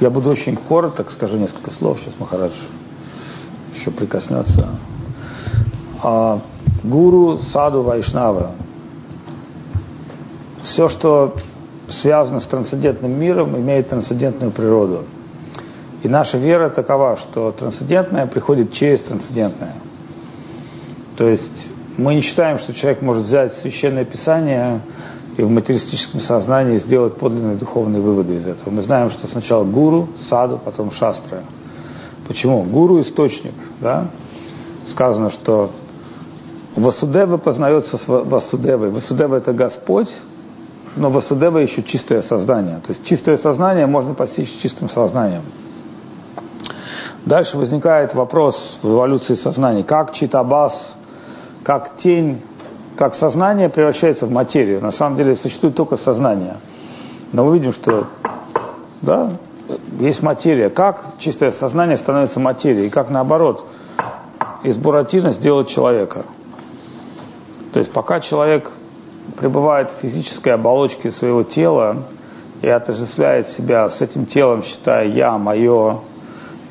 Я буду очень коротко, скажу несколько слов, сейчас Махарадж еще прикоснется. А, гуру, саду, вайшнава. Все, что связано с трансцендентным миром, имеет трансцендентную природу. И наша вера такова, что трансцендентное приходит через трансцендентное. То есть мы не считаем, что человек может взять священное писание и в материалистическом сознании сделать подлинные духовные выводы из этого. Мы знаем, что сначала гуру, саду, потом шастра. Почему? Гуру – источник. Да? Сказано, что Васудева познается с Васудевой. Васудева – это Господь, но Васудева еще чистое сознание. То есть чистое сознание можно постичь чистым сознанием. Дальше возникает вопрос в эволюции сознания. Как читабас, как тень, как сознание превращается в материю. На самом деле существует только сознание. Но мы видим, что да, есть материя. Как чистое сознание становится материей? И как наоборот из Буратино сделать человека? То есть пока человек пребывает в физической оболочке своего тела и отождествляет себя с этим телом, считая «я», «моё»,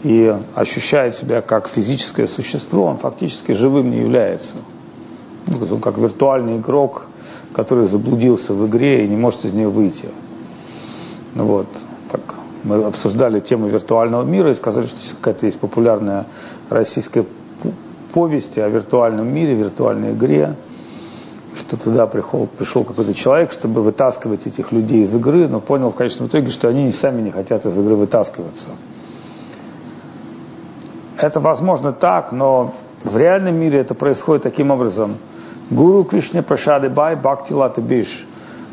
и ощущает себя как физическое существо, он фактически живым не является. Ну, как виртуальный игрок, который заблудился в игре и не может из нее выйти. Ну, вот, так мы обсуждали тему виртуального мира и сказали, что какая-то есть популярная российская повесть о виртуальном мире, виртуальной игре, что туда пришел, пришел какой-то человек, чтобы вытаскивать этих людей из игры, но понял в конечном итоге, что они сами не хотят из игры вытаскиваться. Это возможно так, но в реальном мире это происходит таким образом. Гуру Кришне Прашады Бай Бхакти Лата Биш.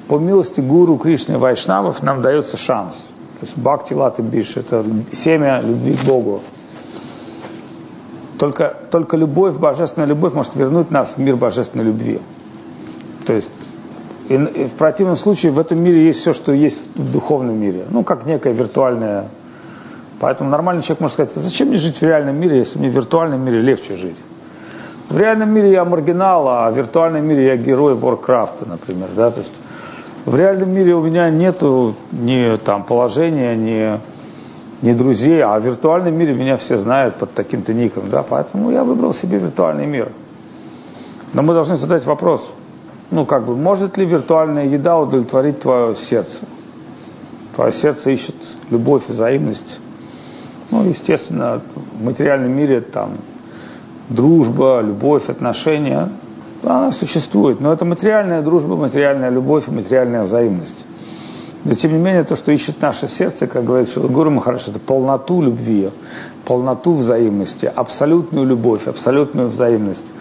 По милости Гуру Кришны Вайшнавов нам дается шанс. То есть Бхакти Лата Биш – это семя любви к Богу. Только, только любовь, божественная любовь может вернуть нас в мир божественной любви. То есть и, и в противном случае в этом мире есть все, что есть в духовном мире. Ну, как некая виртуальная Поэтому нормальный человек может сказать, зачем мне жить в реальном мире, если мне в виртуальном мире легче жить? В реальном мире я маргинал, а в виртуальном мире я герой Warcraft, например. Да? То есть в реальном мире у меня нету ни там, положения, ни, ни друзей, а в виртуальном мире меня все знают под таким-то ником. Да? Поэтому я выбрал себе виртуальный мир. Но мы должны задать вопрос, ну как бы, может ли виртуальная еда удовлетворить твое сердце? Твое сердце ищет любовь, взаимность ну, естественно, в материальном мире там дружба, любовь, отношения, она существует. Но это материальная дружба, материальная любовь и материальная взаимность. Но тем не менее, то, что ищет наше сердце, как говорит Шилагуру Махараш, это полноту любви, полноту взаимности, абсолютную любовь, абсолютную взаимность.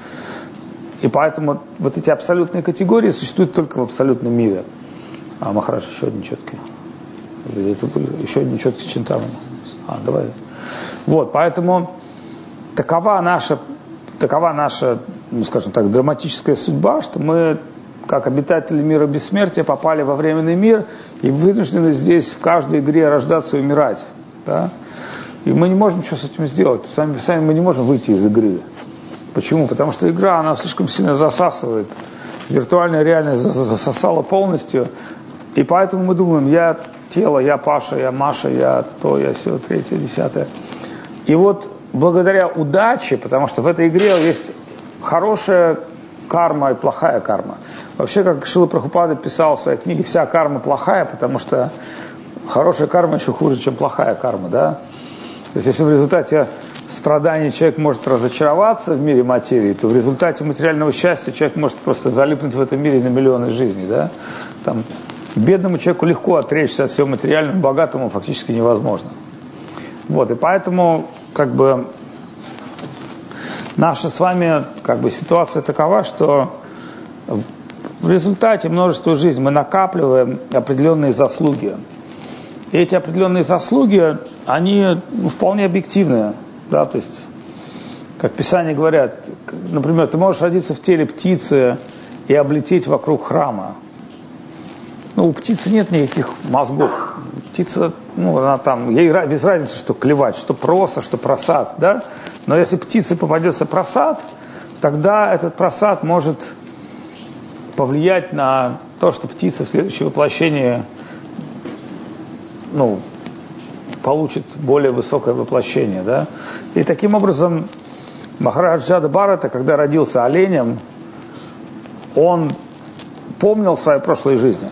И поэтому вот эти абсолютные категории существуют только в абсолютном мире. А Махараш еще один четкий. Это были еще один четкий Чинтамана. А, давай. Вот, поэтому такова наша, такова наша, ну, скажем так, драматическая судьба, что мы, как обитатели мира бессмертия, попали во временный мир и вынуждены здесь в каждой игре рождаться и умирать. Да? И мы не можем ничего с этим сделать. Сами, сами мы не можем выйти из игры. Почему? Потому что игра, она слишком сильно засасывает. Виртуальная реальность засосала полностью. И поэтому мы думаем, я тело, я Паша, я Маша, я то, я все, третье, десятое. И вот благодаря удаче, потому что в этой игре есть хорошая карма и плохая карма. Вообще, как Шила Прохупада писал в своей книге, вся карма плохая, потому что хорошая карма еще хуже, чем плохая карма, да? То есть, если в результате страданий человек может разочароваться в мире материи, то в результате материального счастья человек может просто залипнуть в этом мире на миллионы жизней, да? Там Бедному человеку легко отречься от всего материального, богатому фактически невозможно. Вот, и поэтому, как бы, наша с вами, как бы, ситуация такова, что в результате множества жизни мы накапливаем определенные заслуги. И эти определенные заслуги, они ну, вполне объективные. Да, то есть, как Писание говорят, например, ты можешь родиться в теле птицы и облететь вокруг храма. Ну, у птицы нет никаких мозгов. Птица, ну, она там, ей без разницы, что клевать, что проса, что просад, да? Но если птице попадется просад, тогда этот просад может повлиять на то, что птица в следующее воплощение, ну, получит более высокое воплощение. Да? И таким образом Махарадж Джада Барата, когда родился оленем, он помнил свою прошлую жизнь.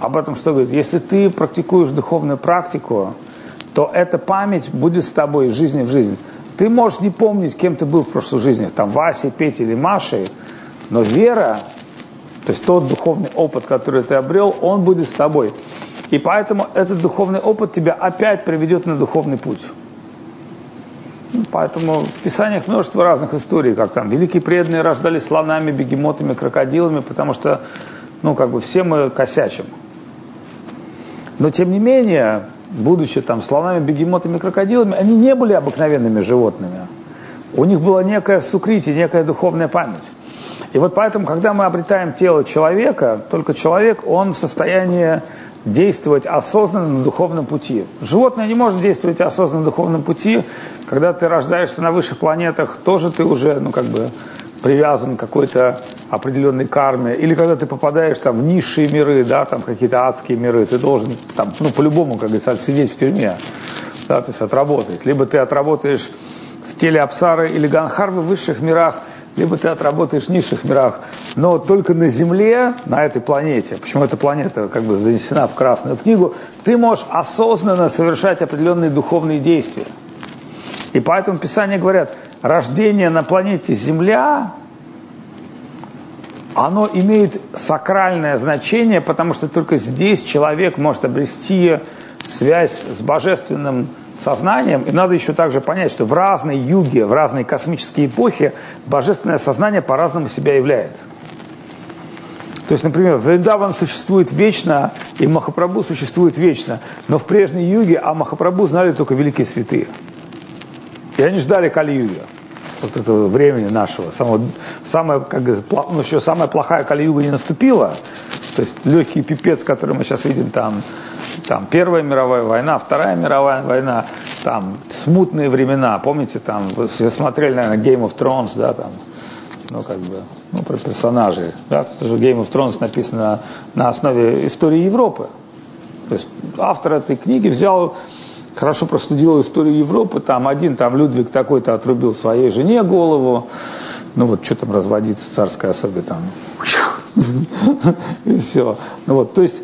Об этом что говорит? Если ты практикуешь духовную практику, то эта память будет с тобой из жизни в жизнь. Ты можешь не помнить, кем ты был в прошлой жизни, там Васей, Петей или Машей, но вера, то есть тот духовный опыт, который ты обрел, он будет с тобой. И поэтому этот духовный опыт тебя опять приведет на духовный путь. Ну, поэтому в Писаниях множество разных историй, как там великие преданные рождались слонами, бегемотами, крокодилами, потому что, ну, как бы все мы косячим. Но, тем не менее, будучи там слонами, бегемотами, крокодилами, они не были обыкновенными животными. У них была некая сукрити, некая духовная память. И вот поэтому, когда мы обретаем тело человека, только человек, он в состоянии действовать осознанно на духовном пути. Животное не может действовать осознанно на духовном пути. Когда ты рождаешься на высших планетах, тоже ты уже, ну, как бы, привязан к какой-то определенной карме, или когда ты попадаешь там в низшие миры, да, там какие-то адские миры, ты должен там, ну, по-любому, как говорится, сидеть в тюрьме, да, то есть отработать. Либо ты отработаешь в теле Апсары или Ганхарвы в высших мирах, либо ты отработаешь в низших мирах. Но только на Земле, на этой планете, почему эта планета как бы занесена в Красную книгу, ты можешь осознанно совершать определенные духовные действия. И поэтому Писания говорят, рождение на планете Земля, оно имеет сакральное значение, потому что только здесь человек может обрести связь с божественным сознанием. И надо еще также понять, что в разной юге, в разные космические эпохи божественное сознание по-разному себя являет. То есть, например, Вриндаван существует вечно, и Махапрабху существует вечно. Но в прежней юге о Махапрабху знали только великие святые. И они ждали Кали-юга, вот этого времени нашего. Самого, самое, как говорится, ну, еще самая плохая Кали-юга не наступила. То есть легкий пипец, который мы сейчас видим там, там Первая мировая война, Вторая мировая война, там смутные времена. Помните, там, вы смотрели, наверное, Game of Thrones, да, там, ну, как бы, ну, про персонажей. Да, потому что Game of Thrones написано на основе истории Европы. То есть автор этой книги взял хорошо простудил историю Европы, там один, там Людвиг такой-то отрубил своей жене голову, ну вот что там разводиться царской особе там, и все. Ну вот, то есть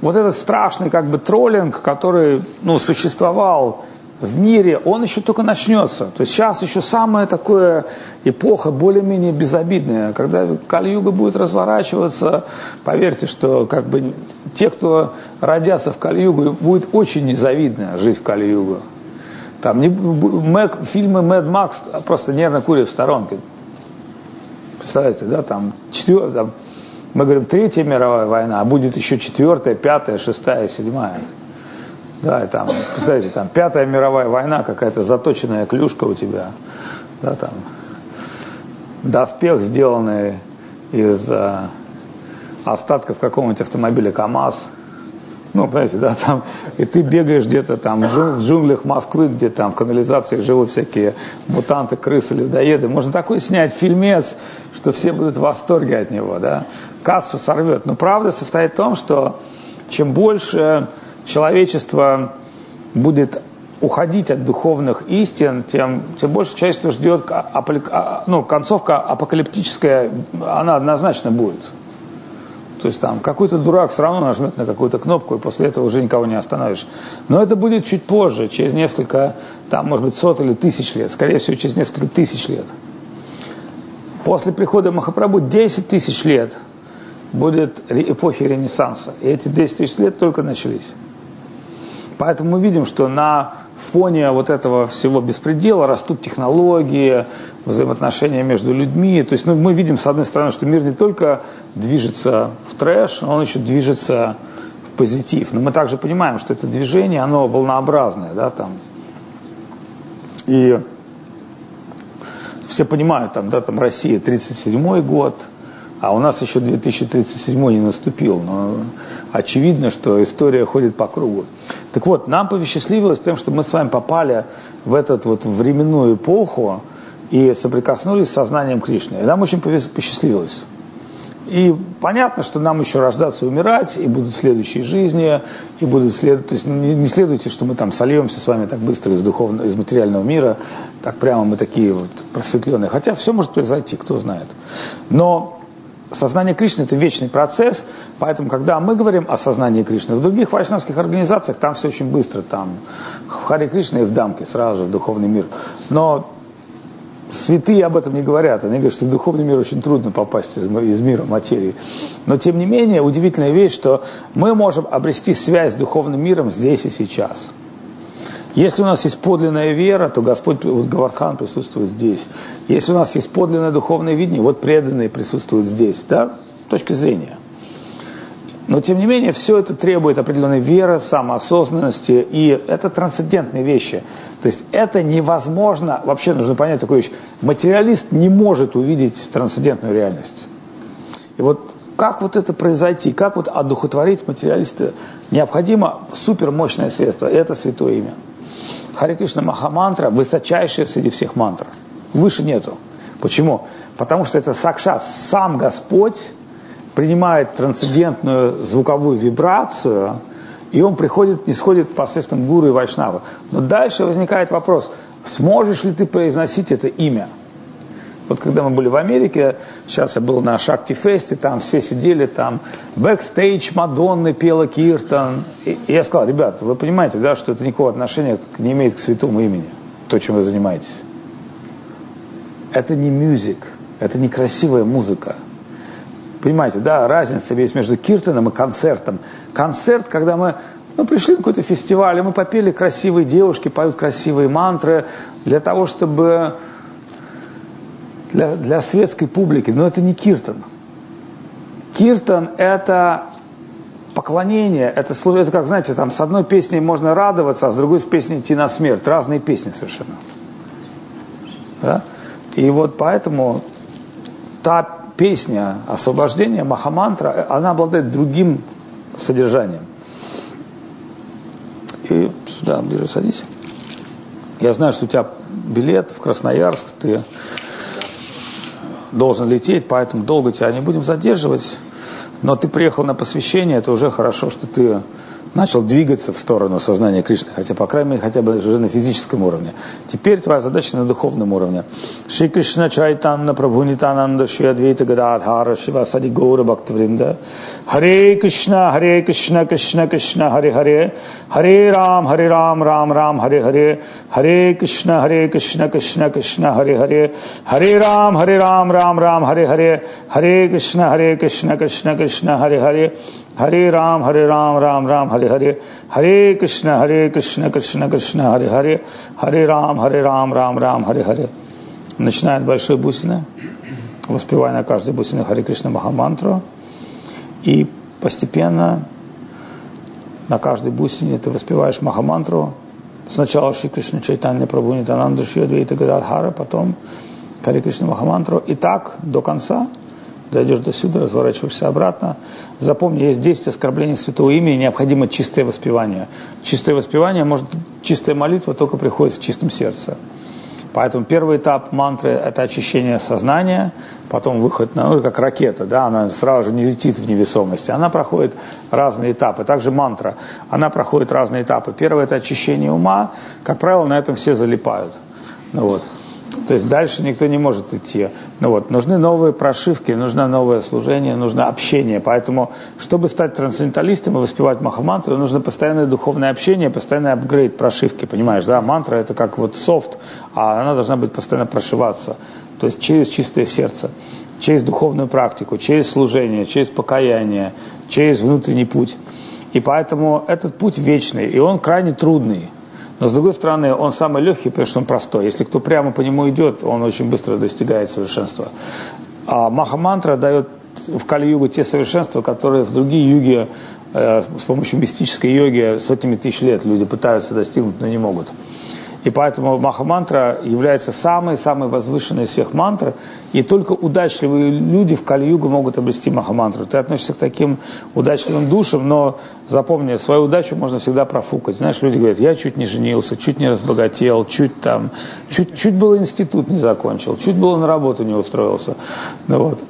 вот этот страшный как бы троллинг, который, ну, существовал в мире, он еще только начнется. То есть сейчас еще самая такая эпоха более-менее безобидная. Когда Кали-Юга будет разворачиваться, поверьте, что как бы те, кто родятся в Кали-Югу, будет очень незавидная жизнь в Кали-Югу. Там не, Мэг, фильмы Мэд Макс просто нервно курят в сторонке. Представляете, да, там, четвер, там мы говорим Третья мировая война, а будет еще четвертая, пятая, шестая, седьмая. Да, и там, представляете, там Пятая мировая война, какая-то заточенная клюшка у тебя, да, там доспех, сделанный из э, остатков какого-нибудь автомобиля КАМАЗ, ну, понимаете, да, там, и ты бегаешь где-то там в джунглях Москвы, где там в канализации живут всякие мутанты, крысы, людоеды. Можно такой снять фильмец, что все будут в восторге от него, да. Кассу сорвет. Но правда состоит в том, что чем больше человечество будет уходить от духовных истин, тем, тем больше человечество ждет, а, ну, концовка апокалиптическая, она однозначно будет. То есть там какой-то дурак все равно нажмет на какую-то кнопку, и после этого уже никого не остановишь. Но это будет чуть позже, через несколько, там, может быть, сот или тысяч лет. Скорее всего, через несколько тысяч лет. После прихода Махапрабху 10 тысяч лет будет эпохи Ренессанса. И эти 10 тысяч лет только начались. Поэтому мы видим, что на фоне вот этого всего беспредела растут технологии, взаимоотношения между людьми. То есть ну, мы видим, с одной стороны, что мир не только движется в трэш, он еще движется в позитив. Но мы также понимаем, что это движение, оно волнообразное. Да, там. И все понимают, там, да, там Россия 37 год, а у нас еще 2037 не наступил. Но очевидно, что история ходит по кругу. Так вот, нам повесчастливилось тем, что мы с вами попали в эту вот временную эпоху и соприкоснулись с сознанием Кришны. И нам очень посчастливилось. И понятно, что нам еще рождаться и умирать, и будут следующие жизни, и будут след... То есть не, не следуйте, что мы там сольемся с вами так быстро из духовного, из материального мира, так прямо мы такие вот просветленные. Хотя все может произойти, кто знает. Но сознание Кришны – это вечный процесс, поэтому, когда мы говорим о сознании Кришны, в других вайшнавских организациях там все очень быстро, там в Харе Кришна и в Дамке сразу в духовный мир. Но святые об этом не говорят. Они говорят, что в духовный мир очень трудно попасть из, из мира материи. Но тем не менее, удивительная вещь, что мы можем обрести связь с духовным миром здесь и сейчас. Если у нас есть подлинная вера, то Господь, вот Гавардхан присутствует здесь. Если у нас есть подлинное духовное видение, вот преданные присутствуют здесь, да, точки зрения. Но, тем не менее, все это требует определенной веры, самоосознанности, и это трансцендентные вещи. То есть это невозможно, вообще нужно понять такую вещь, материалист не может увидеть трансцендентную реальность. И вот как вот это произойти, как вот одухотворить материалиста, необходимо супермощное средство, это святое имя. Хари Кришна Махамантра высочайшая среди всех мантр. Выше нету. Почему? Потому что это сакшат, сам Господь принимает трансцендентную звуковую вибрацию, и он приходит, не сходит посредством гуру и вайшнава. Но дальше возникает вопрос, сможешь ли ты произносить это имя? Вот когда мы были в Америке, сейчас я был на Шакти Фесте, там все сидели, там бэкстейдж Мадонны пела киртан. И, и я сказал, ребят, вы понимаете, да, что это никакого отношения не имеет к святому имени, то, чем вы занимаетесь. Это не music, это не красивая музыка. Понимаете, да, разница есть между киртаном и концертом. Концерт, когда мы ну, пришли на какой-то фестиваль, и мы попели красивые девушки, поют красивые мантры для того, чтобы для, для светской публики, но это не киртон. Киртон – это поклонение, это, это как, знаете, там с одной песней можно радоваться, а с другой с песней идти на смерть. Разные песни совершенно. Да? И вот поэтому та песня освобождения, Махамантра, она обладает другим содержанием. И сюда ближе садись. Я знаю, что у тебя билет в Красноярск, ты должен лететь, поэтому долго тебя не будем задерживать. Но ты приехал на посвящение, это уже хорошо, что ты начал двигаться в сторону сознания Кришны, хотя, по крайней мере, хотя бы уже на физическом уровне. Теперь твоя задача на духовном уровне. Шри Кришна Чайтанна Прабху Нитананда Шри Адвайта Гададхара Шива Сади Гаура Бхактавринда Харе Кришна Харе Кришна Кришна Кришна Харе Харе. Харе Рам Харе Рам Рам Рам Харе Харе. Харе Кришна Харе Кришна Кришна Кришна Харе Харе. Харе Рам Харе Рам Рам Рам Харе Харе. Харе Кришна Харе Кришна Кришна Кришна Харе Харе Hare राम Hare राम राम राम हरे हरे हरे कृष्ण Hare कृष्ण कृष्ण कृष्ण हरे हरे हरे राम Hare राम राम राम हरे हरे начинает большой бусины, воспевая на каждой бусине Харе Кришна Махамантру, и постепенно на каждой бусине ты воспеваешь Махамантру, сначала Шри Кришна Чайтанья Прабhu Нитананда Шри Адвайта Гададхара, потом Харе Кришна Махамантру, и так до конца – дойдешь до сюда, разворачиваешься обратно. Запомни, есть 10 оскорблений святого имени, необходимо чистое воспевание. Чистое воспевание, может, чистая молитва только приходит в чистом сердце. Поэтому первый этап мантры – это очищение сознания, потом выход на, ну, как ракета, да, она сразу же не летит в невесомости, она проходит разные этапы. Также мантра, она проходит разные этапы. Первое – это очищение ума, как правило, на этом все залипают. Ну, вот. То есть дальше никто не может идти. Ну вот, нужны новые прошивки, нужно новое служение, нужно общение. Поэтому, чтобы стать трансценденталистом и воспевать Махамантру, нужно постоянное духовное общение, постоянный апгрейд прошивки. Понимаешь, да? Мантра это как вот софт, а она должна быть постоянно прошиваться. То есть через чистое сердце, через духовную практику, через служение, через покаяние, через внутренний путь. И поэтому этот путь вечный, и он крайне трудный. Но с другой стороны, он самый легкий, потому что он простой. Если кто прямо по нему идет, он очень быстро достигает совершенства. А Махамантра дает в Кали-югу те совершенства, которые в другие юги э, с помощью мистической йоги сотнями тысяч лет люди пытаются достигнуть, но не могут. И поэтому Махамантра является самой-самой возвышенной из всех мантр, и только удачливые люди в Кали-югу могут обрести Махамантру. Ты относишься к таким удачливым душам, но запомни, свою удачу можно всегда профукать. Знаешь, люди говорят, я чуть не женился, чуть не разбогател, чуть там, чуть, чуть был институт не закончил, чуть было на работу не устроился. Ну вот.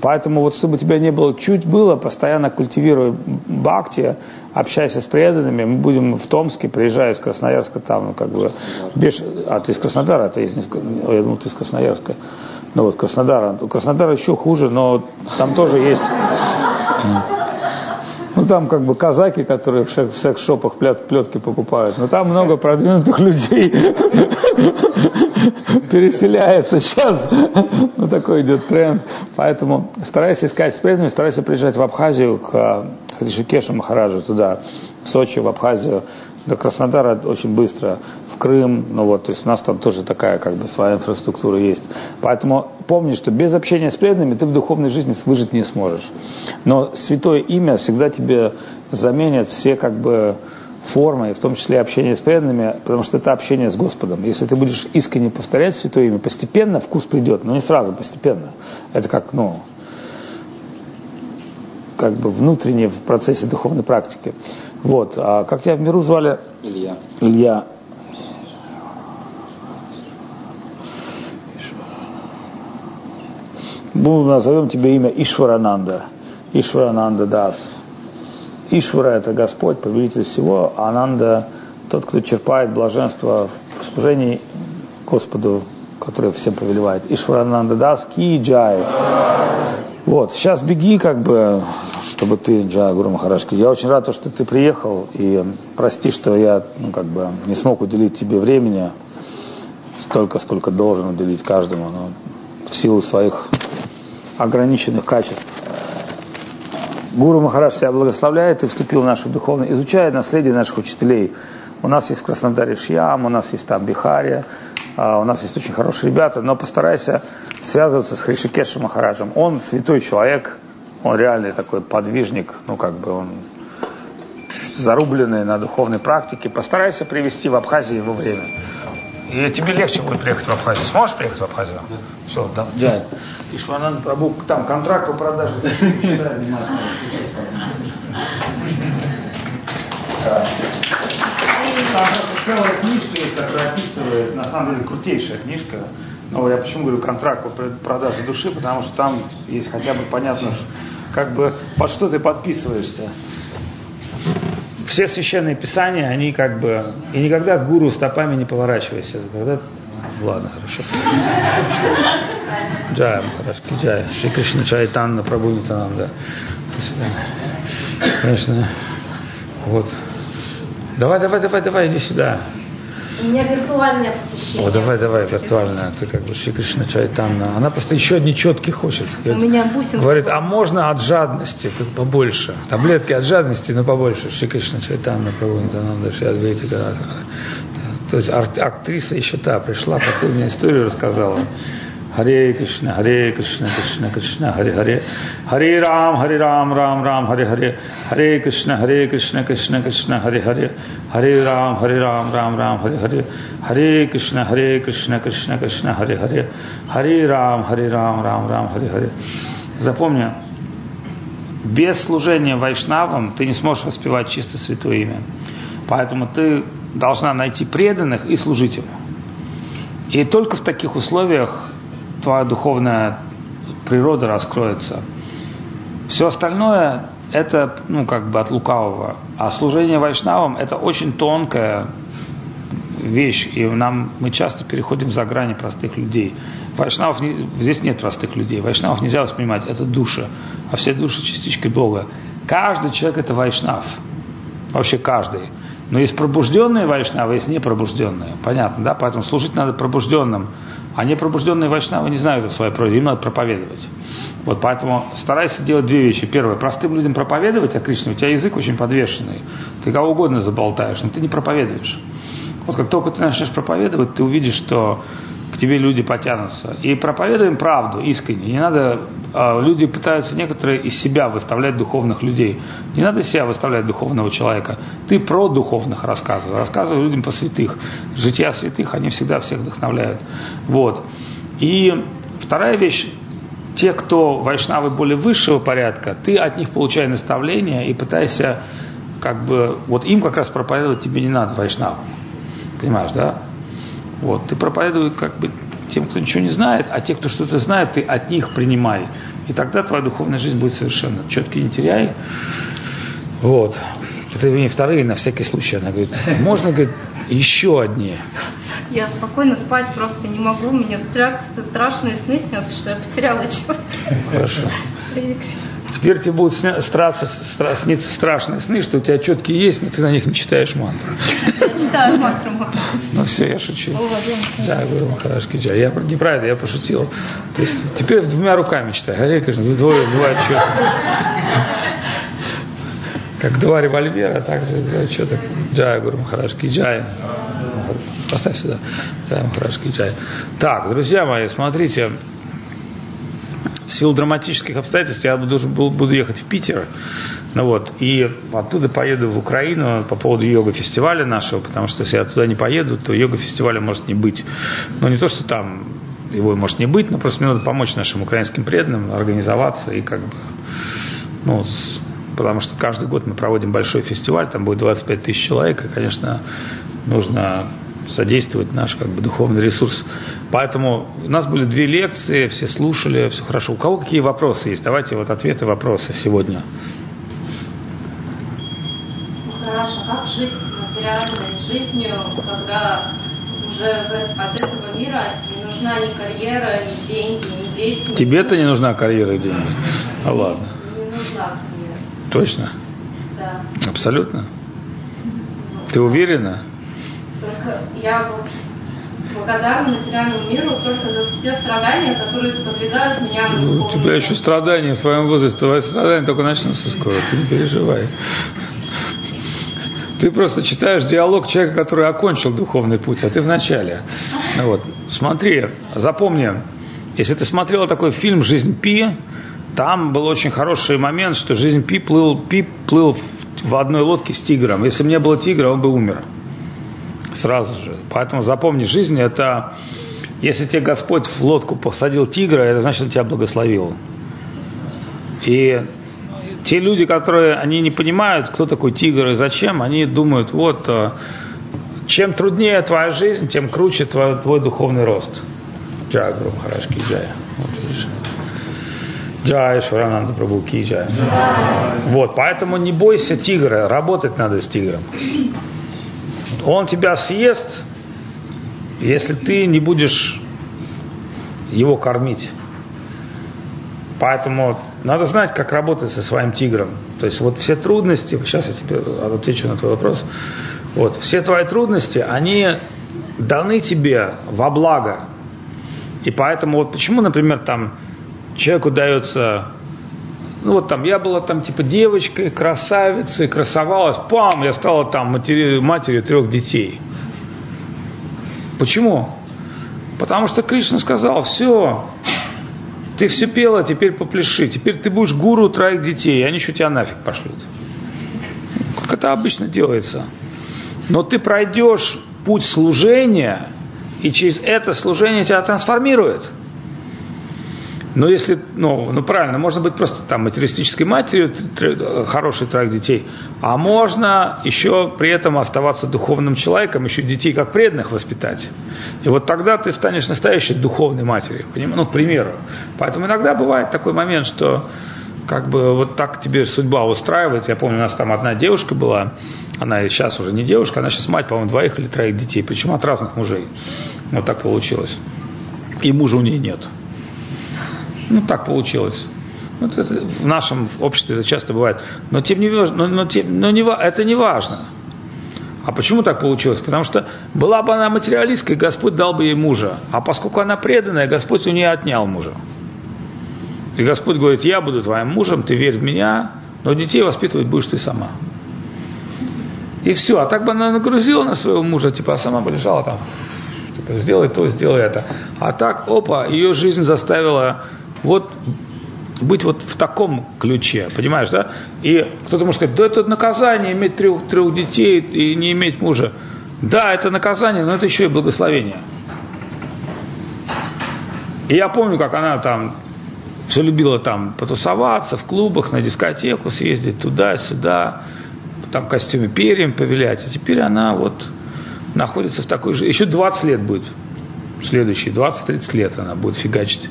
Поэтому вот чтобы тебя не было чуть было, постоянно культивируй бхакти, общайся с преданными. Мы будем в Томске, приезжая из Красноярска, там ну, как бы... Беш... А, ты из Краснодара, а ты из... Я думал, ты из Красноярска. Ну вот, Краснодара. Краснодар еще хуже, но там тоже есть... Ну, там как бы казаки, которые в секс-шопах плетки покупают. Но там много продвинутых людей переселяется сейчас. Ну, такой идет тренд. Поэтому старайся искать с преданными, старайся приезжать в Абхазию к Ришикешу Махараджу туда, в Сочи, в Абхазию до Краснодара очень быстро, в Крым, ну вот, то есть у нас там тоже такая как бы своя инфраструктура есть. Поэтому помни, что без общения с преданными ты в духовной жизни выжить не сможешь. Но святое имя всегда тебе заменят все как бы формы, в том числе общение с преданными, потому что это общение с Господом. Если ты будешь искренне повторять святое имя, постепенно вкус придет, но не сразу, постепенно. Это как, ну, как бы внутренне в процессе духовной практики. Вот. А как тебя в миру звали? Илья. Илья. Мы назовем тебе имя Ишварананда. Ишварананда Дас. Ишвара – это Господь, повелитель всего, а Ананда – тот, кто черпает блаженство в служении Господу, который всем повелевает. Ишварананда Дас Ки Джай. Вот, сейчас беги, как бы, чтобы ты, Джа Гуру Махарашки. Я очень рад, что ты приехал, и прости, что я, ну, как бы, не смог уделить тебе времени столько, сколько должен уделить каждому, но в силу своих ограниченных качеств. Гуру Махараш тебя благословляет, ты вступил в нашу духовную, изучая наследие наших учителей. У нас есть в Краснодаре Шьям, у нас есть там Бихария, у нас есть очень хорошие ребята, но постарайся связываться с Хришикешем Махараджем. Он святой человек, он реальный такой подвижник, ну как бы он зарубленный на духовной практике. Постарайся привести в Абхазию его время. И тебе легче будет приехать в Абхазию. Сможешь приехать в Абхазию? Да. Все, да. Джай. Ишванан Прабу, там контракт по продаже. Читай внимательно. Целая книжка которая описывает, на самом деле, крутейшая книжка. Но я почему говорю контракт по продаже души, потому что там есть хотя бы понятно, как бы под что ты подписываешься. Все священные писания, они как бы... И никогда к гуру стопами не поворачивайся. Когда... Ладно, хорошо. Джая, Махараш, Джая. Шри Кришна Чайтанна, Прабhu Нитананда. До свидания. Конечно. Вот. Давай, давай, давай, давай, иди сюда. У меня виртуальное посвящение. О, давай, давай, виртуальное. Ты как бы Шри Кришна Чайтанна. Она просто еще одни четкие хочет. Говорит, У меня бусинка. Говорит, а можно от жадности, так побольше. Таблетки от жадности, но побольше. Шри Кришна Чайтанна. То есть актриса еще та пришла, такую мне историю рассказала. Харе Кришна, Харе Кришна, Кришна Кришна, Харе Харе, Харе Рам, Харе Рам, Рам Рам, Харе Харе, Харе Кришна, Харе Кришна, Кришна Кришна, Харе Харе, Харе Рам, Харе Рам, Рам Рам, Харе Харе, Харе Кришна, Харе Кришна, Кришна Кришна, Харе Харе, Харе Рам, Харе Рам, Рам Рам, Харе Харе. Запомни, без служения вайшнавам ты не сможешь воспевать чисто святое имя. Поэтому ты должна найти преданных и служить им. И только в таких условиях твоя духовная природа раскроется. Все остальное это, ну, как бы от лукавого. А служение вайшнавам это очень тонкая вещь, и нам, мы часто переходим за грани простых людей. Вайшнавов, не, здесь нет простых людей. Вайшнавов нельзя воспринимать, это души, а все души частичка Бога. Каждый человек это вайшнав. Вообще каждый. Но есть пробужденные вайшнавы, есть непробужденные. Понятно, да? Поэтому служить надо пробужденным. А непробужденные вайшнавы не знают о своей природе, им надо проповедовать. Вот поэтому старайся делать две вещи. Первое, простым людям проповедовать о Кришне, у тебя язык очень подвешенный. Ты кого угодно заболтаешь, но ты не проповедуешь. Вот как только ты начнешь проповедовать, ты увидишь, что тебе люди потянутся. И проповедуем правду искренне. Не надо, а, люди пытаются некоторые из себя выставлять духовных людей. Не надо себя выставлять духовного человека. Ты про духовных рассказывай. Рассказывай людям по святых. Жития святых, они всегда всех вдохновляют. Вот. И вторая вещь, те, кто вайшнавы более высшего порядка, ты от них получай наставления и пытайся как бы, вот им как раз проповедовать тебе не надо, вайшнавам. Понимаешь, да? Вот, ты проповедуй как бы тем, кто ничего не знает, а те, кто что-то знает, ты от них принимай. И тогда твоя духовная жизнь будет совершенно четкий, не теряй. Вот. Это не вторые, на всякий случай. Она говорит, можно, говорит, еще одни. Я спокойно спать просто не могу. Мне страшные сны снятся, что я потеряла человека. Хорошо. Теперь тебе будут страшно, сниться страшные сны, что у тебя четкие есть, но ты на них не читаешь мантру. Я читаю мантру Ну все, я шучу. Да, говорю, Махараш Киджа. Я неправильно, я пошутил. То есть теперь двумя руками читай. Харе Кришна, двое бывает четко. Как два револьвера, так же что так. Джай, Гуру Махараш Киджай. Поставь сюда. Джай, Махараш Киджай. Так, друзья мои, смотрите в силу драматических обстоятельств я должен был, буду ехать в Питер, ну вот, и оттуда поеду в Украину по поводу йога-фестиваля нашего, потому что если я туда не поеду, то йога-фестиваля может не быть. Но не то, что там его может не быть, но просто мне надо помочь нашим украинским преданным организоваться и как бы, ну, потому что каждый год мы проводим большой фестиваль, там будет 25 тысяч человек, и, конечно, нужно содействовать наш как бы, духовный ресурс. Поэтому у нас были две лекции, все слушали, все хорошо. У кого какие вопросы есть? Давайте вот ответы, вопросы сегодня. Ну, хорошо, как жить материальной жизнью, когда уже от этого мира не нужна ни карьера, ни деньги, ни дети. Тебе-то не нужна карьера и деньги? А ладно. Не нужна карьера. Точно? Да. Абсолютно? Ты уверена? Только я благодарна материальному миру только за те страдания, которые сподвигают меня на ну, У тебя еще страдания в своем возрасте, твои страдания только начнутся скоро, ты не переживай. Ты просто читаешь диалог человека, который окончил духовный путь, а ты в начале. Ну вот. Смотри, запомни, если ты смотрел такой фильм «Жизнь Пи», там был очень хороший момент, что жизнь Пи плыл, Пи плыл в, в одной лодке с тигром. Если бы не было тигра, он бы умер сразу же. Поэтому запомни, жизнь это, если тебе Господь в лодку посадил тигра, это значит, он тебя благословил. И те люди, которые, они не понимают, кто такой тигр и зачем, они думают, вот, э, чем труднее твоя жизнь, тем круче твой, твой духовный рост. Джай, Гуру Махараш Джая. Вот видишь. Джай, Шварананда Прабhu Джая. Вот, поэтому не бойся тигра, работать надо с тигром он тебя съест, если ты не будешь его кормить. Поэтому надо знать, как работать со своим тигром. То есть вот все трудности, сейчас я тебе отвечу на твой вопрос, вот, все твои трудности, они даны тебе во благо. И поэтому вот почему, например, там человеку дается ну вот там, я была там типа девочкой, красавицей, красовалась, пам, я стала там матери, матерью трех детей. Почему? Потому что Кришна сказал, все, ты все пела, теперь попляши, теперь ты будешь гуру троих детей, они еще тебя нафиг пошлют. Как это обычно делается. Но ты пройдешь путь служения, и через это служение тебя трансформирует. Но если, ну, ну правильно, можно быть просто там материалистической матерью, хороший троих детей, а можно еще при этом оставаться духовным человеком, еще детей как преданных воспитать. И вот тогда ты станешь настоящей духовной матерью, ну, к примеру. Поэтому иногда бывает такой момент, что как бы вот так тебе судьба устраивает. Я помню, у нас там одна девушка была, она сейчас уже не девушка, она сейчас мать, по-моему, двоих или троих детей, причем от разных мужей. Вот так получилось. И мужа у нее нет. Ну, так получилось. Вот это, в нашем обществе это часто бывает. Но, тем не, но, но, тем, но не, это не важно. А почему так получилось? Потому что была бы она материалисткой, Господь дал бы ей мужа. А поскольку она преданная, Господь у нее отнял мужа. И Господь говорит, я буду твоим мужем, ты верь в меня, но детей воспитывать будешь ты сама. И все. А так бы она нагрузила на своего мужа, типа, а сама бы лежала там. Типа, сделай то, сделай это. А так, опа, ее жизнь заставила вот быть вот в таком ключе, понимаешь, да? И кто-то может сказать, да это наказание иметь трех, трех детей и не иметь мужа. Да, это наказание, но это еще и благословение. И я помню, как она там все любила там потусоваться в клубах, на дискотеку съездить туда-сюда, там в костюме перьям повилять. И теперь она вот находится в такой же... Еще 20 лет будет. Следующие 20-30 лет она будет фигачить.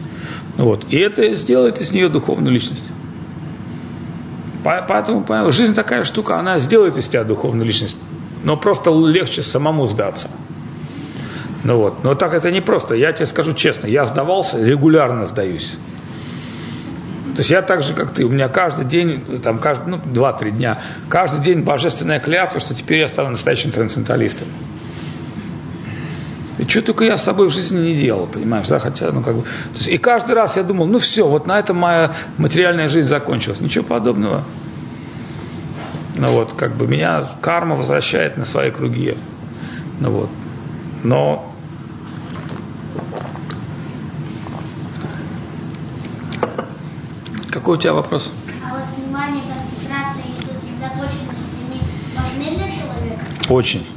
Вот. И это сделает из нее духовную личность. Поэтому, поэтому жизнь такая штука, она сделает из тебя духовную личность. Но просто легче самому сдаться. Ну вот. Но так это не просто. Я тебе скажу честно, я сдавался, регулярно сдаюсь. То есть я так же, как ты, у меня каждый день, там, каждый, ну, два-три дня, каждый день божественная клятва, что теперь я стану настоящим трансценденталистом. И что только я с собой в жизни не делал, понимаешь, да, хотя, ну, как бы, то есть, и каждый раз я думал, ну, все, вот на этом моя материальная жизнь закончилась. Ничего подобного. Ну, вот, как бы, меня карма возвращает на свои круги. Ну, вот. Но Какой у тебя вопрос? А вот внимание, концентрация и сосредоточенность, они важны для человека? Очень.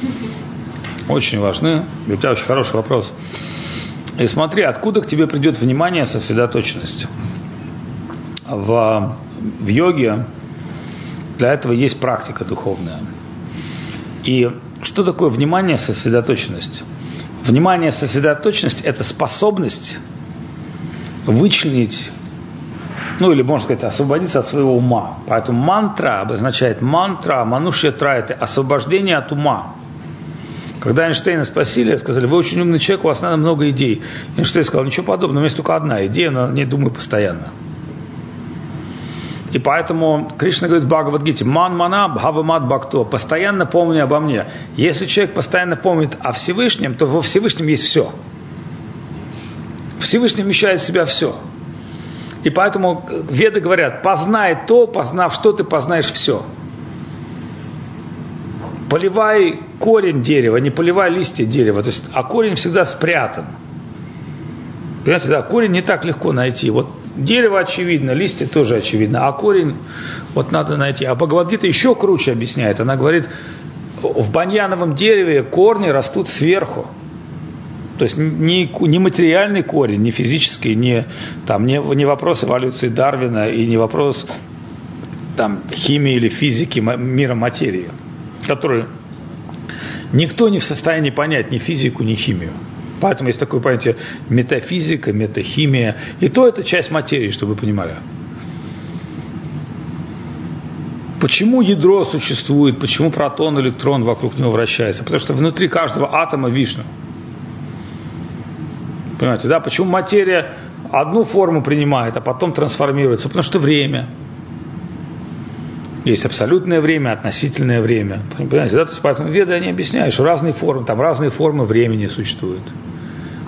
Очень важны. У тебя очень хороший вопрос. И смотри, откуда к тебе придет внимание, сосредоточенность. В, в йоге для этого есть практика духовная. И что такое внимание, сосредоточенность? Внимание, сосредоточенность – это способность вычленить ну или можно сказать, освободиться от своего ума. Поэтому мантра обозначает мантра, манушья тра – это освобождение от ума. Когда Эйнштейна спросили, сказали, вы очень умный человек, у вас надо много идей. Эйнштейн сказал, ничего подобного, у меня есть только одна идея, но не думаю постоянно. И поэтому Кришна говорит в Бхагавадгите, ман мана бхавамат бхакто, постоянно помни обо мне. Если человек постоянно помнит о Всевышнем, то во Всевышнем есть все. Всевышний вмещает в себя все. И поэтому веды говорят, познай то, познав что, ты познаешь все. Поливай корень дерева, не поливай листья дерева. То есть, а корень всегда спрятан. Понимаете, да, корень не так легко найти. Вот дерево очевидно, листья тоже очевидно, а корень вот надо найти. А Бхагавадгита еще круче объясняет. Она говорит, в баньяновом дереве корни растут сверху. То есть не, не материальный корень, не физический, не, там, не, не вопрос эволюции Дарвина и не вопрос там, химии или физики мира материи, который никто не в состоянии понять ни физику, ни химию. Поэтому есть такое понятие метафизика, метахимия. И то это часть материи, чтобы вы понимали. Почему ядро существует, почему протон, электрон вокруг него вращается? Потому что внутри каждого атома Вишну. Понимаете, да? Почему материя одну форму принимает, а потом трансформируется? Потому что время. Есть абсолютное время, относительное время. Понимаете, да? То есть, поэтому веды они объясняют, что разные формы, там разные формы времени существуют.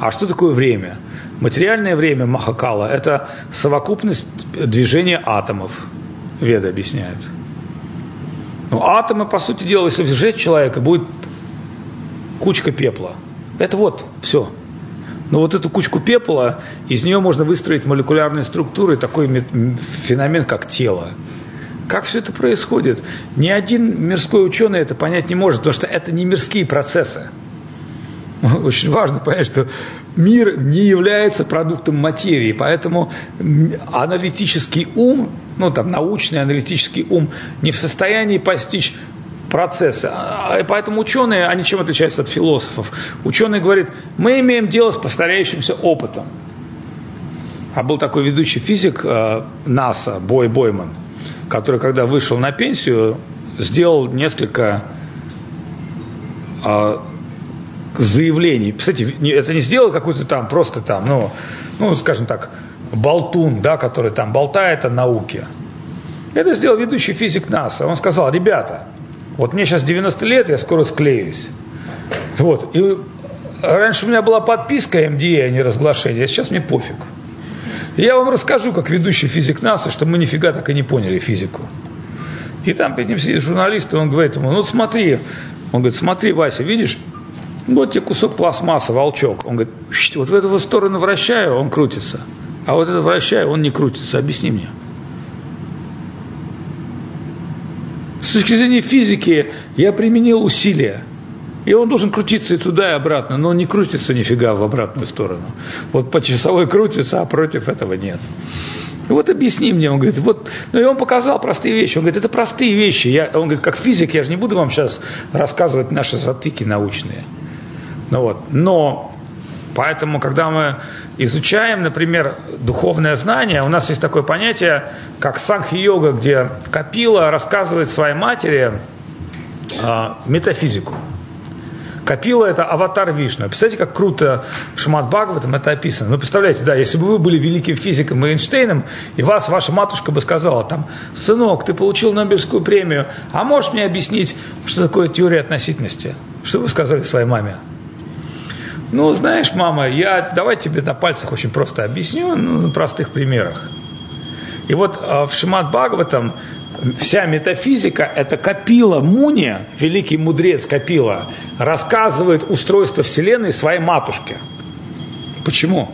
А что такое время? Материальное время Махакала – это совокупность движения атомов, веды объясняют. Но атомы, по сути дела, если сжечь человека, будет кучка пепла. Это вот все. Но вот эту кучку пепла, из нее можно выстроить молекулярные структуры, такой феномен, как тело. Как все это происходит? Ни один мирской ученый это понять не может, потому что это не мирские процессы. Очень важно понять, что мир не является продуктом материи, поэтому аналитический ум, ну там научный аналитический ум не в состоянии постичь процессы. А, и поэтому ученые, они чем отличаются от философов? Ученые говорят, мы имеем дело с повторяющимся опытом. А был такой ведущий физик э, НАСА, Бой Бойман, который, когда вышел на пенсию, сделал несколько э, заявлений. Кстати, это не сделал какой-то там просто там, ну, ну, скажем так, болтун, да, который там болтает о науке. Это сделал ведущий физик НАСА. Он сказал, ребята, вот мне сейчас 90 лет, я скоро склеюсь. Вот. И раньше у меня была подписка MDA, а не разглашение, а сейчас мне пофиг. Я вам расскажу, как ведущий физик НАСА, что мы нифига так и не поняли физику. И там перед ним сидит журналист, и он говорит ему, ну смотри, он говорит, смотри, Вася, видишь, вот тебе кусок пластмассы, волчок. Он говорит, вот в эту сторону вращаю, он крутится. А вот это вращаю, он не крутится. Объясни мне. С точки зрения физики я применил усилия. И он должен крутиться и туда, и обратно, но он не крутится нифига в обратную сторону. Вот по часовой крутится, а против этого нет. И вот объясни мне, он говорит, вот, ну и он показал простые вещи. Он говорит, это простые вещи. Я, он говорит, как физик, я же не буду вам сейчас рассказывать наши затыки научные. Ну вот, но Поэтому, когда мы изучаем, например, духовное знание, у нас есть такое понятие, как сангхи-йога, где Капила рассказывает своей матери э, метафизику. Капила это аватар Вишну. Представляете, как круто в Шмат Бхагаватам это описано. Ну, представляете, да, если бы вы были великим физиком Эйнштейном, и вас ваша матушка бы сказала, там, сынок, ты получил Нобелевскую премию, а можешь мне объяснить, что такое теория относительности? Что вы сказали своей маме? Ну, знаешь, мама, я давай тебе на пальцах очень просто объясню, ну, на простых примерах. И вот а, в Шимат Бхагаватам вся метафизика – это Капила Муни, великий мудрец Капила, рассказывает устройство Вселенной своей матушке. Почему?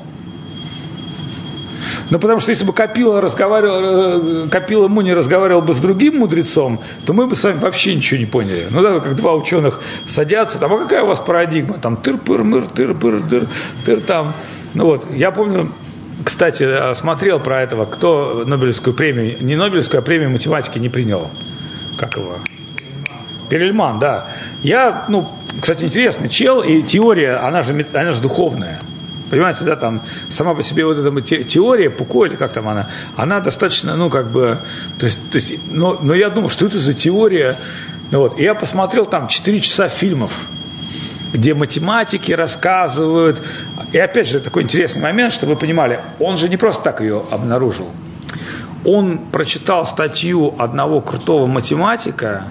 Ну, потому что если бы Капила, разговаривал, э, Капила Муни разговаривал бы с другим мудрецом, то мы бы с вами вообще ничего не поняли. Ну, да, как два ученых садятся, там, а какая у вас парадигма? Там тыр-пыр-мыр, тыр-пыр-дыр, тыр там. Ну вот, я помню, кстати, смотрел про этого, кто Нобелевскую премию, не Нобелевскую, а премию математики не принял. Как его? Перельман, да. Я, ну, кстати, интересный чел, и теория, она же, она же духовная. Понимаете, да, там сама по себе вот эта теория Пуко, или как там она, она достаточно, ну, как бы, то есть, то есть но, но я думал, что это за теория, ну, вот, и я посмотрел там 4 часа фильмов, где математики рассказывают. И опять же, такой интересный момент, чтобы вы понимали, он же не просто так ее обнаружил. Он прочитал статью одного крутого математика,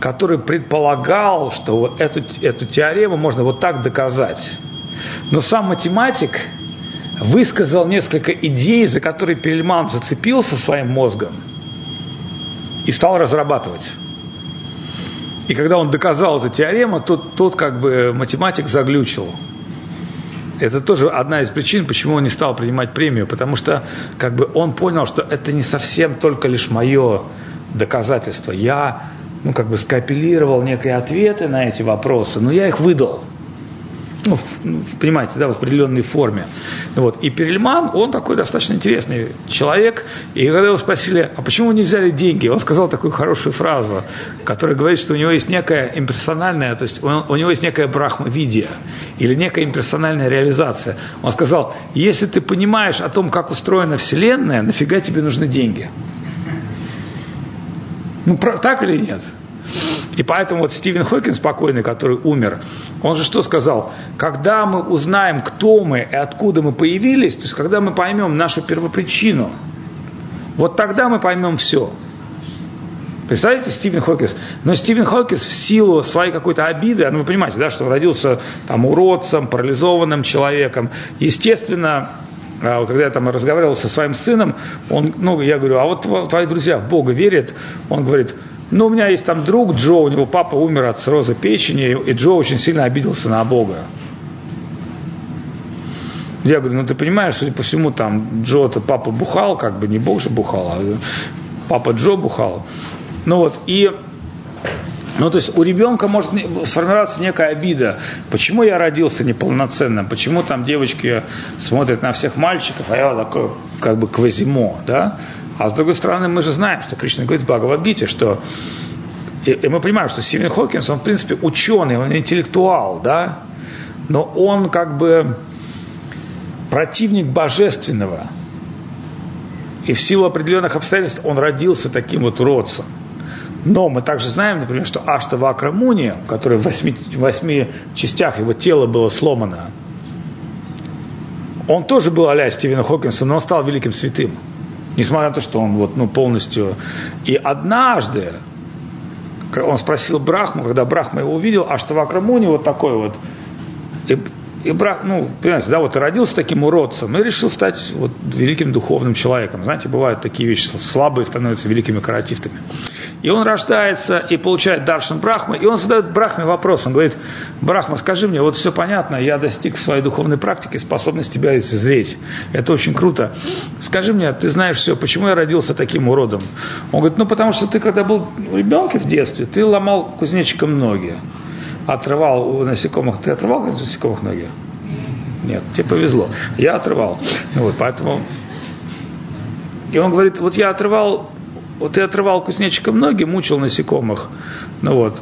который предполагал, что эту, эту теорему можно вот так доказать. Но сам математик высказал несколько идей, за которые Перельман зацепился своим мозгом и стал разрабатывать. И когда он доказал эту теорему, тот, тот как бы математик заглючил. Это тоже одна из причин, почему он не стал принимать премию, потому что как бы он понял, что это не совсем только лишь мое доказательство. Я ну, как бы скопилировал некие ответы на эти вопросы, но я их выдал ну, в, понимаете, да, в определенной форме. Вот. И Перельман, он такой достаточно интересный человек. И когда его спросили, а почему не взяли деньги, он сказал такую хорошую фразу, которая говорит, что у него есть некая имперсональная, то есть он, у него есть некая брахмавидия или некая имперсональная реализация. Он сказал, если ты понимаешь о том, как устроена Вселенная, нафига тебе нужны деньги? Ну, так или нет? И поэтому вот Стивен Хокинс, спокойный, который умер, он же что сказал? Когда мы узнаем, кто мы и откуда мы появились, то есть когда мы поймем нашу первопричину, вот тогда мы поймем все. Представляете, Стивен Хокинс? Но Стивен Хокинс в силу своей какой-то обиды, ну вы понимаете, да, что родился там уродцем, парализованным человеком, естественно, а когда я там разговаривал со своим сыном, он, ну, я говорю, а вот твои друзья в Бога верят? Он говорит, ну, у меня есть там друг Джо, у него папа умер от цирроза печени, и Джо очень сильно обиделся на Бога. Я говорю, ну ты понимаешь, судя по всему, там Джо-то папа бухал, как бы не Бог же бухал, а папа Джо бухал. Ну вот, и ну, то есть у ребенка может сформироваться некая обида. Почему я родился неполноценным? Почему там девочки смотрят на всех мальчиков, а я такой, как бы, квазимо, да? А с другой стороны, мы же знаем, что Кришна говорит в Бхагавадгите, что и, и мы понимаем, что Стивен Хокинс, он, в принципе, ученый, он интеллектуал, да, но он как бы противник божественного. И в силу определенных обстоятельств он родился таким вот уродцем. Но мы также знаем, например, что Ашта Вакрамуни, который в восьми, восьми частях его тело было сломано, он тоже был а-ля Стивена Хокинса, но он стал великим святым. Несмотря на то, что он вот, ну, полностью... И однажды он спросил Брахму, когда Брахма его увидел, а что в Акрамуне вот такой вот... и Брах, ну, понимаете, да, вот родился таким уродцем и решил стать вот великим духовным человеком. Знаете, бывают такие вещи, слабые становятся великими каратистами. И он рождается и получает Даршан Брахмы, и он задает Брахме вопрос. Он говорит, Брахма, скажи мне, вот все понятно, я достиг своей духовной практики способности тебя лицезреть. Это очень круто. Скажи мне, ты знаешь все, почему я родился таким уродом? Он говорит, ну потому что ты когда был ребенком в детстве, ты ломал кузнечиком ноги. Отрывал у насекомых. Ты отрывал у насекомых ноги? Нет, тебе повезло. Я отрывал. Вот, поэтому... И он говорит, вот я отрывал вот ты отрывал кузнечиком ноги, мучил насекомых. Ну вот.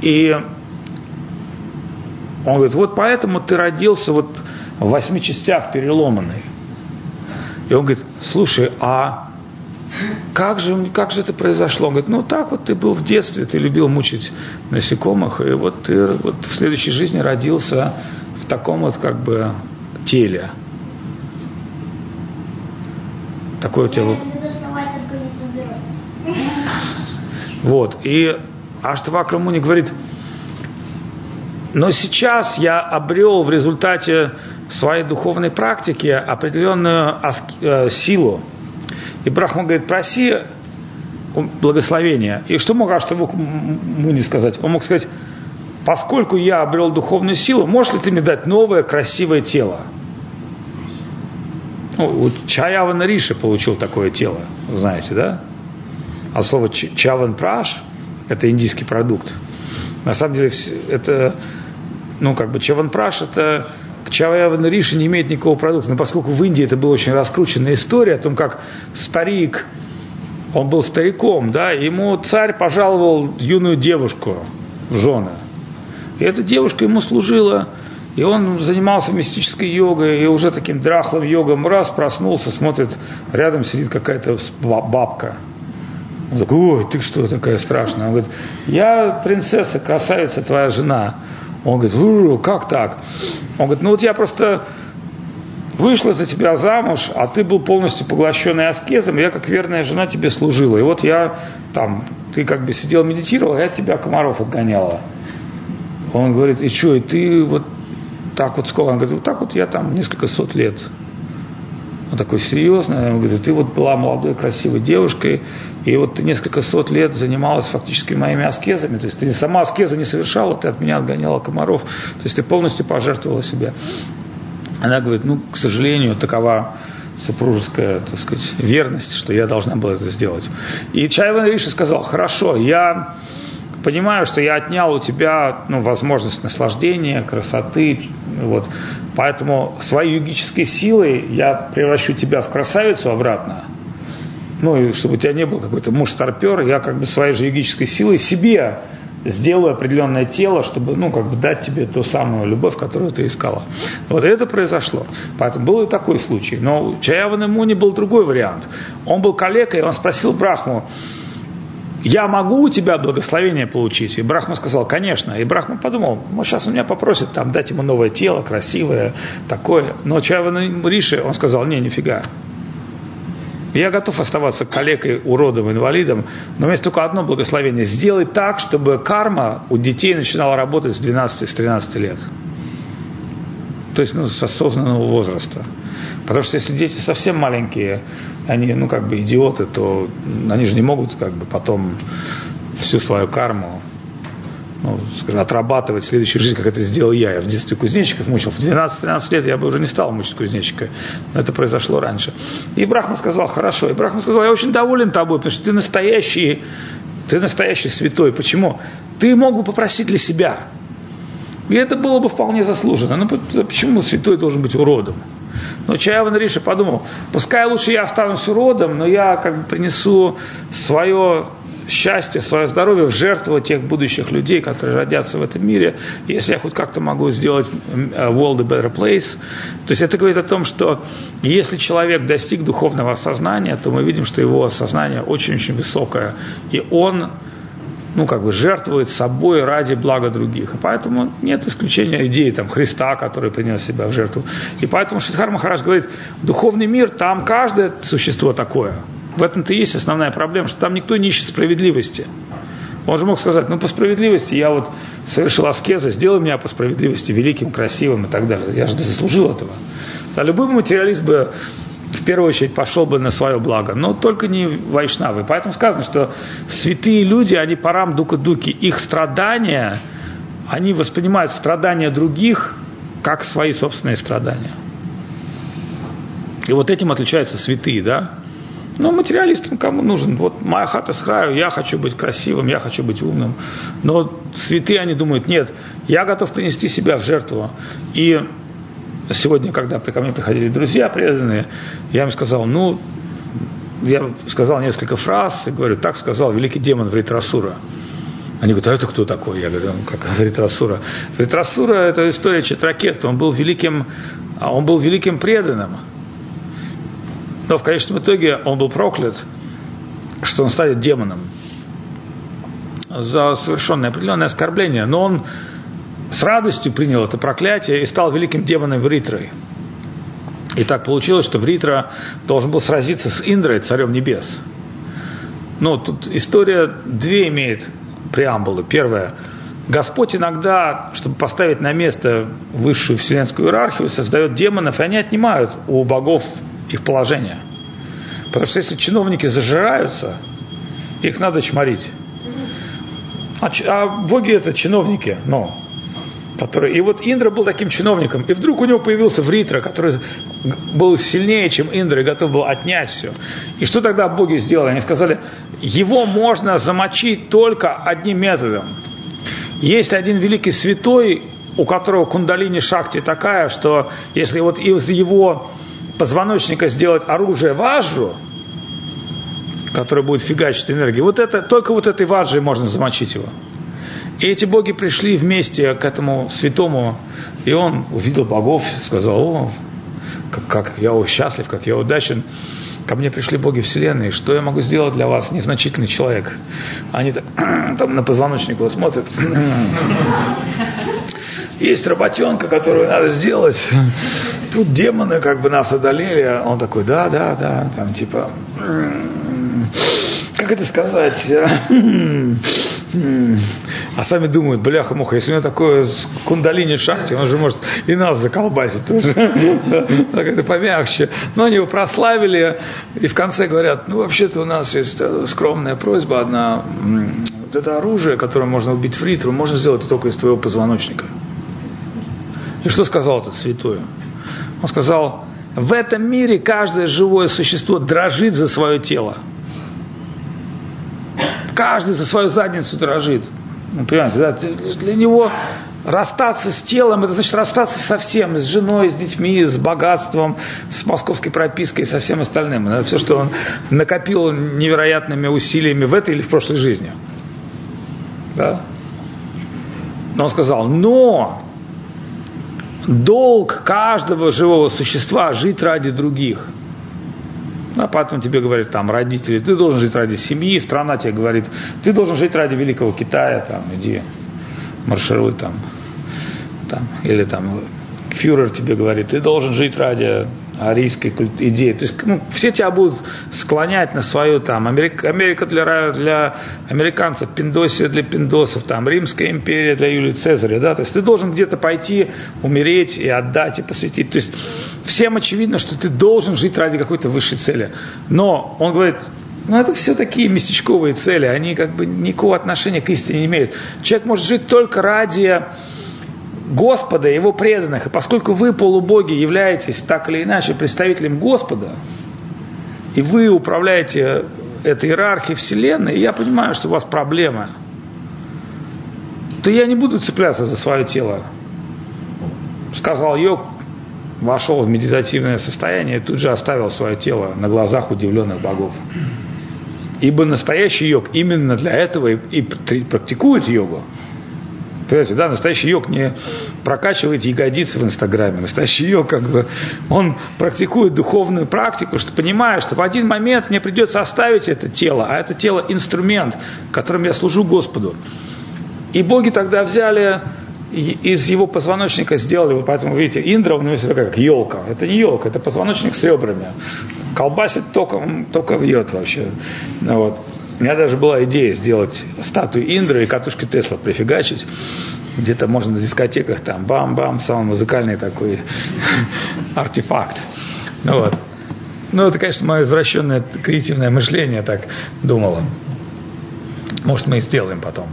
И Он говорит, вот поэтому ты родился вот в восьми частях переломанный. И он говорит, слушай, а как же, как же это произошло? Он говорит, ну так вот ты был в детстве, ты любил мучить насекомых, и вот ты вот в следующей жизни родился в таком вот как бы теле. Такое тело. Вот. И Аштавак Рамуни говорит, но сейчас я обрел в результате своей духовной практики определенную э, силу. И Брахма говорит, проси благословения. И что мог Аштавак Муни сказать? Он мог сказать, поскольку я обрел духовную силу, можешь ли ты мне дать новое красивое тело? Ну, Чаяван Риша получил такое тело, знаете, да? А слово Чаван Праш – это индийский продукт. На самом деле это, ну, как бы Чаван Праш – это Чаван Риша не имеет никакого продукта. Но поскольку в Индии это была очень раскрученная история о том, как старик, он был стариком, да, ему царь пожаловал юную девушку в жены. И эта девушка ему служила и он занимался мистической йогой, и уже таким драхлым йогом раз проснулся, смотрит, рядом сидит какая-то бабка. Он такой, ой, ты что такая страшная? Он говорит, я принцесса, красавица, твоя жена. Он говорит, как так? Он говорит, ну вот я просто вышла за тебя замуж, а ты был полностью поглощенный аскезом, и я как верная жена тебе служила. И вот я там, ты как бы сидел, медитировал, а я тебя комаров отгоняла. Он говорит, и что, и ты вот так вот сколько? Он говорит, вот так вот я там несколько сот лет. Он такой серьезный, он говорит, ты вот была молодой, красивой девушкой, и вот ты несколько сот лет занималась фактически моими аскезами, то есть ты сама аскеза не совершала, ты от меня отгоняла комаров, то есть ты полностью пожертвовала себя. Она говорит, ну, к сожалению, такова супружеская, так сказать, верность, что я должна была это сделать. И Чайван Риши сказал, хорошо, я понимаю, что я отнял у тебя ну, возможность наслаждения, красоты, вот, поэтому своей югической силой я превращу тебя в красавицу обратно, ну, и чтобы у тебя не был какой-то муж-старпер, я как бы своей же югической силой себе сделаю определенное тело, чтобы, ну, как бы дать тебе ту самую любовь, которую ты искала. Вот это произошло. Поэтому был и такой случай. Но у Чаявана Муни был другой вариант. Он был коллегой, и он спросил Брахму, я могу у тебя благословение получить? И Брахма сказал, конечно. И Брахма подумал, ну, сейчас он меня попросит там дать ему новое тело, красивое, такое. Но Чавана Риши, он сказал, не, нифига. Я готов оставаться калекой, уродом, инвалидом, но у меня есть только одно благословение. Сделай так, чтобы карма у детей начинала работать с 12-13 лет. То есть ну, с осознанного возраста. Потому что если дети совсем маленькие, они, ну, как бы идиоты, то они же не могут, как бы, потом всю свою карму ну, скажем, отрабатывать в следующей жизни, как это сделал я. Я в детстве кузнечиков мучил. В 12-13 лет я бы уже не стал мучить кузнечика. Но это произошло раньше. И Брахма сказал, хорошо. И Брахма сказал, я очень доволен тобой, потому что ты настоящий, ты настоящий святой. Почему? Ты мог бы попросить для себя. И это было бы вполне заслуженно. Но ну, почему святой должен быть уродом? Но Чаяван Риша подумал, пускай лучше я останусь уродом, но я как бы принесу свое счастье, свое здоровье в жертву тех будущих людей, которые родятся в этом мире, если я хоть как-то могу сделать э, world a better place. То есть это говорит о том, что если человек достиг духовного осознания, то мы видим, что его сознание очень-очень высокое, и он ну, как бы жертвует собой ради блага других. И поэтому нет исключения идеи там, Христа, который принес себя в жертву. И поэтому Шидхар Махараш говорит, духовный мир, там каждое существо такое. В этом-то и есть основная проблема, что там никто не ищет справедливости. Он же мог сказать, ну по справедливости я вот совершил аскеза, сделай меня по справедливости великим, красивым и так далее. Я же заслужил этого. А любой материалист бы в первую очередь пошел бы на свое благо, но только не вайшнавы. Поэтому сказано, что святые люди, они парам дука дуки, их страдания, они воспринимают страдания других как свои собственные страдания. И вот этим отличаются святые, да? Но материалистам кому нужен? Вот моя хата с краю, я хочу быть красивым, я хочу быть умным. Но святые, они думают, нет, я готов принести себя в жертву. И сегодня, когда ко мне приходили друзья преданные, я им сказал, ну, я сказал несколько фраз и говорю, так сказал великий демон Вритрасура. Они говорят, а это кто такой? Я говорю, ну, как Вритрасура. Вритрасура – это история Четракета. Он был великим, а он был великим преданным. Но в конечном итоге он был проклят, что он станет демоном за совершенное определенное оскорбление. Но он с радостью принял это проклятие и стал великим демоном Вритрой. И так получилось, что Вритра должен был сразиться с Индрой, царем небес. Но тут история две имеет преамбулы. Первое. Господь иногда, чтобы поставить на место высшую вселенскую иерархию, создает демонов, и они отнимают у богов их положение. Потому что если чиновники зажираются, их надо чморить. А, а боги это чиновники, но который... И вот Индра был таким чиновником, и вдруг у него появился Вритра, который был сильнее, чем Индра, и готов был отнять все. И что тогда боги сделали? Они сказали, его можно замочить только одним методом. Есть один великий святой, у которого кундалини шахти такая, что если вот из его позвоночника сделать оружие важру, которое будет фигачить энергию, вот это, только вот этой важей можно замочить его. И эти боги пришли вместе к этому святому, и он увидел богов, сказал, о, как, как я счастлив, как я удачен. Ко мне пришли боги Вселенной, что я могу сделать для вас, незначительный человек? Они так, там на позвоночник его смотрят. Есть работенка, которую надо сделать. Тут демоны как бы нас одолели. Он такой, да, да, да, там типа, как это сказать? А сами думают, бляха-муха, если у него такое кундалини шахте, он же может и нас заколбасить тоже. Так это помягче. Но они его прославили, и в конце говорят, ну вообще-то у нас есть э, скромная просьба одна. Вот это оружие, которое можно убить фритру, можно сделать только из твоего позвоночника. И что сказал этот святой? Он сказал, в этом мире каждое живое существо дрожит за свое тело. Каждый за свою задницу дрожит. Ну, понимаете, да? Для него расстаться с телом, это значит расстаться со всем, с женой, с детьми, с богатством, с московской пропиской со всем остальным. Это все, что он накопил невероятными усилиями в этой или в прошлой жизни. Да? Но он сказал, но долг каждого живого существа жить ради других – а потом тебе говорят там родители, ты должен жить ради семьи, страна тебе говорит, ты должен жить ради Великого Китая, там, иди маршируй там, там или там фюрер тебе говорит, ты должен жить ради арийской идеи. То есть ну, все тебя будут склонять на свою там Америка, для, для американцев, Пиндосия для пиндосов, там Римская империя для Юлия Цезаря, да, то есть ты должен где-то пойти, умереть и отдать и посвятить. То есть всем очевидно, что ты должен жить ради какой-то высшей цели. Но он говорит, ну, это все такие местечковые цели, они как бы никакого отношения к истине не имеют. Человек может жить только ради Господа его преданных. И поскольку вы, полубоги, являетесь так или иначе представителем Господа, и вы управляете этой иерархией Вселенной, и я понимаю, что у вас проблема, то я не буду цепляться за свое тело. Сказал Йог, вошел в медитативное состояние и тут же оставил свое тело на глазах удивленных богов. Ибо настоящий йог именно для этого и, и практикует йогу. Понимаете, да, настоящий йог не прокачивает ягодицы в Инстаграме. Настоящий йог, как бы, он практикует духовную практику, что понимает, что в один момент мне придется оставить это тело, а это тело инструмент, которым я служу Господу. И боги тогда взяли из его позвоночника сделали, поэтому, видите, Индра у него такая, как елка. Это не елка, это позвоночник с ребрами. Колбасит током, только вьет вообще. Вот. У меня даже была идея сделать статую Индры и катушки Тесла прифигачить. Где-то можно на дискотеках там бам-бам, самый музыкальный такой артефакт. Ну вот. Ну, это, конечно, мое извращенное креативное мышление так думало. Может, мы и сделаем потом.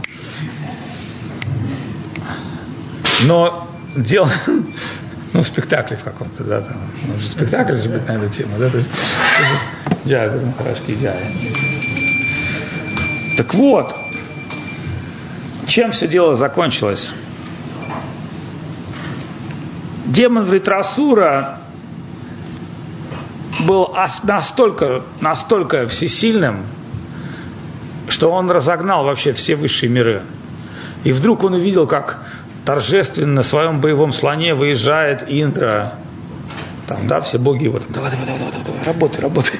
Но дело, ну, в спектакле в каком-то, да, там, может, спектакль же быть на эту тему, да, то есть, джай, ну, хорошо, джай. Так вот, чем все дело закончилось? Демон Вритрасура был настолько, настолько всесильным, что он разогнал вообще все высшие миры. И вдруг он увидел, как торжественно на своем боевом слоне выезжает Индра, там, да, все боги его там, давай, давай, давай, давай, давай, работай, работай.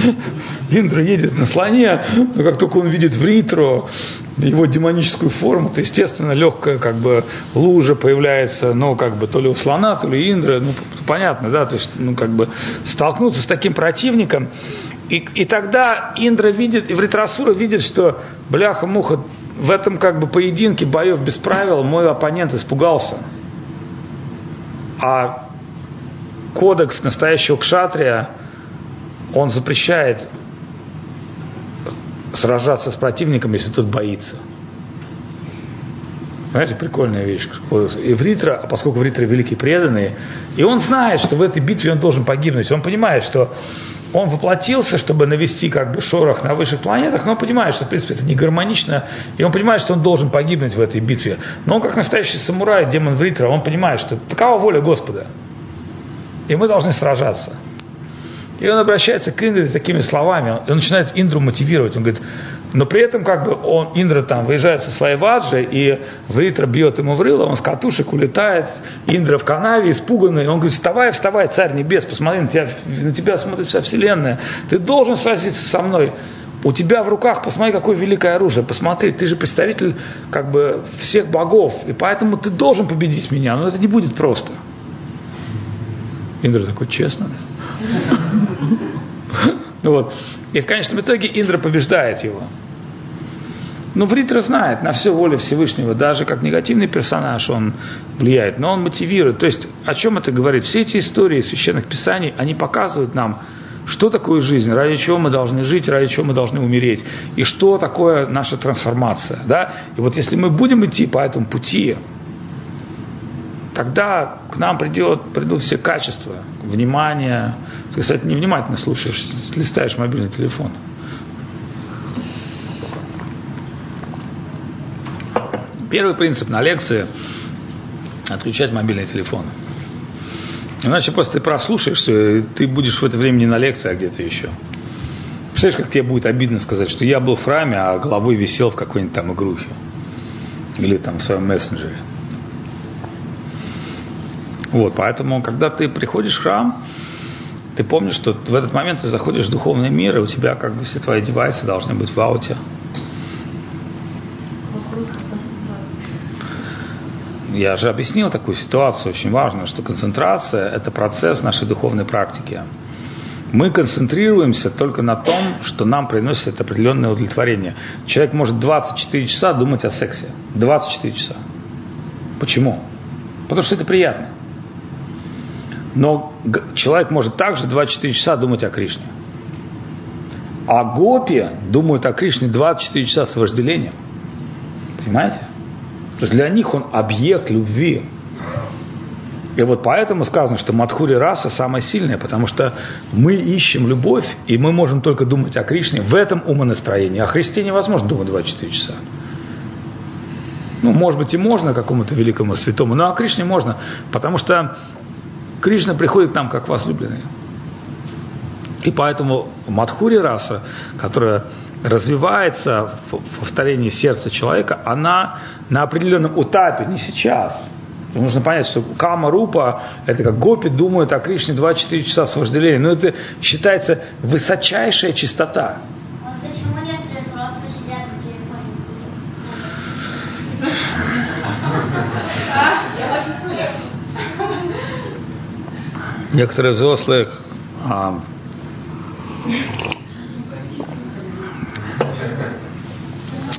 Индра едет на слоне, но как только он видит в ритро его демоническую форму, то, естественно, легкая как бы лужа появляется, ну, как бы то ли у слона, то ли Индра, ну, понятно, да, то есть, ну, как бы столкнуться с таким противником, и, и тогда Индра видит, и Вритрасура видит, что бляха-муха, в этом как бы поединке боев без правил мой оппонент испугался. А кодекс настоящего кшатрия, он запрещает сражаться с противником, если тот боится. Знаете, прикольная вещь. И Вритра, а поскольку Вритра великий преданный, и он знает, что в этой битве он должен погибнуть. Он понимает, что он воплотился, чтобы навести как бы шорох на высших планетах, но он понимает, что в принципе это не гармонично, и он понимает, что он должен погибнуть в этой битве. Но он как настоящий самурай, демон Вритра, он понимает, что такова воля Господа и мы должны сражаться. И он обращается к Индре такими словами, он начинает Индру мотивировать, он говорит, но при этом как бы он, Индра там выезжает со своей ваджи, и Вритра бьет ему в рыло, он с катушек улетает, Индра в канаве, испуганный, он говорит, вставай, вставай, царь небес, посмотри, на тебя, на тебя смотрит вся вселенная, ты должен сразиться со мной, у тебя в руках, посмотри, какое великое оружие, посмотри, ты же представитель как бы всех богов, и поэтому ты должен победить меня, но это не будет просто. Индра такой, честно? Ну вот. И в конечном итоге Индра побеждает его. Но Вритра знает на все волю Всевышнего, даже как негативный персонаж он влияет, но он мотивирует. То есть о чем это говорит? Все эти истории священных писаний, они показывают нам, что такое жизнь, ради чего мы должны жить, ради чего мы должны умереть, и что такое наша трансформация. Да? И вот если мы будем идти по этому пути, тогда к нам придет, придут все качества, внимание. Ты, кстати, невнимательно слушаешь, листаешь мобильный телефон. Первый принцип на лекции – отключать мобильный телефон. Иначе просто ты прослушаешься, и ты будешь в это время не на лекции, а где-то еще. Представляешь, как тебе будет обидно сказать, что я был в храме, а головой висел в какой-нибудь там игрухе. Или там в своем мессенджере. Вот, поэтому, когда ты приходишь в храм, ты помнишь, что в этот момент ты заходишь в духовный мир, и у тебя как бы все твои девайсы должны быть в ауте. Я же объяснил такую ситуацию, очень важно, что концентрация – это процесс нашей духовной практики. Мы концентрируемся только на том, что нам приносит определенное удовлетворение. Человек может 24 часа думать о сексе. 24 часа. Почему? Потому что это приятно. Но человек может также 24 часа думать о Кришне. А гопи думают о Кришне 24 часа с вожделением. Понимаете? То есть для них он объект любви. И вот поэтому сказано, что Мадхури раса самая сильная, потому что мы ищем любовь, и мы можем только думать о Кришне в этом умонастроении. О Христе невозможно думать 24 часа. Ну, может быть, и можно какому-то великому святому, но о Кришне можно, потому что Кришна приходит к нам как возлюбленный. И поэтому Мадхури раса, которая развивается в повторении сердца человека, она на определенном этапе, не сейчас. Нужно понять, что Кама Рупа, это как гопи думают о Кришне 24 часа с вожделением. Но это считается высочайшая чистота. А почему некоторые взрослые сидят на телефоне? Некоторые взрослые а,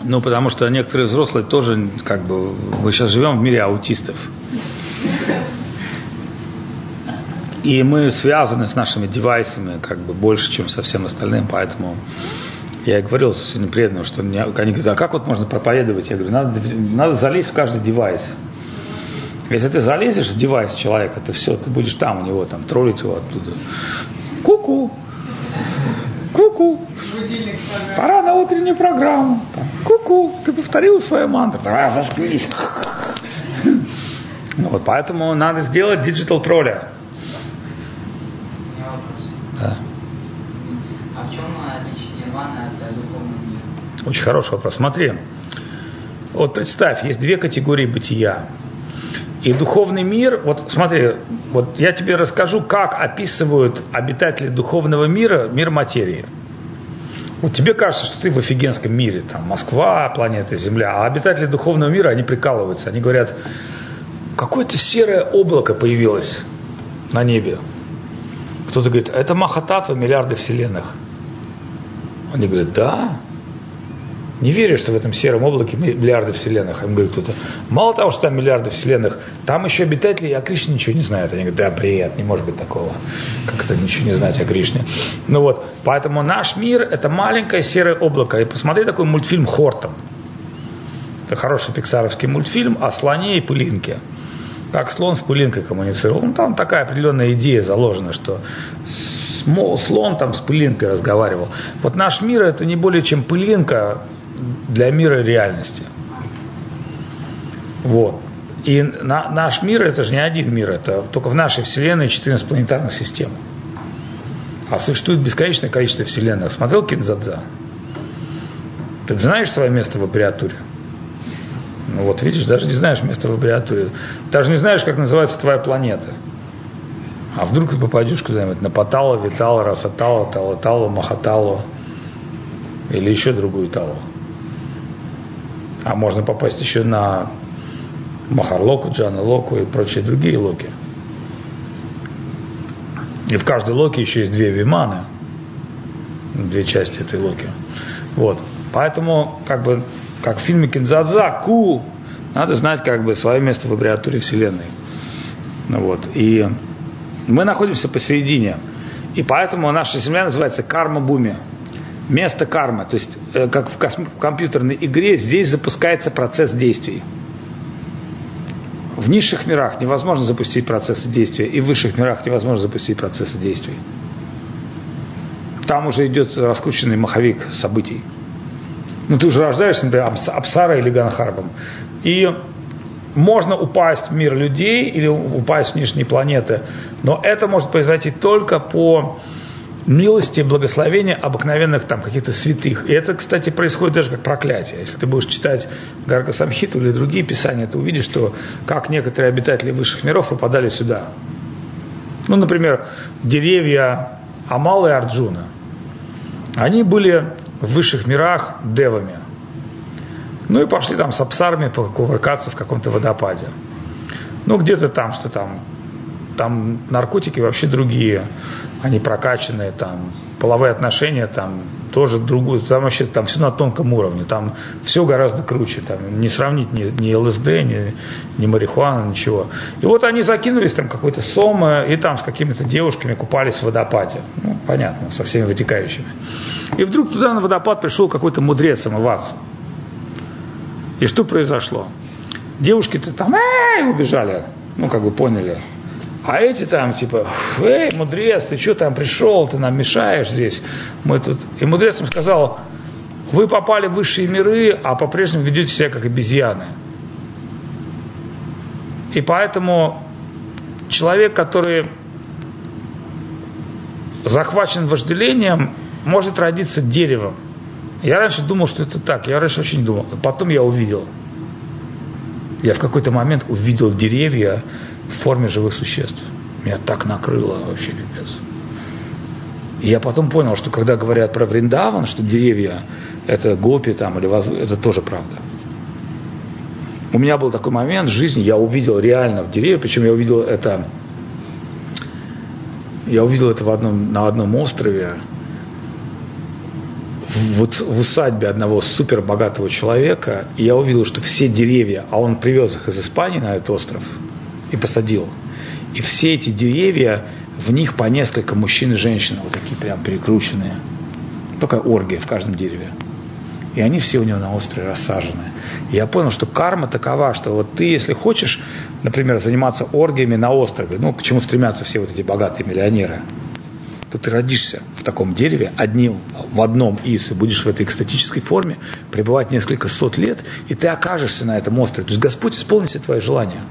ну, потому что некоторые взрослые тоже, как бы, мы сейчас живем в мире аутистов. И мы связаны с нашими девайсами как бы больше, чем со всем остальным, поэтому я и говорил сегодня преданным, что мне, они говорят, а как вот можно проповедовать? Я говорю, надо, надо залезть в каждый девайс. Если ты залезешь в девайс человека, то все, ты будешь там у него, там, троллить его оттуда. Ку-ку. Ку-ку. Пора на утреннюю программу. Ку-ку. Ты повторил свою мантру. Давай, заткнись. Ну, вот поэтому надо сделать digital тролля. Да. А в чем отличие нирваны от духовного мира? Очень хороший вопрос. Смотри, Вот представь, есть две категории бытия. И духовный мир, вот смотри, вот я тебе расскажу, как описывают обитатели духовного мира мир материи. Вот тебе кажется, что ты в офигенском мире, там Москва, планета Земля, а обитатели духовного мира, они прикалываются, они говорят, какое-то серое облако появилось на небе. Кто-то говорит, это Махататва, миллиарды вселенных. Они говорят, да, не верю, что в этом сером облаке миллиарды вселенных. Им говорит кто-то, мало того, что там миллиарды вселенных, там еще обитатели о Кришне ничего не знают. Они говорят, да, бред, не может быть такого. Как это ничего не знать о Кришне. Ну вот, поэтому наш мир – это маленькое серое облако. И посмотри такой мультфильм «Хортон». Это хороший пиксаровский мультфильм о слоне и пылинке как слон с пылинкой коммуницировал. Ну, там такая определенная идея заложена, что слон там с пылинкой разговаривал. Вот наш мир это не более чем пылинка для мира реальности. Вот. И на, наш мир это же не один мир, это только в нашей Вселенной 14 планетарных систем. А существует бесконечное количество вселенных. Смотрел Кинзадза? Ты знаешь свое место в аббревиатуре? Ну вот видишь, даже не знаешь место в аббревиатуре. Даже не знаешь, как называется твоя планета. А вдруг ты попадешь куда-нибудь на Патала, Витала, Расатала, Талатала, Махатала или еще другую Талу. А можно попасть еще на Махарлоку, Джана Локу и прочие другие локи. И в каждой локе еще есть две виманы, две части этой локи. Вот. Поэтому, как бы, как в фильме Кинзадза, ку, надо знать как бы свое место в аббревиатуре Вселенной. Ну, вот. И мы находимся посередине. И поэтому наша Земля называется карма-буми место кармы. То есть, э, как в компьютерной игре, здесь запускается процесс действий. В низших мирах невозможно запустить процессы действия, и в высших мирах невозможно запустить процессы действий. Там уже идет раскрученный маховик событий. Ну, ты уже рождаешься, например, Апсара или Ганхарбом. И можно упасть в мир людей или упасть в нижние планеты, но это может произойти только по милости, благословения обыкновенных там каких-то святых. И это, кстати, происходит даже как проклятие. Если ты будешь читать Гарга Самхиту или другие писания, ты увидишь, что как некоторые обитатели высших миров попадали сюда. Ну, например, деревья Амала и Арджуна. Они были в высших мирах девами. Ну и пошли там с апсарами покувыркаться в каком-то водопаде. Ну, где-то там, что там, там наркотики вообще другие они прокачанные, там, половые отношения, там, тоже другую, там вообще, там все на тонком уровне, там все гораздо круче, там, не сравнить ни, ни ЛСД, ни, ни марихуана, ничего. И вот они закинулись там какой-то сом, и там с какими-то девушками купались в водопаде, ну, понятно, со всеми вытекающими. И вдруг туда на водопад пришел какой-то мудрец омываться. И что произошло? Девушки-то там, эй, убежали, ну, как бы поняли, а эти там типа, эй, мудрец, ты что там пришел, ты нам мешаешь здесь. Мы тут... И мудрец им сказал, вы попали в высшие миры, а по-прежнему ведете себя как обезьяны. И поэтому человек, который захвачен вожделением, может родиться деревом. Я раньше думал, что это так. Я раньше очень думал. Потом я увидел. Я в какой-то момент увидел деревья, в форме живых существ. Меня так накрыло вообще пипец. И я потом понял, что когда говорят про Вриндаван, что деревья это гопи там или воз... это тоже правда. У меня был такой момент в жизни, я увидел реально в деревья, причем я увидел это, я увидел это в одном, на одном острове, вот в усадьбе одного супер богатого человека, и я увидел, что все деревья, а он привез их из Испании на этот остров, и посадил. И все эти деревья, в них по несколько мужчин и женщин, вот такие прям перекрученные. Только оргия в каждом дереве. И они все у него на острове рассажены. И я понял, что карма такова, что вот ты, если хочешь, например, заниматься оргиями на острове, ну, к чему стремятся все вот эти богатые миллионеры, то ты родишься в таком дереве одним, в одном из, и будешь в этой экстатической форме пребывать несколько сот лет, и ты окажешься на этом острове. То есть Господь исполнит все твои желания.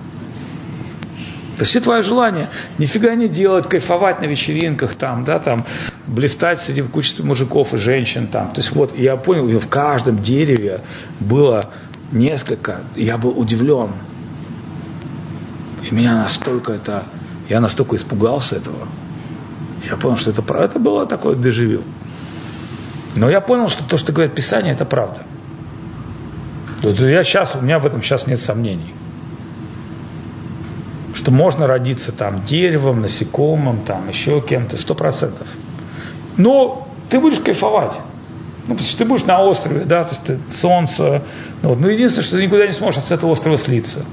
Все твое желание нифига не делать, кайфовать на вечеринках, там, да, там, блистать среди кучи мужиков и женщин. Там. То есть вот я понял, в каждом дереве было несколько, я был удивлен. И меня настолько это, я настолько испугался этого. Я понял, что это, это было такое дежавю. Но я понял, что то, что говорит Писание, это правда. Я сейчас, у меня в этом сейчас нет сомнений. Что можно родиться там деревом, насекомым, там еще кем-то, сто процентов. Но ты будешь кайфовать. Ну, потому что ты будешь на острове, да, то есть ты, солнце. Ну. Но единственное, что ты никуда не сможешь с этого острова слиться.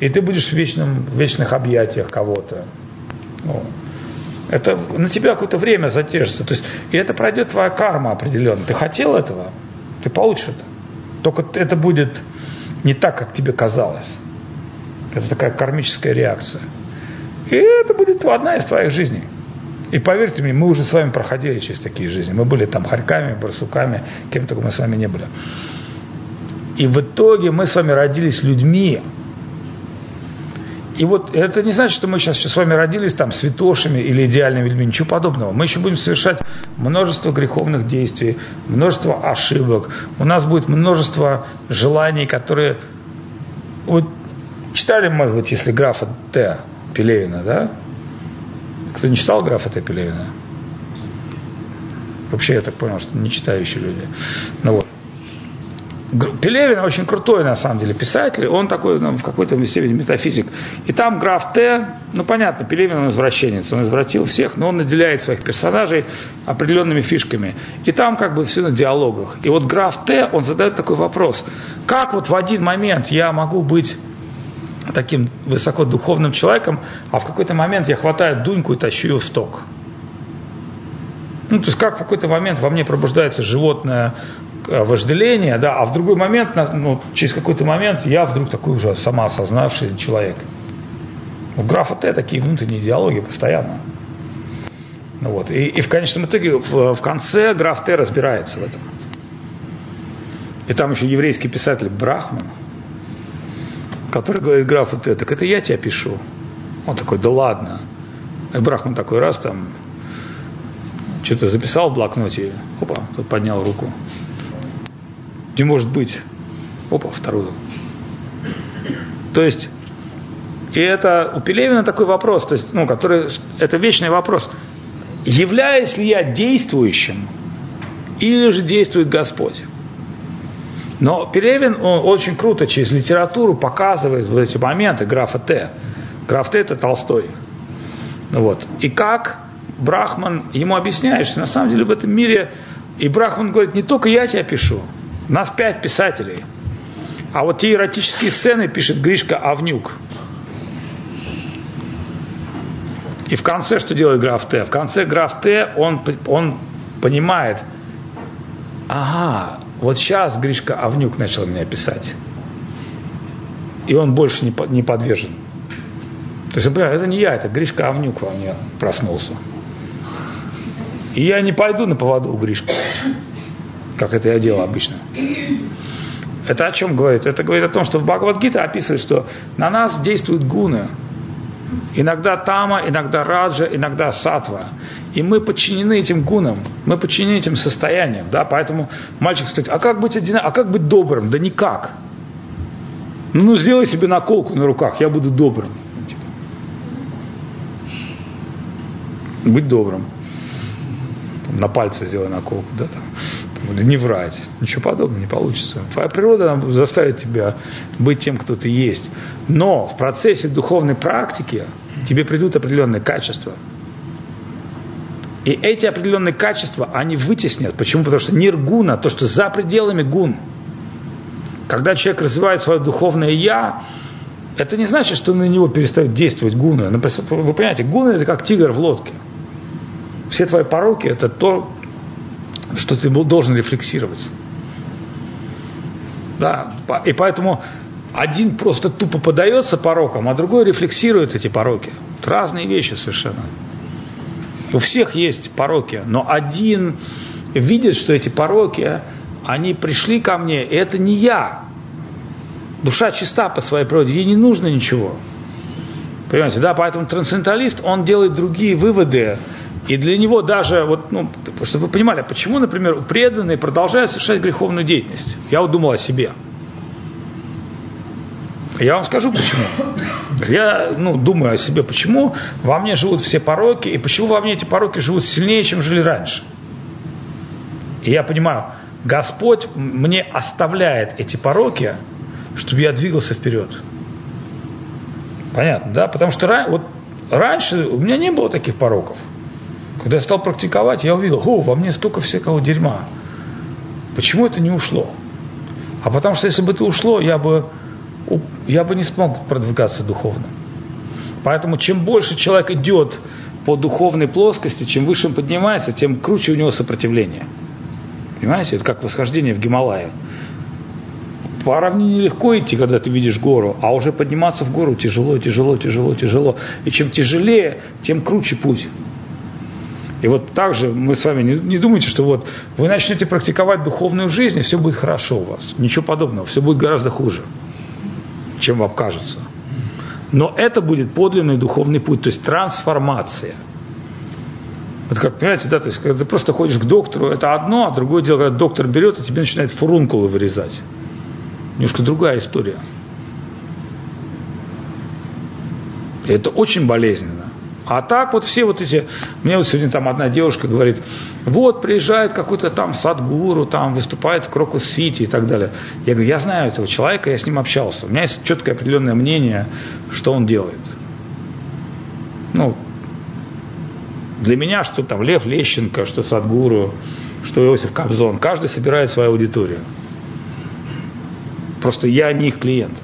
И ты будешь в, вечном, в вечных объятиях кого-то. Ну, это на тебя какое-то время затержится. То есть, и это пройдет твоя карма определенно. Ты хотел этого, ты получишь это. Только это будет не так, как тебе казалось. Это такая кармическая реакция. И это будет одна из твоих жизней. И поверьте мне, мы уже с вами проходили через такие жизни. Мы были там хорьками, барсуками, кем только мы с вами не были. И в итоге мы с вами родились людьми. И вот это не значит, что мы сейчас с вами родились там святошами или идеальными людьми, ничего подобного. Мы еще будем совершать множество греховных действий, множество ошибок. У нас будет множество желаний, которые... Вот читали, может быть, если графа Т. Пелевина, да? Кто не читал графа Т. Пелевина? Вообще, я так понял, что не читающие люди. Ну вот. Пелевин очень крутой, на самом деле, писатель. Он такой, ну, в какой-то степени метафизик. И там граф Т, ну, понятно, Пелевин он извращенец. Он извратил всех, но он наделяет своих персонажей определенными фишками. И там как бы все на диалогах. И вот граф Т, он задает такой вопрос. Как вот в один момент я могу быть таким высокодуховным человеком, а в какой-то момент я хватаю дуньку и тащу ее в сток. Ну, то есть как в какой-то момент во мне пробуждается животное э, вожделение, да, а в другой момент, ну, через какой-то момент я вдруг такой уже самоосознавший человек. У графа Т такие внутренние диалоги постоянно. Ну, вот. и, и в конечном итоге в, в конце граф Т разбирается в этом. И там еще еврейский писатель Брахман – который говорит графу Т, так это я тебя пишу. Он такой, да ладно. И Брахман такой раз там что-то записал в блокноте, опа, тут поднял руку. Не может быть. Опа, вторую. То есть, и это у Пелевина такой вопрос, то есть, ну, который, это вечный вопрос. Являюсь ли я действующим, или же действует Господь? Но Пелевин, он очень круто через литературу показывает вот эти моменты графа Т. Граф Т это Толстой. Вот. И как Брахман ему объясняет, что на самом деле в этом мире, и Брахман говорит, не только я тебя пишу, нас пять писателей. А вот те эротические сцены пишет Гришка Авнюк. И в конце что делает граф Т? В конце граф Т, он, он понимает, ага, вот сейчас Гришка Авнюк начал меня писать. И он больше не, не подвержен. То есть, например, это не я, это Гришка Авнюк во мне проснулся. И я не пойду на поводу у Гришки, как это я делал обычно. Это о чем говорит? Это говорит о том, что в Бхагавадгите описывает, что на нас действуют гуны. Иногда тама, иногда раджа, иногда сатва. И мы подчинены этим гунам, мы подчинены этим состояниям. Да? Поэтому мальчик сказать, а как быть один, а как быть добрым? Да никак. Ну, ну сделай себе наколку на руках, я буду добрым. Типа. Быть добрым. На пальце сделай наколку, да, там. Не врать. Ничего подобного не получится. Твоя природа заставит тебя быть тем, кто ты есть. Но в процессе духовной практики тебе придут определенные качества – и эти определенные качества, они вытеснят. Почему? Потому что ниргуна, то, что за пределами гун. Когда человек развивает свое духовное «я», это не значит, что на него перестают действовать гуны. Вы понимаете, гуны это как тигр в лодке. Все твои пороки это то, что ты должен рефлексировать. Да, и поэтому один просто тупо подается порокам, а другой рефлексирует эти пороки. Это разные вещи совершенно. У всех есть пороки, но один видит, что эти пороки, они пришли ко мне, и это не я. Душа чиста по своей природе, ей не нужно ничего. Понимаете, да, поэтому трансценденталист, он делает другие выводы И для него даже, вот, ну, чтобы вы понимали, почему, например, преданные продолжают совершать греховную деятельность. Я вот думал о себе. Я вам скажу почему. Я ну, думаю о себе, почему во мне живут все пороки, и почему во мне эти пороки живут сильнее, чем жили раньше. И я понимаю, Господь мне оставляет эти пороки, чтобы я двигался вперед. Понятно, да? Потому что вот раньше у меня не было таких пороков. Когда я стал практиковать, я увидел, о, во мне столько всякого дерьма. Почему это не ушло? А потому что если бы это ушло, я бы, я бы не смог продвигаться духовно. Поэтому чем больше человек идет по духовной плоскости, чем выше он поднимается, тем круче у него сопротивление. Понимаете, это как восхождение в Гималае. По равнине легко идти, когда ты видишь гору, а уже подниматься в гору тяжело, тяжело, тяжело, тяжело. И чем тяжелее, тем круче путь. И вот также мы с вами не, не думайте, что вот вы начнете практиковать духовную жизнь, и все будет хорошо у вас. Ничего подобного. Все будет гораздо хуже, чем вам кажется. Но это будет подлинный духовный путь, то есть трансформация – вот как, понимаете, да, то есть, когда ты просто ходишь к доктору, это одно, а другое дело, когда доктор берет и тебе начинает фурункулы вырезать. Немножко другая история. И это очень болезненно. А так вот все вот эти, мне вот сегодня там одна девушка говорит, вот приезжает какой-то там садгуру, там выступает в Крокус-Сити и так далее. Я говорю, я знаю этого человека, я с ним общался. У меня есть четкое определенное мнение, что он делает. Ну, для меня, что там Лев Лещенко, что Садгуру, что Иосиф Кобзон, каждый собирает свою аудиторию. Просто я не их клиент.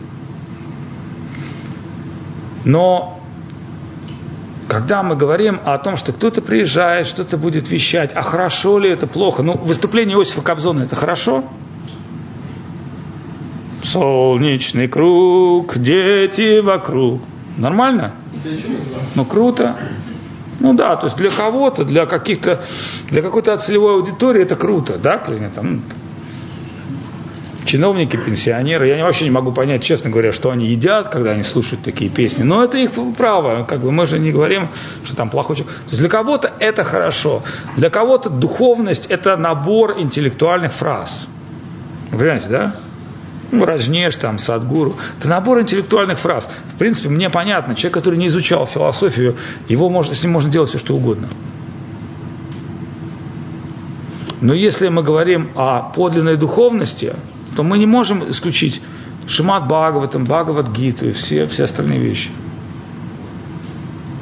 Но когда мы говорим о том, что кто-то приезжает, что-то будет вещать, а хорошо ли это, плохо, ну, выступление Иосифа Кобзона это хорошо? Солнечный круг, дети вокруг. Нормально? Ну, круто. Ну да, то есть для кого-то, для каких-то, для какой-то целевой аудитории это круто, да, там, чиновники, пенсионеры. Я вообще не могу понять, честно говоря, что они едят, когда они слушают такие песни. Но это их право. Как бы мы же не говорим, что там плохой человек. То есть для кого-то это хорошо. Для кого-то духовность – это набор интеллектуальных фраз. Понимаете, да? ну, Раджнеш, там, Садгуру. Это набор интеллектуальных фраз. В принципе, мне понятно, человек, который не изучал философию, его можно, с ним можно делать все, что угодно. Но если мы говорим о подлинной духовности, то мы не можем исключить Шимат Бхагаватам, Бхагават Гиту и все, все остальные вещи.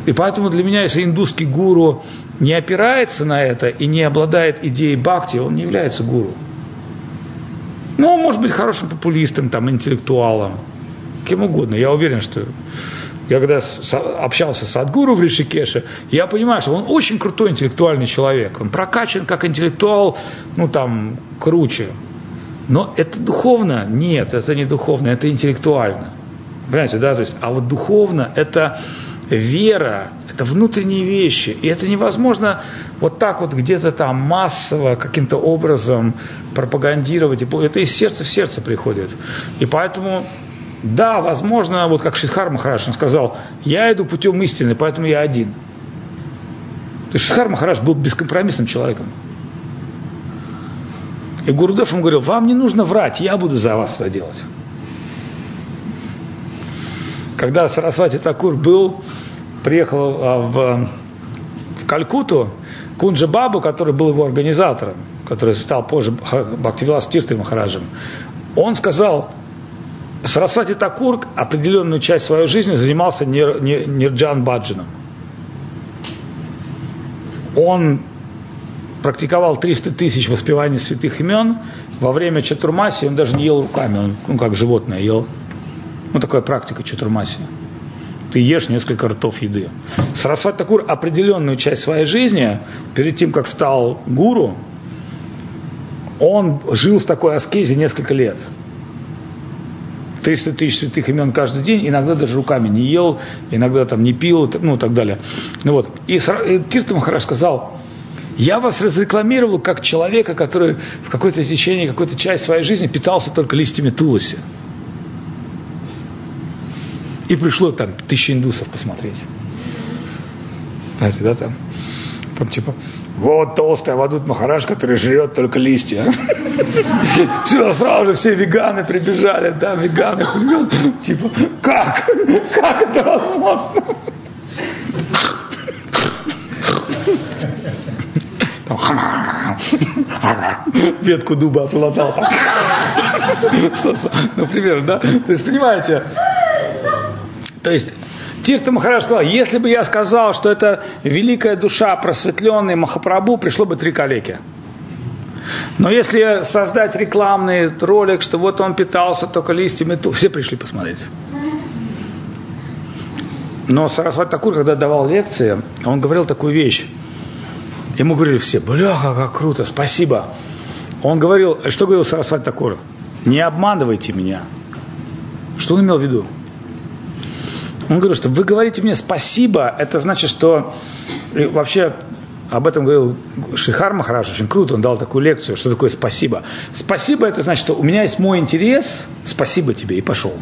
И поэтому для меня, если индусский гуру не опирается на это и не обладает идеей бхакти, он не является гуру. Ну, он может быть хорошим популистом, там, интеллектуалом, кем угодно. Я уверен, что я когда общался с Адгуру в Ришикеше, я понимаю, что он очень крутой интеллектуальный человек. Он прокачан как интеллектуал, ну там, круче. Но это духовно? Нет, это не духовно, это интеллектуально. Понимаете, да? То есть, а вот духовно это вера, это внутренние вещи. И это невозможно вот так вот где-то там массово каким-то образом пропагандировать. Это из сердца в сердце приходит. И поэтому, да, возможно, вот как Шидхар Махараш он сказал, я иду путем истины, поэтому я один. То есть Шидхар Махараш был бескомпромиссным человеком. И Гурдев ему говорил, вам не нужно врать, я буду за вас это делать. Когда Сарасвати Такур был, приехал а, в, в Калькуту, Кунджа Бабу, который был его организатором, который стал позже Бхактивилас Тиртой Махараджем, он сказал, Сарасвати Такур определенную часть своей жизни занимался Нир, Нирджан Баджином. Он практиковал 300 тысяч воспеваний святых имен. Во время чатурмаси он даже не ел руками, он ну, как животное ел ну, такая практика чатурмаси. Ты ешь несколько ртов еды. Сарасват Такур определенную часть своей жизни, перед тем, как стал гуру, он жил в такой аскезе несколько лет. 300 тысяч святых имен каждый день, иногда даже руками не ел, иногда там не пил, ну и так далее. Ну вот. И Тирта Махараш сказал, я вас разрекламировал как человека, который в какой-то течение, какой-то часть своей жизни питался только листьями тулоси. И пришло там тысячи индусов посмотреть. Знаете, да, там. Там типа, вот толстый Авадут Махараш, который жрет только листья. Все, сразу же все веганы прибежали, да, веганы, типа, как? Как это возможно? Ветку дуба отлатал. Например, да? То есть, понимаете, то есть Тирта Махараш сказал, если бы я сказал, что это великая душа, просветленный Махапрабху, пришло бы три калеки. Но если создать рекламный ролик, что вот он питался только листьями, то все пришли посмотреть. Но Сарасвати Такур, когда давал лекции, он говорил такую вещь. Ему говорили все, бляха, как круто, спасибо. Он говорил, что говорил Сарасвати Такур? Не обманывайте меня. Что он имел в виду? Он говорил, что вы говорите мне спасибо, это значит, что вообще об этом говорил Шихар Махараш, очень круто, он дал такую лекцию, что такое спасибо. Спасибо это значит, что у меня есть мой интерес, спасибо тебе, и пошел.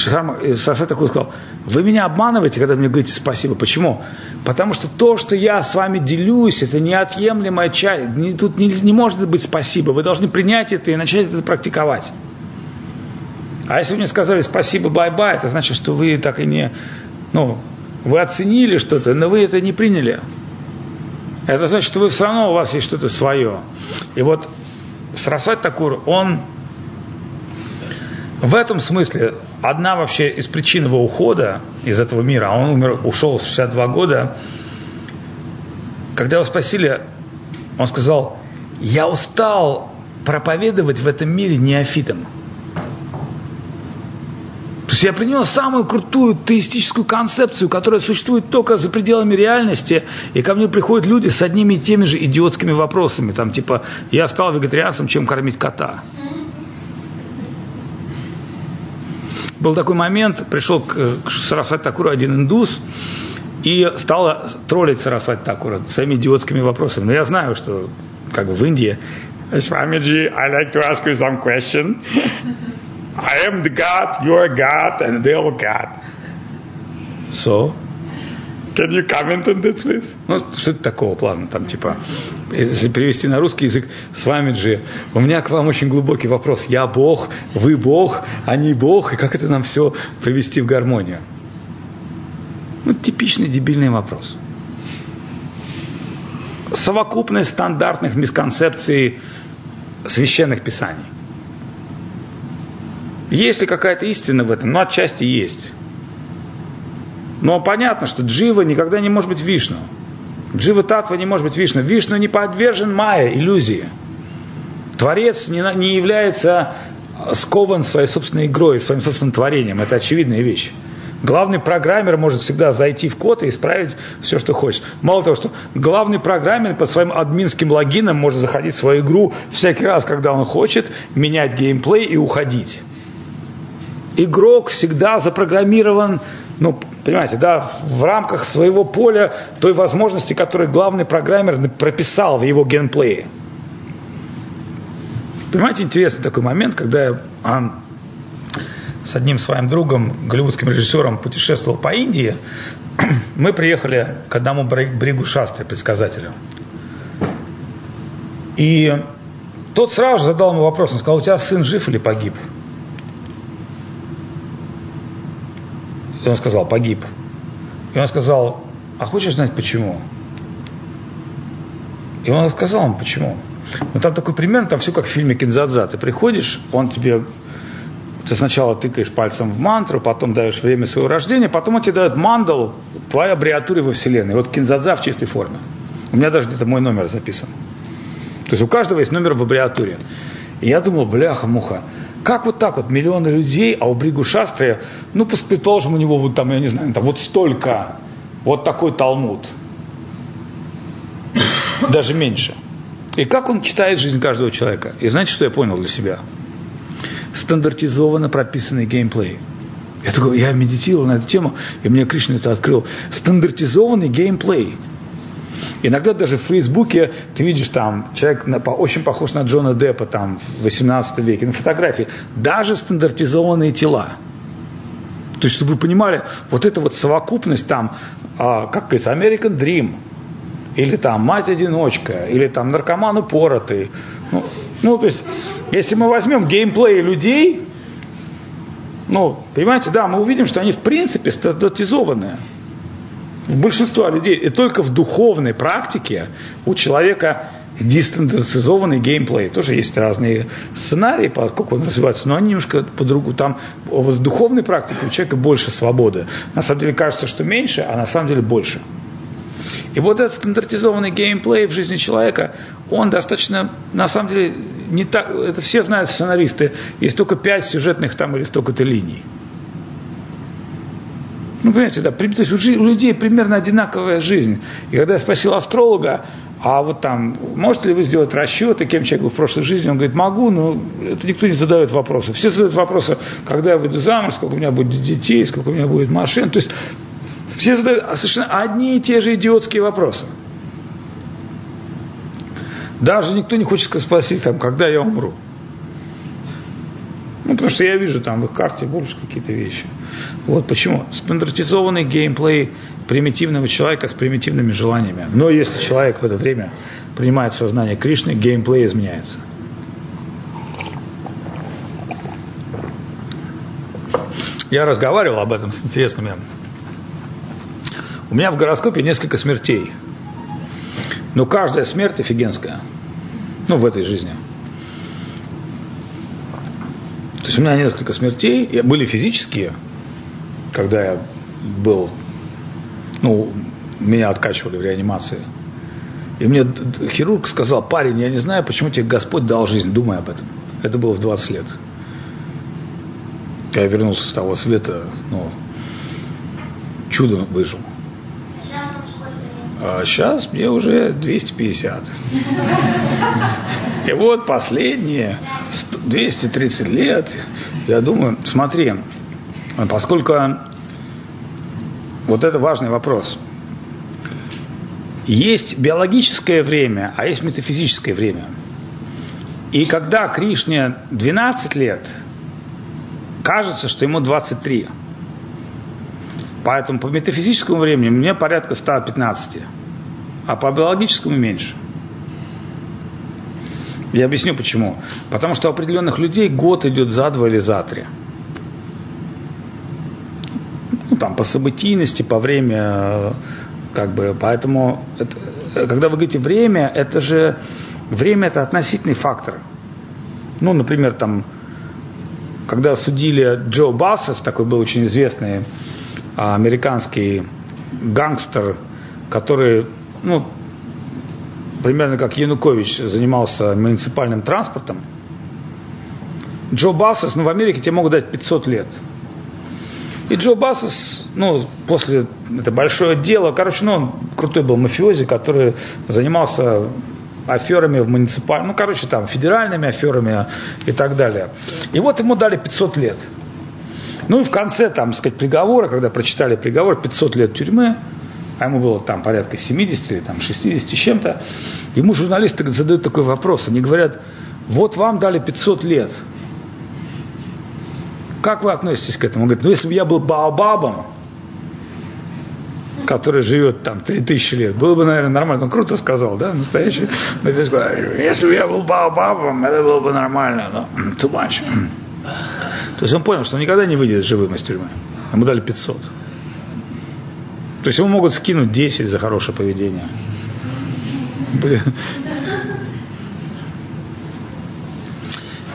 Шихар Саша такой сказал, вы меня обманываете, когда мне говорите спасибо. Почему? Потому что то, что я с вами делюсь, это неотъемлемая часть. Тут не, не может быть спасибо. Вы должны принять это и начать это практиковать. А если вы мне сказали спасибо, bye-bye, это значит, что вы так и не, ну, вы оценили что-то, но вы это не приняли. Это значит, что вы все равно у вас есть что-то свое. И вот Сарасвати Тхакур, он в этом смысле одна вообще из причин его ухода из этого мира, а он умер, ушел в 62 года, когда его спросили, он сказал, я устал проповедовать в этом мире неофитам. То есть я принял самую крутую теистическую концепцию, которая существует только за пределами реальности, и ко мне приходят люди с одними и теми же идиотскими вопросами, там типа, я стал вегетарианцем, чем кормить кота. Был такой момент, пришел к, к Сарасвати Такуру один индус, и стал троллить Сарасвати Такура своими идиотскими вопросами. Но я знаю, что как бы в Индии Swamiji, I like to ask you some question. I am the God, you are God, and they are God. So, can you comment on that, please? Ну, что это такого плана? Там, типа, если перевести на русский язык, с вами же, у меня к вам очень глубокий вопрос. Я Бог, вы Бог, они Бог, и как это нам все привести в гармонию? Ну, типичный дебильный вопрос. Совокупность стандартных мисконцепций священных писаний. Есть ли какая-то истина в этом? Ну, отчасти есть. Но понятно, что Джива никогда не может быть Вишну. Джива Татва не может быть Вишну. Вишну не подвержен майя, иллюзии. Творец не, не является скован своей собственной игрой, своим собственным творением. Это очевидная вещь. Главный программер может всегда зайти в код и исправить все, что хочет. Мало того, что главный программер по своим админским логинам может заходить в свою игру всякий раз, когда он хочет, менять геймплей и уходить игрок всегда запрограммирован, ну, понимаете, да, в рамках своего поля той возможности, которую главный программер прописал в его геймплее. Понимаете, интересный такой момент, когда я а, с одним своим другом, голливудским режиссером, путешествовал по Индии, мы приехали к одному бригу Шастры, предсказателю. И тот сразу же задал ему вопрос, он сказал, у тебя сын жив или погиб? И он сказал, погиб. И он сказал, а хочешь знать почему? И он сказал ему, почему. Ну там такой пример, там все как в фильме Кинзадза. Ты приходишь, он тебе ты сначала тыкаешь пальцем в мантру, потом даешь время своего рождения, потом он тебе дает мандал, твоя аббревиатура во Вселенной. Вот кинзадза в чистой форме. У меня даже где-то мой номер записан. То есть у каждого есть номер в аббревиатуре. И я думал, бляха-муха, как вот так вот миллионы людей, а у Бригу Шастры, ну, предположим, у него вот там, я не знаю, там вот столько, вот такой Талмуд. Даже меньше. И как он читает жизнь каждого человека? И знаете, что я понял для себя? Стандартизованно прописанный геймплей. Я такой, я медитировал на эту тему, и мне Кришна это открыл. Стандартизованный геймплей. Иногда даже в Фейсбуке ты видишь там, человек на, очень похож на Джона Деппа там в 18 веке, на фотографии. Даже стандартизованные тела. То есть, чтобы вы понимали, вот эта вот совокупность там, а, как говорится, American Dream, или там мать-одиночка, или там наркоман упоротый. Ну, ну, то есть, если мы возьмем геймплей людей, ну, понимаете, да, мы увидим, что они в принципе стандартизованные. Большинства людей. И только в духовной практике у человека дистандартизованный геймплей. Тоже есть разные сценарии, поскольку он развивается, но они немножко по-другому. Там в духовной практике у человека больше свободы. На самом деле кажется, что меньше, а на самом деле больше. И вот этот стандартизованный геймплей в жизни человека, он достаточно, на самом деле, не так, это все знают сценаристы, есть только пять сюжетных там или столько-то линий. Ну, понимаете, да, то есть у людей примерно одинаковая жизнь. И когда я спросил астролога, а вот там, можете ли вы сделать расчеты, кем человек был в прошлой жизни? Он говорит, могу, но это никто не задает вопросы. Все задают вопросы, когда я выйду замуж, сколько у меня будет детей, сколько у меня будет машин. То есть все задают совершенно одни и те же идиотские вопросы. Даже никто не хочет спросить, там, когда я умру. Ну, потому что я вижу там в их карте больше какие-то вещи. Вот почему. Стандартизованный геймплей примитивного человека с примитивными желаниями. Но если человек в это время принимает сознание Кришны, геймплей изменяется. Я разговаривал об этом с интересными. У меня в гороскопе несколько смертей. Но каждая смерть офигенская. Ну, в этой жизни. То есть у меня несколько смертей, были физические, когда я был, ну, меня откачивали в реанимации. И мне хирург сказал, парень, я не знаю, почему тебе Господь дал жизнь, думай об этом. Это было в 20 лет. Я вернулся с того света, ну, чудом выжил. А сейчас мне уже 250. И вот последние 230 лет, я думаю, смотри, поскольку вот это важный вопрос. Есть биологическое время, а есть метафизическое время. И когда Кришне 12 лет, кажется, что ему 23. Поэтому по метафизическому времени мне порядка 115, а по биологическому меньше – я объясню почему. Потому что у определенных людей год идет за два или за три. Ну, там, по событийности, по время, как бы, поэтому, это, когда вы говорите время, это же, время это относительный фактор. Ну, например, там, когда судили Джо Бассес, такой был очень известный американский гангстер, который, ну, примерно как Янукович занимался муниципальным транспортом, Джо Бассес, ну в Америке тебе могут дать 500 лет. И Джо Бассес, ну, после, это большое дело, короче, ну, он крутой был мафиози, который занимался аферами в муниципальном, ну, короче, там, федеральными аферами и так далее. И вот ему дали 500 лет. Ну и в конце, там, сказать, приговора, когда прочитали приговор, 500 лет тюрьмы, а ему было там порядка 70 или там 60 с чем-то, ему журналисты задают такой вопрос, они говорят, вот вам дали 500 лет, как вы относитесь к этому? Он говорит, ну если бы я был Баобабом, который живет там 3000 лет, было бы, наверное, нормально. Он круто сказал, да, настоящий. Если бы я был Баобабом, это было бы нормально, но too much. То есть он понял, что он никогда не выйдет живым из тюрьмы. Ему дали 500. То есть ему могут скинуть 10 за хорошее поведение.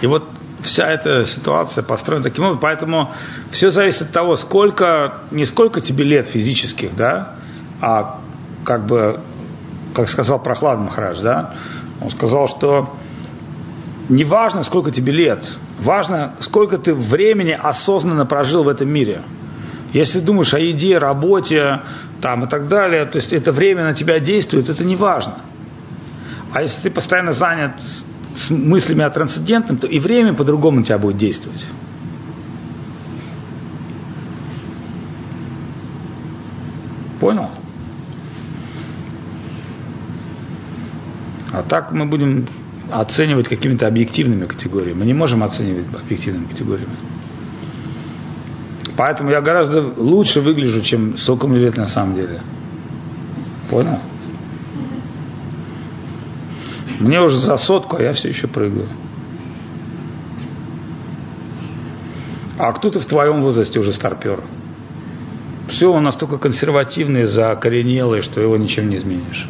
И вот вся эта ситуация построена таким образом. Поэтому все зависит от того, сколько, не сколько тебе лет физических, да, а как бы, как сказал Прохлад Махарадж, да, он сказал, что не важно, сколько тебе лет, важно, сколько ты времени осознанно прожил в этом мире. Если думаешь о еде, работе там, и так далее, то есть это время на тебя действует, это не важно. А если ты постоянно занят с, мыслями о трансцендентном, то и время по-другому на тебя будет действовать. Понял? А так мы будем оценивать какими-то объективными категориями. Мы не можем оценивать объективными категориями. Поэтому я гораздо лучше выгляжу, чем сколько мне лет на самом деле. Понял? Мне уже за сотку, а я все еще прыгаю. А кто-то в твоем возрасте уже старпер. Все, он настолько консервативный, закоренелый, что его ничем не изменишь.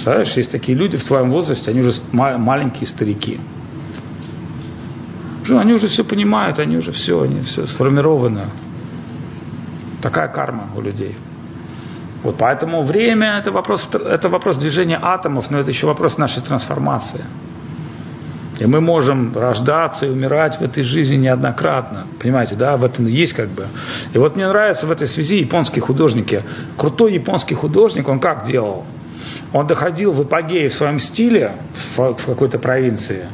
Представляешь, есть такие люди в твоем возрасте, они уже маленькие старики. Они уже все понимают, они уже все, они все сформировано. Такая карма у людей. Вот поэтому время это вопрос, это вопрос движения атомов, но это еще вопрос нашей трансформации. И мы можем рождаться и умирать в этой жизни неоднократно. Понимаете, да, в этом есть как бы. И вот мне нравятся в этой связи японские художники. Крутой японский художник, он как делал? Он доходил в эпогее в своем стиле в, какой-то провинции.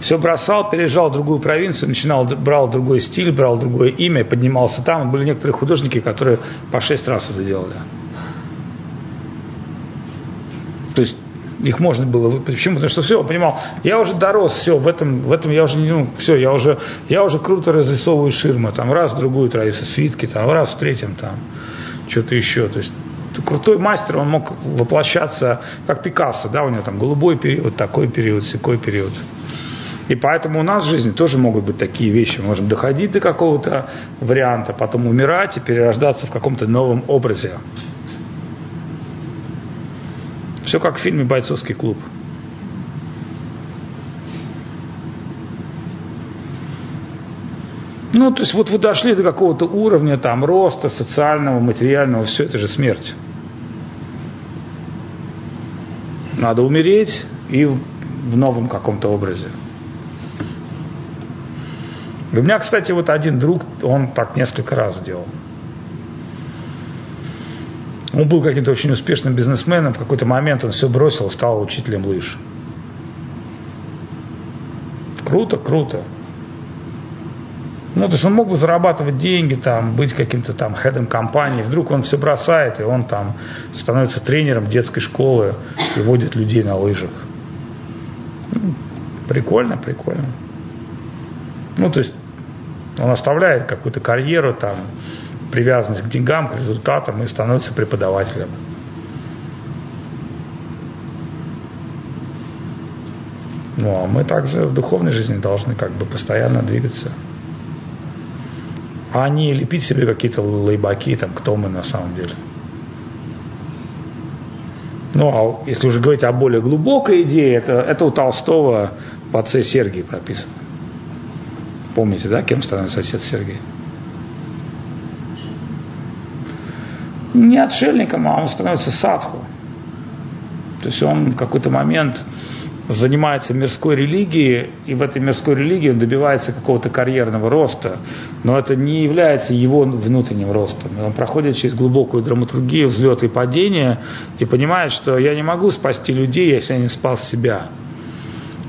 Все бросал, переезжал в другую провинцию, начинал, брал другой стиль, брал другое имя, поднимался там. Были некоторые художники, которые по шесть раз это делали. То есть их можно было Почему? Потому что все, понимал, я уже дорос, все, в этом, в этом я уже не, ну, все, я уже, я уже круто разрисовываю ширмы, там, раз в другую троицу, свитки, там, раз в третьем, там, что-то еще. То есть крутой мастер, он мог воплощаться, как Пикассо, да, у него там голубой период, такой период, секой период. И поэтому у нас в жизни тоже могут быть такие вещи. Мы можем доходить до какого-то варианта, потом умирать и перерождаться в каком-то новом образе. Все как в фильме «Бойцовский клуб». Ну, то есть вот вы дошли до какого-то уровня там роста социального, материального, все это же смерть. Надо умереть и в новом каком-то образе. У меня, кстати, вот один друг, он так несколько раз делал. Он был каким-то очень успешным бизнесменом, в какой-то момент он все бросил, стал учителем лыж. Круто, круто. Ну, то есть он мог бы зарабатывать деньги, там, быть каким-то там хедом компании. Вдруг он все бросает, и он там становится тренером детской школы и водит людей на лыжах. Ну, прикольно, прикольно. Ну, то есть он оставляет какую-то карьеру, там, привязанность к деньгам, к результатам и становится преподавателем. Ну, а мы также в духовной жизни должны как бы постоянно двигаться. А не лепить себе какие-то лейбаки, там, кто мы на самом деле. Ну, а если уже говорить о более глубокой идее, это, это у Толстого в отце Сергии прописано. Помните, да, кем становится отец Сергий? не отшельником, а он становится садху. То есть он в какой-то момент занимается мирской религией, и в этой мирской религии он добивается какого-то карьерного роста, но это не является его внутренним ростом. Он проходит через глубокую драматургию, взлеты и падения, и понимает, что я не могу спасти людей, если я не спас себя.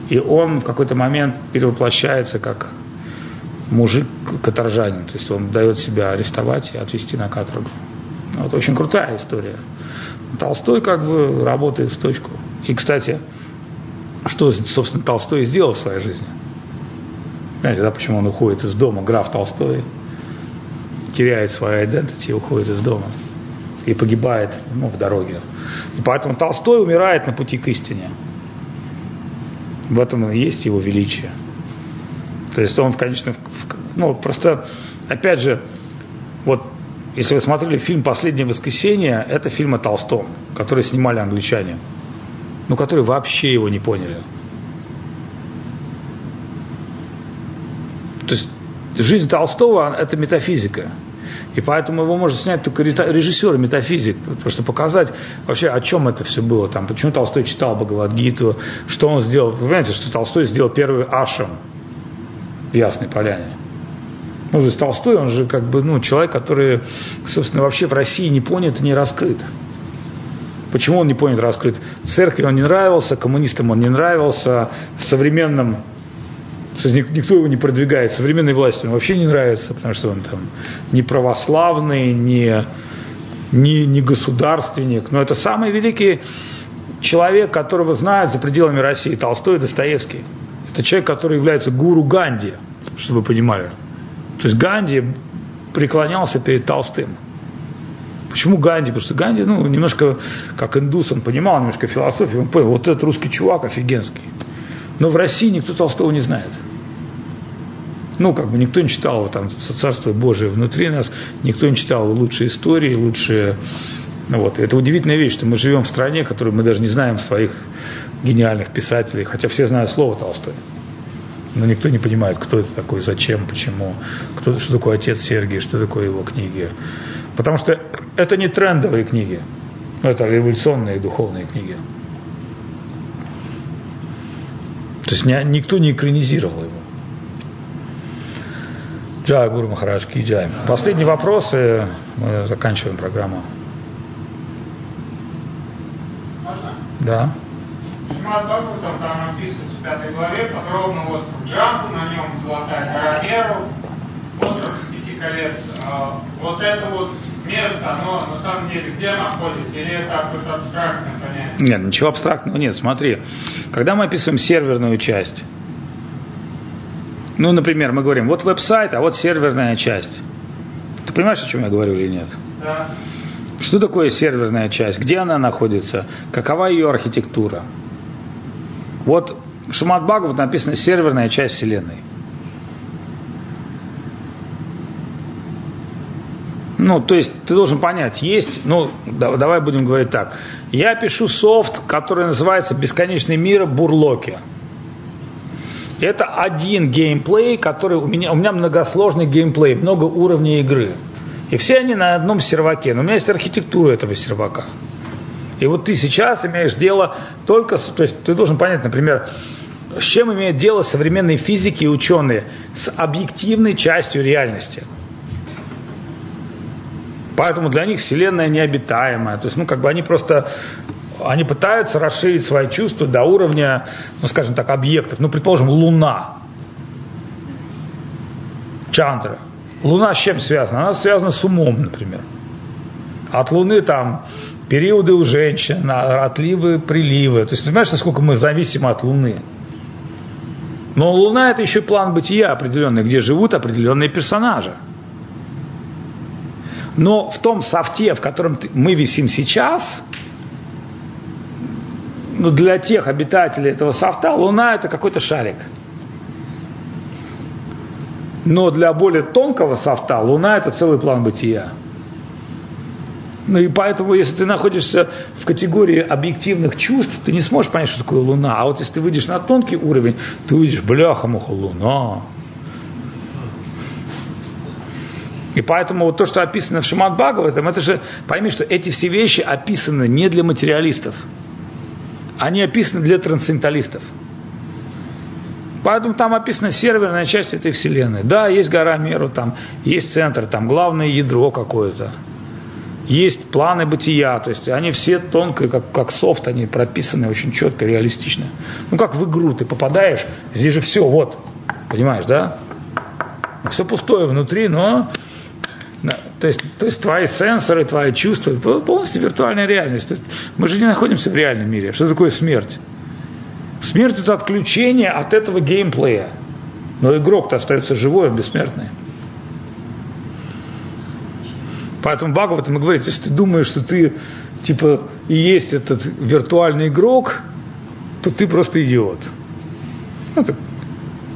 И он в какой-то момент перевоплощается как мужик-каторжанин, то есть он дает себя арестовать и отвести на каторгу. Вот очень крутая история. Толстой как бы работает в точку. И, кстати, что, собственно, Толстой сделал в своей жизни? Знаете, да, почему он уходит из дома, граф Толстой теряет свою identity и уходит из дома. И погибает ну, в дороге. И поэтому Толстой умирает на пути к истине. В этом и есть его величие. То есть он в конечном... Ну, просто, опять же, вот если вы смотрели фильм «Последнее воскресенье», это фильм о Толстом, который снимали англичане, но которые вообще его не поняли. То есть жизнь Толстого – это метафизика. И поэтому его может снять только режиссер метафизик, потому что показать вообще, о чем это все было, там, почему Толстой читал Бхагавадгиту, что он сделал. Вы понимаете, что Толстой сделал первый ашам в Ясной Поляне. Ну, то есть Толстой, он же как бы, ну, человек, который, собственно, вообще в России не понят и не раскрыт. Почему он не понят, раскрыт? Церкви он не нравился, коммунистам он не нравился, современным никто его не продвигает, современной власти он вообще не нравится, потому что он там не православный, не, не, не государственник, но это самый великий человек, которого знают за пределами России, Толстой и Достоевский. Это человек, который является гуру Ганди, чтобы вы понимали. То есть Ганди преклонялся перед Толстым. Почему Ганди? Потому что Ганди, ну, немножко как индус, он понимал немножко философию, он понял, вот этот русский чувак офигенский. Но в России никто Толстого не знает. Ну, как бы никто не читал там Царство Божие внутри нас, никто не читал лучшие истории, лучшие... Ну, вот. Это удивительная вещь, что мы живем в стране, которую мы даже не знаем своих гениальных писателей, хотя все знают слово Толстой. Но никто не понимает, кто это такой, зачем, почему, кто, что такое отец Сергий, что такое его книги. Потому что это не трендовые книги, это революционные духовные книги. То есть никто не экранизировал его. Джай Гуру Махарадж Джай. Последний вопрос, и мы заканчиваем программу. Можно? Да. Шимат Бхагаватам там написано в пятой главе подробно вот Джампу, на нем золотая гора Неру, остров пяти колец. А, вот это вот место, оно на самом деле где находится, или это какое-то абстрактное понятие? Нет, ничего абстрактного нет. Смотри, когда мы описываем серверную часть, ну, например, мы говорим, вот веб-сайт, а вот серверная часть. Ты понимаешь, о чем я говорю или нет? Да. Что такое серверная часть? Где она находится? Какова ее архитектура? Вот Шумат Бхагават написано серверная часть Вселенной. Ну, то есть ты должен понять, есть, ну, давай будем говорить так. Я пишу софт, который называется «Бесконечный мир Бурлоки». Это один геймплей, который у меня, у меня многосложный геймплей, много уровней игры. И все они на одном серваке. Но у меня есть архитектура этого сервака. И вот ты сейчас имеешь дело только, с, то есть ты должен понять, например, с чем имеют дело современные физики и ученые? С объективной частью реальности. Поэтому для них Вселенная необитаемая. То есть, ну, как бы они просто они пытаются расширить свои чувства до уровня, ну, скажем так, объектов. Ну, предположим, Луна. Чандра. Луна с чем связана? Она связана с умом, например. От Луны там периоды у женщин, отливы, приливы. То есть, понимаешь, насколько мы зависимы от Луны. Но Луна это еще план бытия определенный, где живут определенные персонажи. Но в том софте, в котором мы висим сейчас, ну, для тех обитателей этого софта Луна это какой-то шарик. Но для более тонкого софта Луна это целый план бытия. Ну и поэтому, если ты находишься в категории объективных чувств, ты не сможешь понять, что такое Луна. А вот если ты выйдешь на тонкий уровень, ты увидишь, бляха-муха, Луна. И поэтому вот то, что описано в Шимат Бхагаватам, это же, пойми, что эти все вещи описаны не для материалистов они описаны для трансценденталистов. Поэтому там описана серверная часть этой вселенной. Да, есть гора Меру, там есть центр, там главное ядро какое-то. Есть планы бытия, то есть они все тонкие, как, как софт, они прописаны очень четко, реалистично. Ну как в игру ты попадаешь, здесь же все, вот, понимаешь, да? Все пустое внутри, но то есть, то есть твои сенсоры, твои чувства, полностью виртуальная реальность. То есть мы же не находимся в реальном мире. Что такое смерть? Смерть это отключение от этого геймплея. Но игрок-то остается живой, он бессмертный. Поэтому Бхагават ему говорит, если ты думаешь, что ты типа и есть этот виртуальный игрок, то ты просто идиот. Ну, так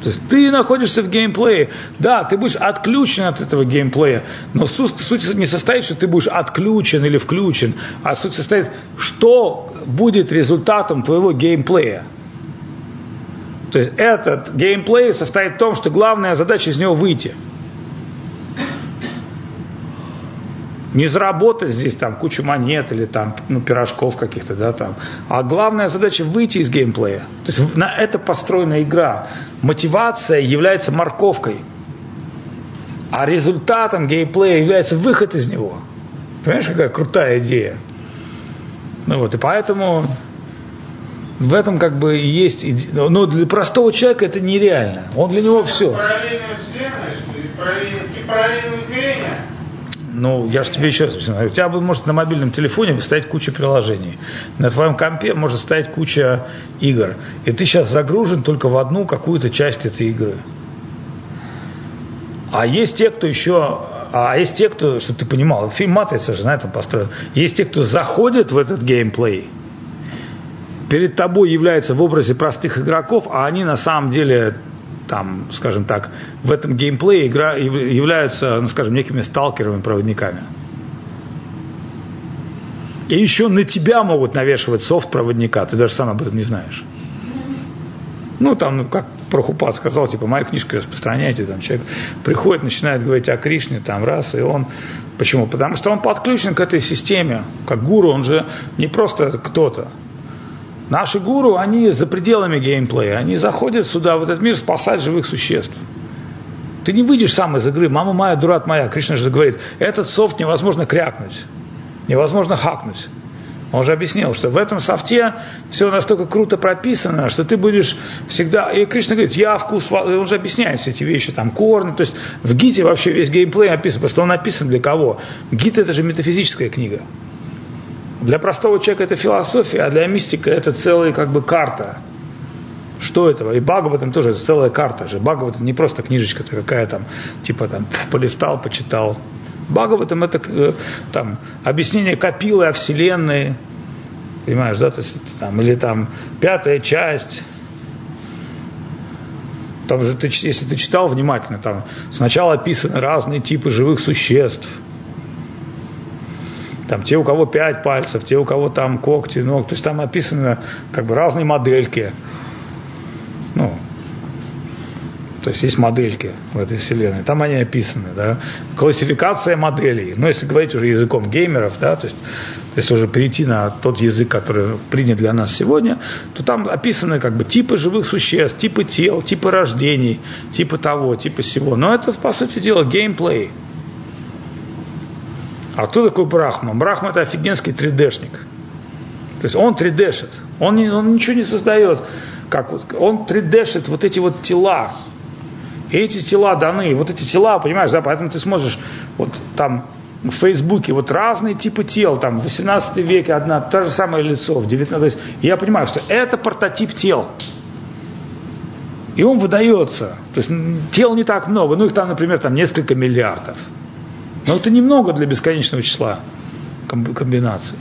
то есть ты находишься в геймплее. Да, ты будешь отключен от этого геймплея, но суть, суть не состоит, что ты будешь отключен или включен, а суть состоит, что будет результатом твоего геймплея. То есть этот геймплей состоит в том, что главная задача из него выйти – Не заработать здесь там кучу монет или там ну, пирожков каких-то, да, там. А главная задача выйти из геймплея. То есть на это построена игра. Мотивация является морковкой. А результатом геймплея является выход из него. Понимаешь, какая крутая идея? Ну вот, и поэтому в этом как бы и есть... Но для простого человека это нереально. Он для него все. Параллельная вселенная, что ли? Параллельное, параллельное измерение? Ну, я же тебе еще раз объясню. У тебя может на мобильном телефоне стоять куча приложений. На твоем компе может стоять куча игр. И ты сейчас загружен только в одну какую-то часть этой игры. А есть те, кто еще, а есть те, кто, чтобы ты понимал, фильм «Матрица» же на этом построен. Есть те, кто заходит в этот геймплей, перед тобой являются в образе простых игроков, а они на самом деле там, скажем так, в этом геймплее игра, являются, ну, скажем, некими сталкерами, проводниками. И еще на тебя могут навешивать софт проводника, ты даже сам об этом не знаешь. Ну, там, ну, как Прохупад сказал, типа, мою книжку распространяйте, там, человек приходит, начинает говорить о Кришне, там, раз, и он... Почему? Потому что он подключен к этой системе, как гуру, он же не просто кто-то. Наши гуру, они за пределами геймплея, они заходят сюда, в этот мир, спасать живых существ. Ты не выйдешь сам из игры, мама моя, дурак моя. Кришна же говорит, этот софт невозможно крякнуть, невозможно хакнуть. Он же объяснил, что в этом софте все настолько круто прописано, что ты будешь всегда... И Кришна говорит, я вкус... Он же объясняет все эти вещи, там, корни. То есть в ГИТе вообще весь геймплей описан, потому что он написан для кого? ГИТ это же метафизическая книга. Для простого человека это философия, а для мистика это целая как бы карта. Что этого? И Бхагаватам тоже это целая карта же. Бхагаватам не просто книжечка какая там, типа там полистал, почитал. Бхагаватам это э, там, объяснение Капилы о Вселенной, понимаешь, да, то есть, там, или там пятая часть, там же ты, если ты читал внимательно, там сначала описаны разные типы живых существ, там те, у кого пять пальцев, те, у кого там когти, ног, то есть там описаны как бы разные модельки. Ну, то есть есть модельки в этой вселенной, там они описаны, да. Классификация моделей. Ну, если говорить уже языком геймеров, да, то есть если уже перейти на тот язык, который принят для нас сегодня, то там описаны как бы типы живых существ, типы тел, типы рождений, типы того, типы всего. Но это, по сути дела, геймплей. А кто такой Брахма? Брахма это офигенский 3D-шник. То есть он 3D-шит. Он, он ничего не создает. Как, он 3D-шит вот эти вот тела, и эти тела даны, вот эти тела, понимаешь, да, поэтому ты смотришь, вот там в Фейсбуке вот разные типы тел, там в 18 веке одна, то же самое лицо, в 19 то есть я понимаю, что это прототип тел. И он выдается. То есть тел не так много, ну их там, например, там несколько миллиардов. Но это немного для бесконечного числа комбинаций.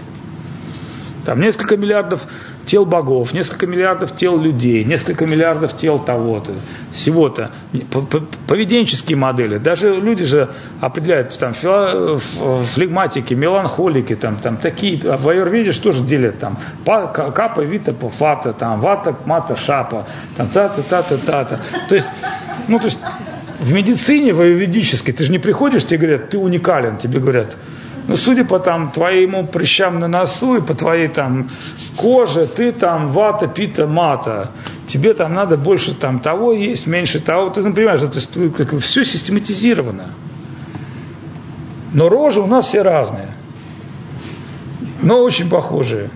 Там несколько миллиардов тел богов, несколько миллиардов тел людей, несколько миллиардов тел того-то, всего-то. Поведенческие модели. Даже люди же определяют, там, флегматики, меланхолики, там, там такие, а в аюрведе что же делят, там, капа, вита, фата, там, вата, мата, шапа, там, та-та, та-та, та-та. То есть, ну, то есть, в медицине, в аюрведической, ты же не приходишь, тебе говорят, ты уникален, тебе говорят, ну, судя по там твоему прыщам на носу и по твоей там коже, ты там вата, пита, мата. Тебе там надо больше там того есть, меньше того. Ты ну, понимаешь, то есть как, все систематизировано. Но рожи у нас все разные. Но очень похожие.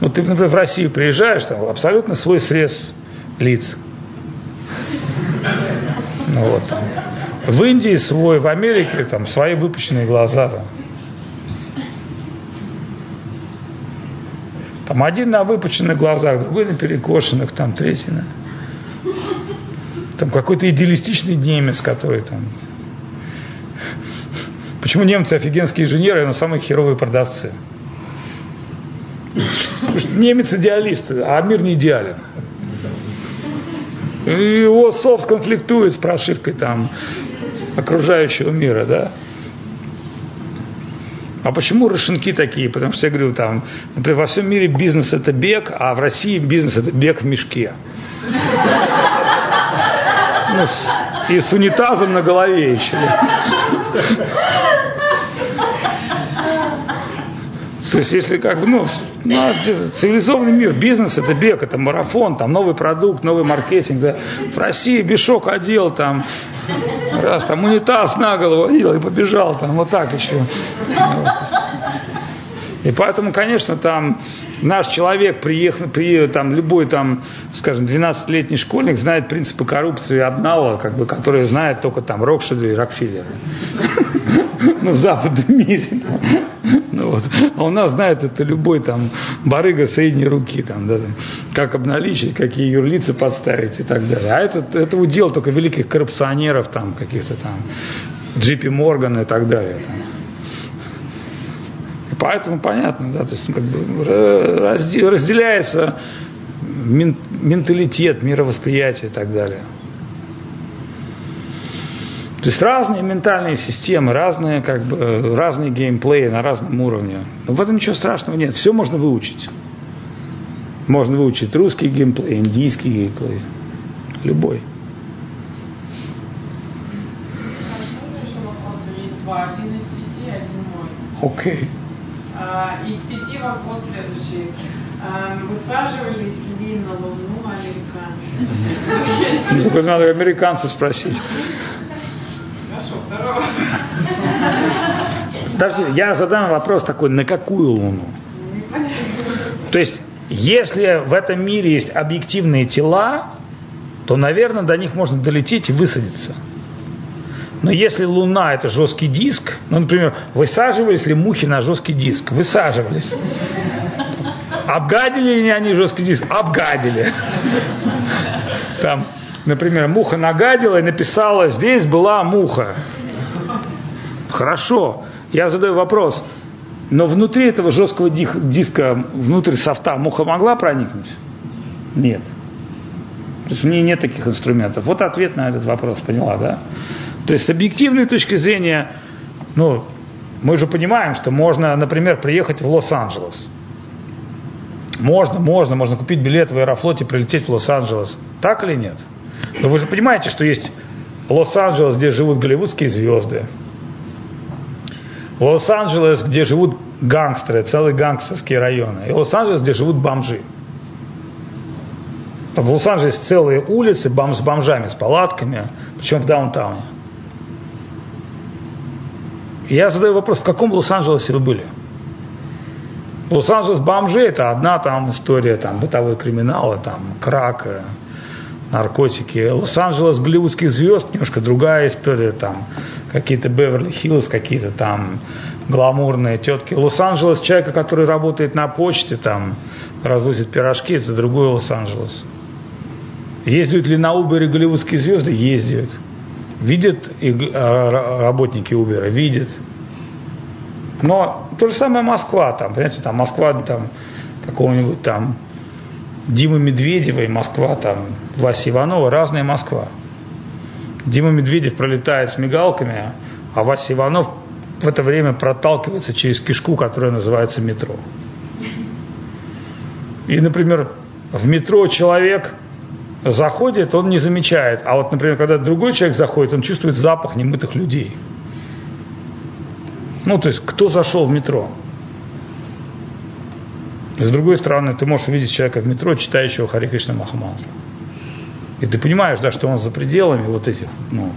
Вот ты, например, в Россию приезжаешь, там абсолютно свой срез лиц. Вот. В Индии свой, в Америке там свои выпущенные глаза. Там. Там один на выпученных глазах, другой на перекошенных, там третий на... Там какой-то идеалистичный немец, который там... Почему немцы офигенские инженеры, но самые херовые продавцы? Немец идеалист, а мир не идеален. Его софт конфликтует с прошивкой там окружающего мира, да. А почему рашенки такие? Потому что я говорю, там, например, во всем мире бизнес это бег, а в России бизнес это бег в мешке. Ну, с, и с унитазом на голове еще. То есть, если как бы, ну, ну, цивилизованный мир, бизнес это бег, это марафон, там новый продукт, новый маркетинг, да. В России бешок одел, там, раз, там унитаз на голову одел и побежал, там, вот так еще. И поэтому, конечно, там наш человек, приехал, при, там, любой, там, скажем, 12-летний школьник знает принципы коррупции и обнала, как бы, которые знает только там Рокшеды и Рокфеллеры. Ну, в западном мире. Ну, вот. А у нас знает это любой там барыга средней руки, там, да, там, как обналичить, какие юрлицы подставить и так далее. А это, это удел только великих коррупционеров, там, каких-то там, Джипи Морган и так далее. Там. И поэтому понятно, да, то есть как бы разделяется менталитет, мировосприятие и так далее. То есть разные ментальные системы, разные, как бы, разные геймплеи на разном уровне. Но в этом ничего страшного нет. Все можно выучить. Можно выучить русский геймплей, индийский геймплей. Любой. Один из сети, один мой. Окей. Okay. А, из сети вопрос следующий. А, высаживались ли на Луну американцы? Ну, только надо американцев спросить. Подожди, я задам вопрос такой, на какую Луну? То есть, если в этом мире есть объективные тела, то, наверное, до них можно долететь и высадиться. Но если Луна это жесткий диск, ну, например, высаживались ли мухи на жесткий диск? Высаживались. Обгадили ли они жесткий диск? Обгадили. Там, например, муха нагадила и написала, здесь была муха. Хорошо, я задаю вопрос, но внутри этого жесткого диска, внутрь софта муха могла проникнуть? Нет. То есть в ней нет таких инструментов. Вот ответ на этот вопрос, поняла, да? То есть с объективной точки зрения, ну, мы же понимаем, что можно, например, приехать в Лос-Анджелес. Можно, можно, можно купить билет в Аэрофлоте, прилететь в Лос-Анджелес. Так или нет? Но вы же понимаете, что есть Лос-Анджелес, где живут голливудские звезды. Лос-Анджелес, где живут гангстеры, целые гангстерские районы. И Лос-Анджелес, где живут бомжи. В Лос-Анджелесе целые улицы бом с бомжами, с палатками, причем в даунтауне. я задаю вопрос, в каком Лос-Анджелесе вы были? Лос-Анджелес бомжи это одна там история, там бытовой криминал, там крак, наркотики. Лос-Анджелес голливудских звезд немножко другая история, там какие-то Беверли-Хиллз, какие-то там гламурные тетки. Лос-Анджелес человека, который работает на почте, там развозит пирожки, это другой Лос-Анджелес. Ездят ли на Uber голливудские звезды? Ездят. Видят и а, работники Uber? Видят. Но то же самое Москва, там, понимаете, там Москва там какого-нибудь там Дима Медведева и Москва, там, Вася Иванова, разная Москва. Дима Медведев пролетает с мигалками, а Вася Иванов в это время проталкивается через кишку, которая называется метро. И, например, в метро человек заходит, он не замечает. А вот, например, когда другой человек заходит, он чувствует запах немытых людей. Ну, то есть, кто зашел в метро? С другой стороны, ты можешь увидеть человека в метро, читающего Хари Кришна Махамантру. И ты понимаешь, да, что он за пределами вот этих, ну,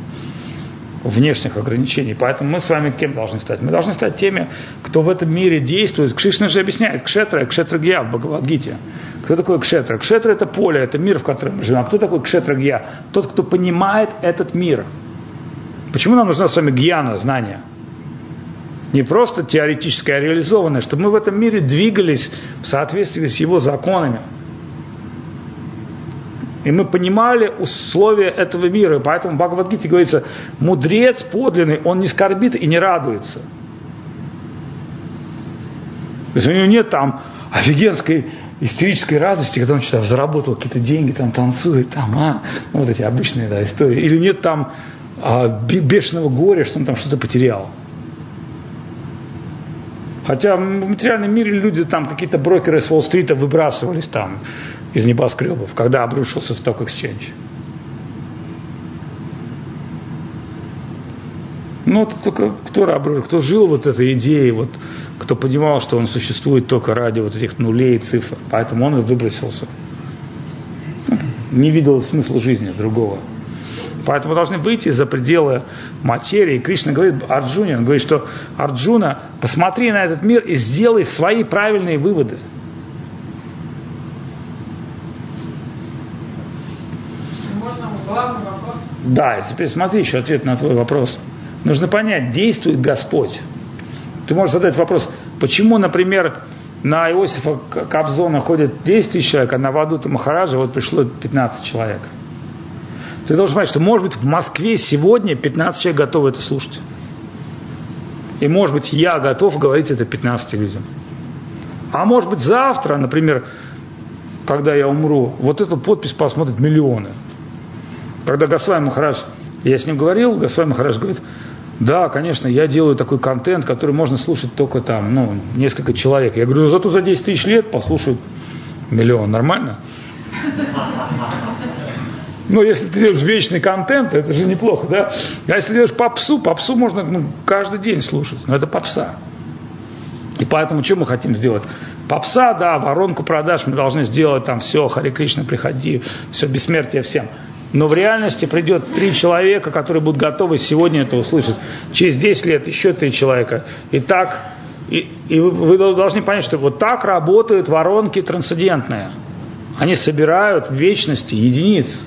внешних ограничений. Поэтому мы с вами кем должны стать? Мы должны стать теми, кто в этом мире действует. Кришна же объясняет, кшетра, кшетра гья в Бхагавадгите. Кто такой кшетра? Кшетра это поле, это мир, в котором мы живем. А кто такой кшетра гья? Тот, кто понимает этот мир. Почему нам нужна с вами гьяна, знание? Не просто теоретическое, а реализованное, чтобы мы в этом мире двигались в соответствии с его законами. И мы понимали условия этого мира. И поэтому в Бхагавадгите говорится, мудрец подлинный, он не скорбит и не радуется. То есть у него нет там офигенской истерической радости, когда он что-то заработал какие-то деньги, там танцует, там, а, ну, вот эти обычные да, истории. Или нет там а, бешеного горя, что он там что-то потерял. Хотя в материальном мире люди там, какие-то брокеры с Уолл-стрита выбрасывались там из небоскребов, когда обрушился сток exchange. Ну, это только кто обрушил, кто жил вот этой идеей, вот, кто понимал, что он существует только ради вот этих нулей и цифр. Поэтому он и выбросился. Не видел смысла жизни другого. Поэтому должны выйти за пределы материи. Кришна говорит Арджуне, он говорит, что Арджуна, посмотри на этот мир и сделай свои правильные выводы. Да, и теперь смотри еще ответ на твой вопрос. Нужно понять, действует Господь. Ты можешь задать вопрос, Почему, например, на Иосифа Кобзона ходит 10 тысяч человек, а на Вадута Махараджа вот пришло 15 человек. Ты должен понимать, что может быть в Москве сегодня 15 человек готовы это слушать. И может быть я готов говорить это 15 людям. А может быть завтра, например, когда я умру, вот эту подпись посмотрят миллионы. Когда Госвай Махарадж, я с ним говорил, Госвай Махарадж говорит, да, конечно, я делаю такой контент, который можно слушать только там, ну, несколько человек. Я говорю, «Ну, зато за 10 тысяч лет послушают миллион. Нормально? Ну, если ты делаешь вечный контент, это же неплохо, да? А если делаешь попсу, попсу можно ну, каждый день слушать. Но это попса. И поэтому что мы хотим сделать? Попса, да, воронку продаж мы должны сделать, там все, Хари Кришна, приходи, все, бессмертие всем. Но в реальности придет три человека, которые будут готовы сегодня это услышать. Через 10 лет еще три человека. И так, и, и вы, должны понять, что вот так работают воронки трансцендентные. Они собирают в вечности единиц.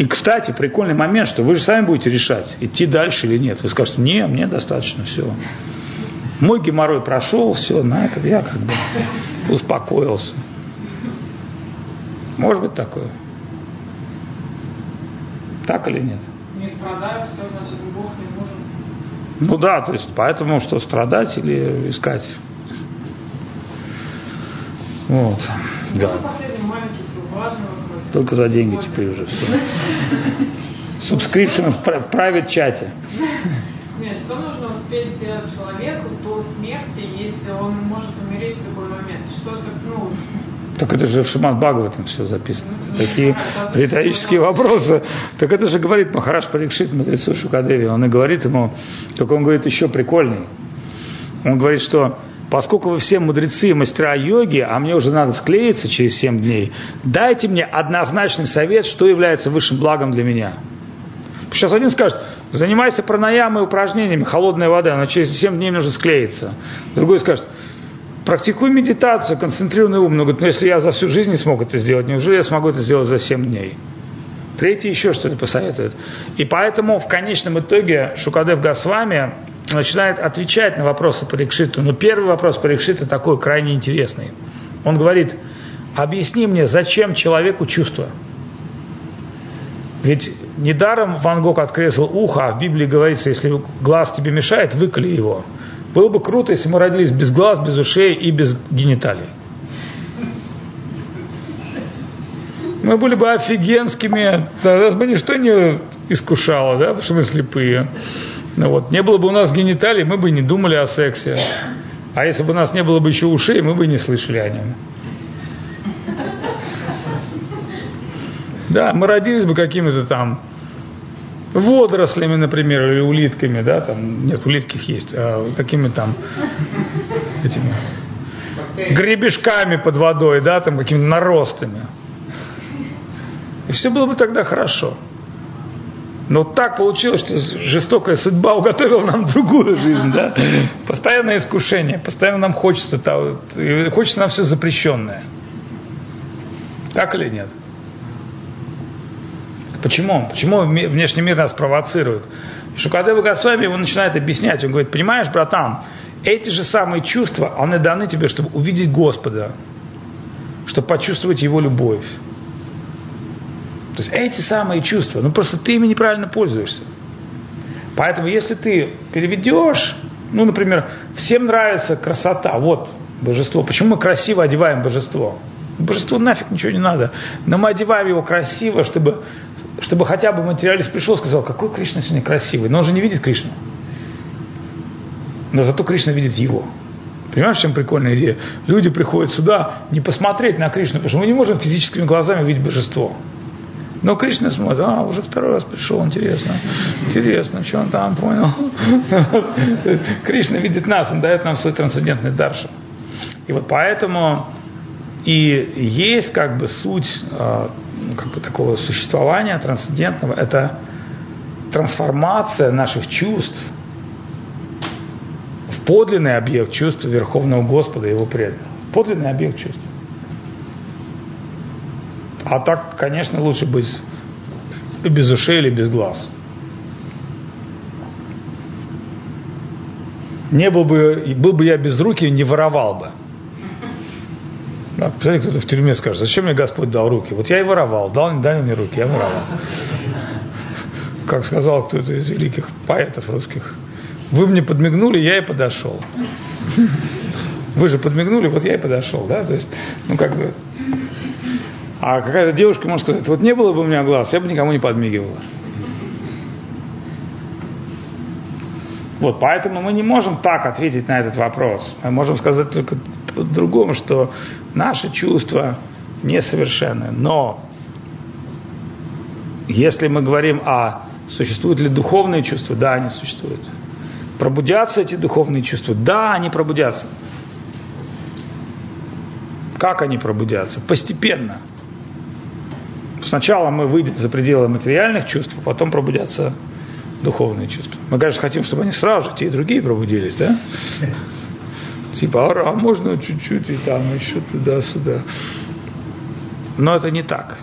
И, кстати, прикольный момент, что вы же сами будете решать, идти дальше или нет. Вы скажете, не, мне достаточно, все. Мой геморрой прошел, все, на этом я как бы успокоился. Может быть такое? Так или нет? Не страдаю, все, значит, Бог не нужен. Ну да, то есть поэтому что, страдать или искать? Вот. Да. Последний маленький, важный вопрос. Только за деньги теперь уже все. Subscription в private чате. Нет, что нужно успеть сделать человеку до смерти, если он может умереть в любой момент? Что то ну, так это же в Шимат Бхагаватам все записано. Это такие риторические вопросы. Так это же говорит Махараш Парикшит, мудрецу Шукадеви. Он и говорит ему, только он говорит еще прикольный. Он говорит, что поскольку вы все мудрецы и мастера йоги, а мне уже надо склеиться через 7 дней, дайте мне однозначный совет, что является высшим благом для меня. Сейчас один скажет, занимайся пранаямой упражнениями, холодная вода, но через 7 дней нужно склеиться. Другой скажет, практикуй медитацию, концентрированный ум. Но говорит, ну если я за всю жизнь не смог это сделать, неужели я смогу это сделать за 7 дней? Третий еще что-то посоветует. И поэтому в конечном итоге Шукадев Госвами начинает отвечать на вопросы Парикшиту. Но первый вопрос Парикшита такой крайне интересный. Он говорит, объясни мне, зачем человеку чувство? Ведь недаром Ван Гог откресил ухо, а в Библии говорится, если глаз тебе мешает, выколи его. Было бы круто, если мы родились без глаз, без ушей и без гениталий. Мы были бы офигенскими, нас бы ничто не искушало, да, потому что мы слепые. Ну вот. Не было бы у нас гениталий, мы бы не думали о сексе. А если бы у нас не было бы еще ушей, мы бы не слышали о нем. Да, мы родились бы какими-то там водорослями, например, или улитками, да, там, нет, улитки есть, а какими там этими гребешками под водой, да, там какими-то наростами. И все было бы тогда хорошо. Но так получилось, что жестокая судьба уготовила нам другую жизнь, да? Постоянное искушение, постоянно нам хочется, хочется нам все запрещенное. Так или нет? Почему? Почему внешний мир нас провоцирует? Шукадева Госвами его начинает объяснять. Он говорит, понимаешь, братан, эти же самые чувства, они даны тебе, чтобы увидеть Господа, чтобы почувствовать Его любовь. То есть эти самые чувства, ну просто ты ими неправильно пользуешься. Поэтому если ты переведешь, ну, например, всем нравится красота, вот божество. Почему мы красиво одеваем божество? Божеству нафиг ничего не надо. Но мы одеваем его красиво, чтобы, чтобы хотя бы материалист пришел и сказал, какой Кришна сегодня красивый. Но он же не видит Кришну. Но зато Кришна видит его. Понимаешь, чем прикольная идея? Люди приходят сюда не посмотреть на Кришну, потому что мы не можем физическими глазами видеть божество. Но Кришна смотрит, а, уже второй раз пришел, интересно, интересно, что он там понял. Кришна видит нас, он дает нам свой трансцендентный даршин. И вот поэтому и есть как бы суть э, как бы такого существования трансцендентного, это трансформация наших чувств в подлинный объект чувств Верховного Господа и Его преданных. Подлинный объект чувств. А так, конечно, лучше быть без ушей или без глаз. Не был бы, был бы я без руки, не воровал бы. Да, представляете, кто-то в тюрьме скажет, зачем мне Господь дал руки? Вот я и воровал, дал, дали мне руки, я воровал. Как сказал кто-то из великих поэтов русских. Вы мне подмигнули, я и подошел. Вы же подмигнули, вот я и подошел, да, то есть, ну как бы. А какая-то девушка может сказать, вот не было бы у меня глаз, я бы никому не подмигивала. Вот, поэтому мы не можем так ответить на этот вопрос. Мы можем сказать только по-другому, что наши чувства несовершенны. Но если мы говорим о существуют ли духовные чувства, да, они существуют. Пробудятся эти духовные чувства? Да, они пробудятся. Как они пробудятся? Постепенно. Сначала мы выйдем за пределы материальных чувств, а потом пробудятся духовные чувства. Мы, конечно, хотим, чтобы они сразу же, те и другие пробудились, да? Типа, а, а можно чуть-чуть и там еще туда-сюда. Но это не так.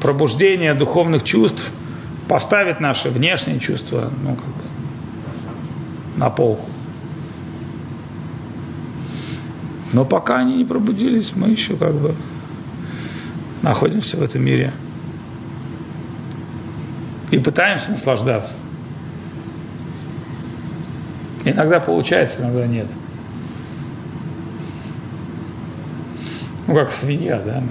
Пробуждение духовных чувств поставит наши внешние чувства, ну, как бы, на полку. Но пока они не пробудились, мы еще как бы находимся в этом мире. И пытаемся наслаждаться. Иногда получается, иногда нет. Ну, как свинья, да?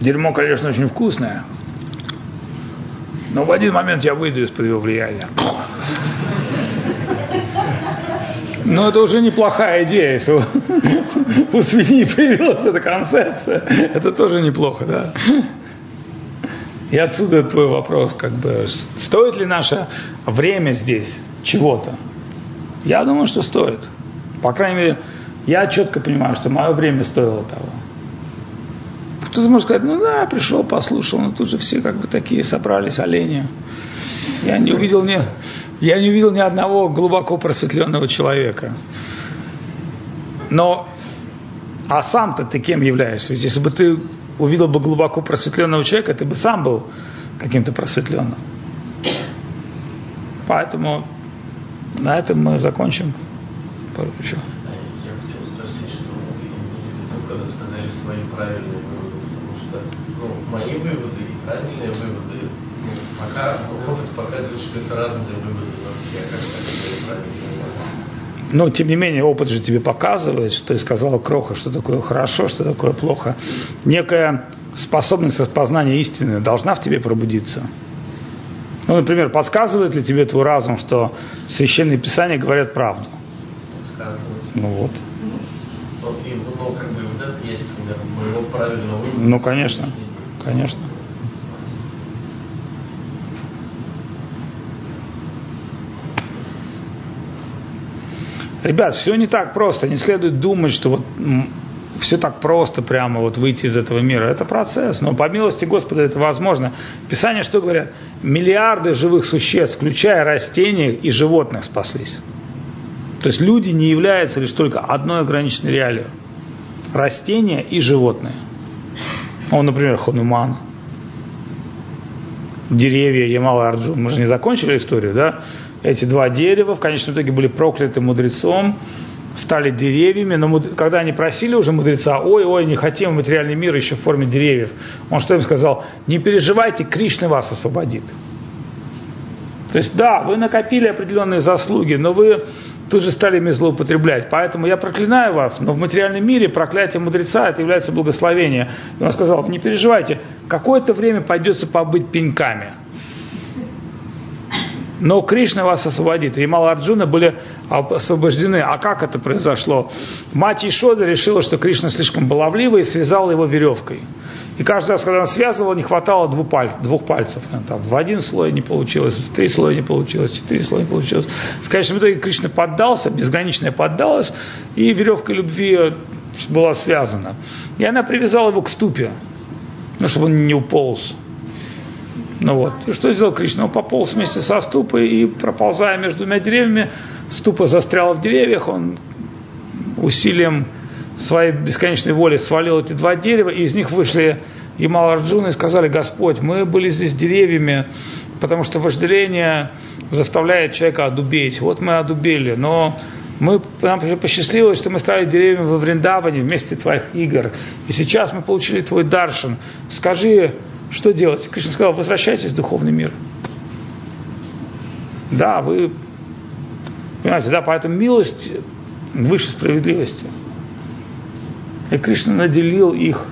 Дерьмо, конечно, очень вкусное. Но в один момент я выйду из-под его влияния. Но это уже неплохая идея, если у свиньи появилась эта концепция. Это тоже неплохо, да. И отсюда твой вопрос, как бы, стоит ли наше время здесь чего-то? Я думаю, что стоит. По крайней мере, я четко понимаю, что мое время стоило того. Кто-то может сказать, ну да, пришел, послушал, но тут же все как бы такие собрались олени. Я не увидел ни, я не увидел ни одного глубоко просветленного человека. Но, а сам-то ты кем являешься? Ведь если бы ты увидел бы глубоко просветленного человека, ты бы сам был каким-то просветленным. Поэтому на этом мы закончим. Я хотел спросить, что вы когда сказали свои правильные выводы, потому что ну, мои выводы и правильные выводы, ну, пока опыт показывает, что это разные выводы, но тем не менее, опыт же тебе показывает, что ты сказал Кроха, что такое хорошо, что такое плохо. Некая способность распознания истины должна в тебе пробудиться. Ну, например, подсказывает ли тебе твой разум, что священные писания говорят правду? Ну вот. Ну, ну, как бы вот это есть пример моего правильного вывода. Ну, конечно, конечно. Ребят, все не так просто. Не следует думать, что вот все так просто прямо вот выйти из этого мира. Это процесс, но по милости Господа это возможно. Писание что говорят? Миллиарды живых существ, включая растения и животных, спаслись. То есть люди не являются лишь только одной ограниченной реалией. Растения и животные. Ну, например, хануман, деревья, Ямала Арджун. Мы же не закончили историю, да? Эти два дерева в конечном итоге были прокляты мудрецом, стали деревьями, но когда они просили уже мудреца, ой, ой, не хотим материальный мир еще в форме деревьев, он что им сказал? Не переживайте, Кришна вас освободит. То есть, да, вы накопили определенные заслуги, но вы тут же стали ими злоупотреблять. Поэтому я проклинаю вас, но в материальном мире проклятие мудреца это является благословением. И он сказал, не переживайте, какое-то время пойдется побыть пеньками – но Кришна вас освободит. И Арджуна были освобождены. А как это произошло? Мать Ишода решила, что Кришна слишком баловливый и связала его веревкой. И каждый раз, когда она связывала, не хватало двух, пальцев. Двух пальцев. Там, в один слой не получилось, в три слоя не получилось, в четыре слоя не получилось. В конечном итоге Кришна поддался, безграничная поддалась, и веревка любви была связана. И она привязала его к ступе, ну, чтобы он не уполз. Ну вот. Что сделал Кришна? Он пополз вместе со ступой и, проползая между двумя деревьями, ступа застряла в деревьях, он усилием своей бесконечной воли свалил эти два дерева, и из них вышли и Маларджуна и сказали, Господь, мы были здесь деревьями, потому что вожделение заставляет человека одубеть. Вот мы одубели, но мы, нам посчастливилось, что мы стали деревьями во Вриндаване вместе твоих игр. И сейчас мы получили твой даршин. Скажи, что делать? Кришна сказал, возвращайтесь в духовный мир. Да, вы Понимаете, да, поэтому милость выше справедливости. И Кришна наделил их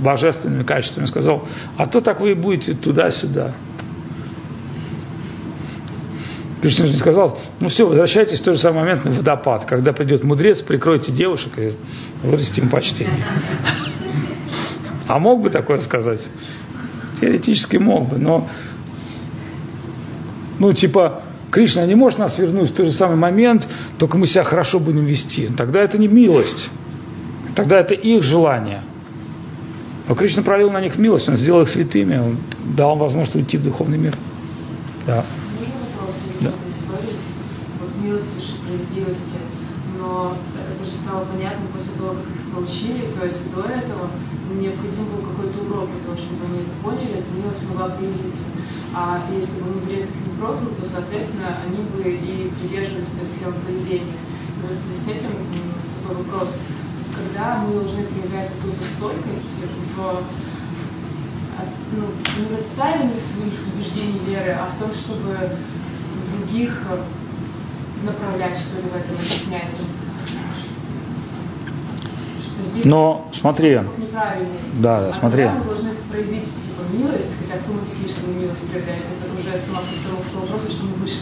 божественными качествами. Сказал, а то так вы и будете туда-сюда. Кришна же сказал, ну все, возвращайтесь в тот же самый момент на водопад. Когда придет мудрец, прикройте девушек и выразите им почтение. А мог бы такое сказать? Теоретически мог бы, но ну типа Кришна не может нас вернуть в тот же самый момент, только мы себя хорошо будем вести. Тогда это не милость. Тогда это их желание. Но Кришна пролил на них милость, он сделал их святыми, он дал им возможность уйти в духовный мир. Да. Можно вопрос из да. этой истории? Вот милость выше справедливости. Но это же стало понятно после того, как их получили. То есть до этого необходим был какой-то урок для того, чтобы они это поняли, эта милость могла проявиться. А если бы мудрец их не проклял, то, соответственно, они бы и придерживались той схемы поведения. И вот в связи с этим такой вопрос. Когда мы должны проявлять какую-то стойкость в ну, не в отстаивании своих убеждений веры, а в том, чтобы других направлять, что ли, в этом объяснять но смотри, да, да, смотри. мы должны проявить типа милость, хотя кто мы такие, чтобы милость проявлять, это уже сама постановка вопроса, что мы выше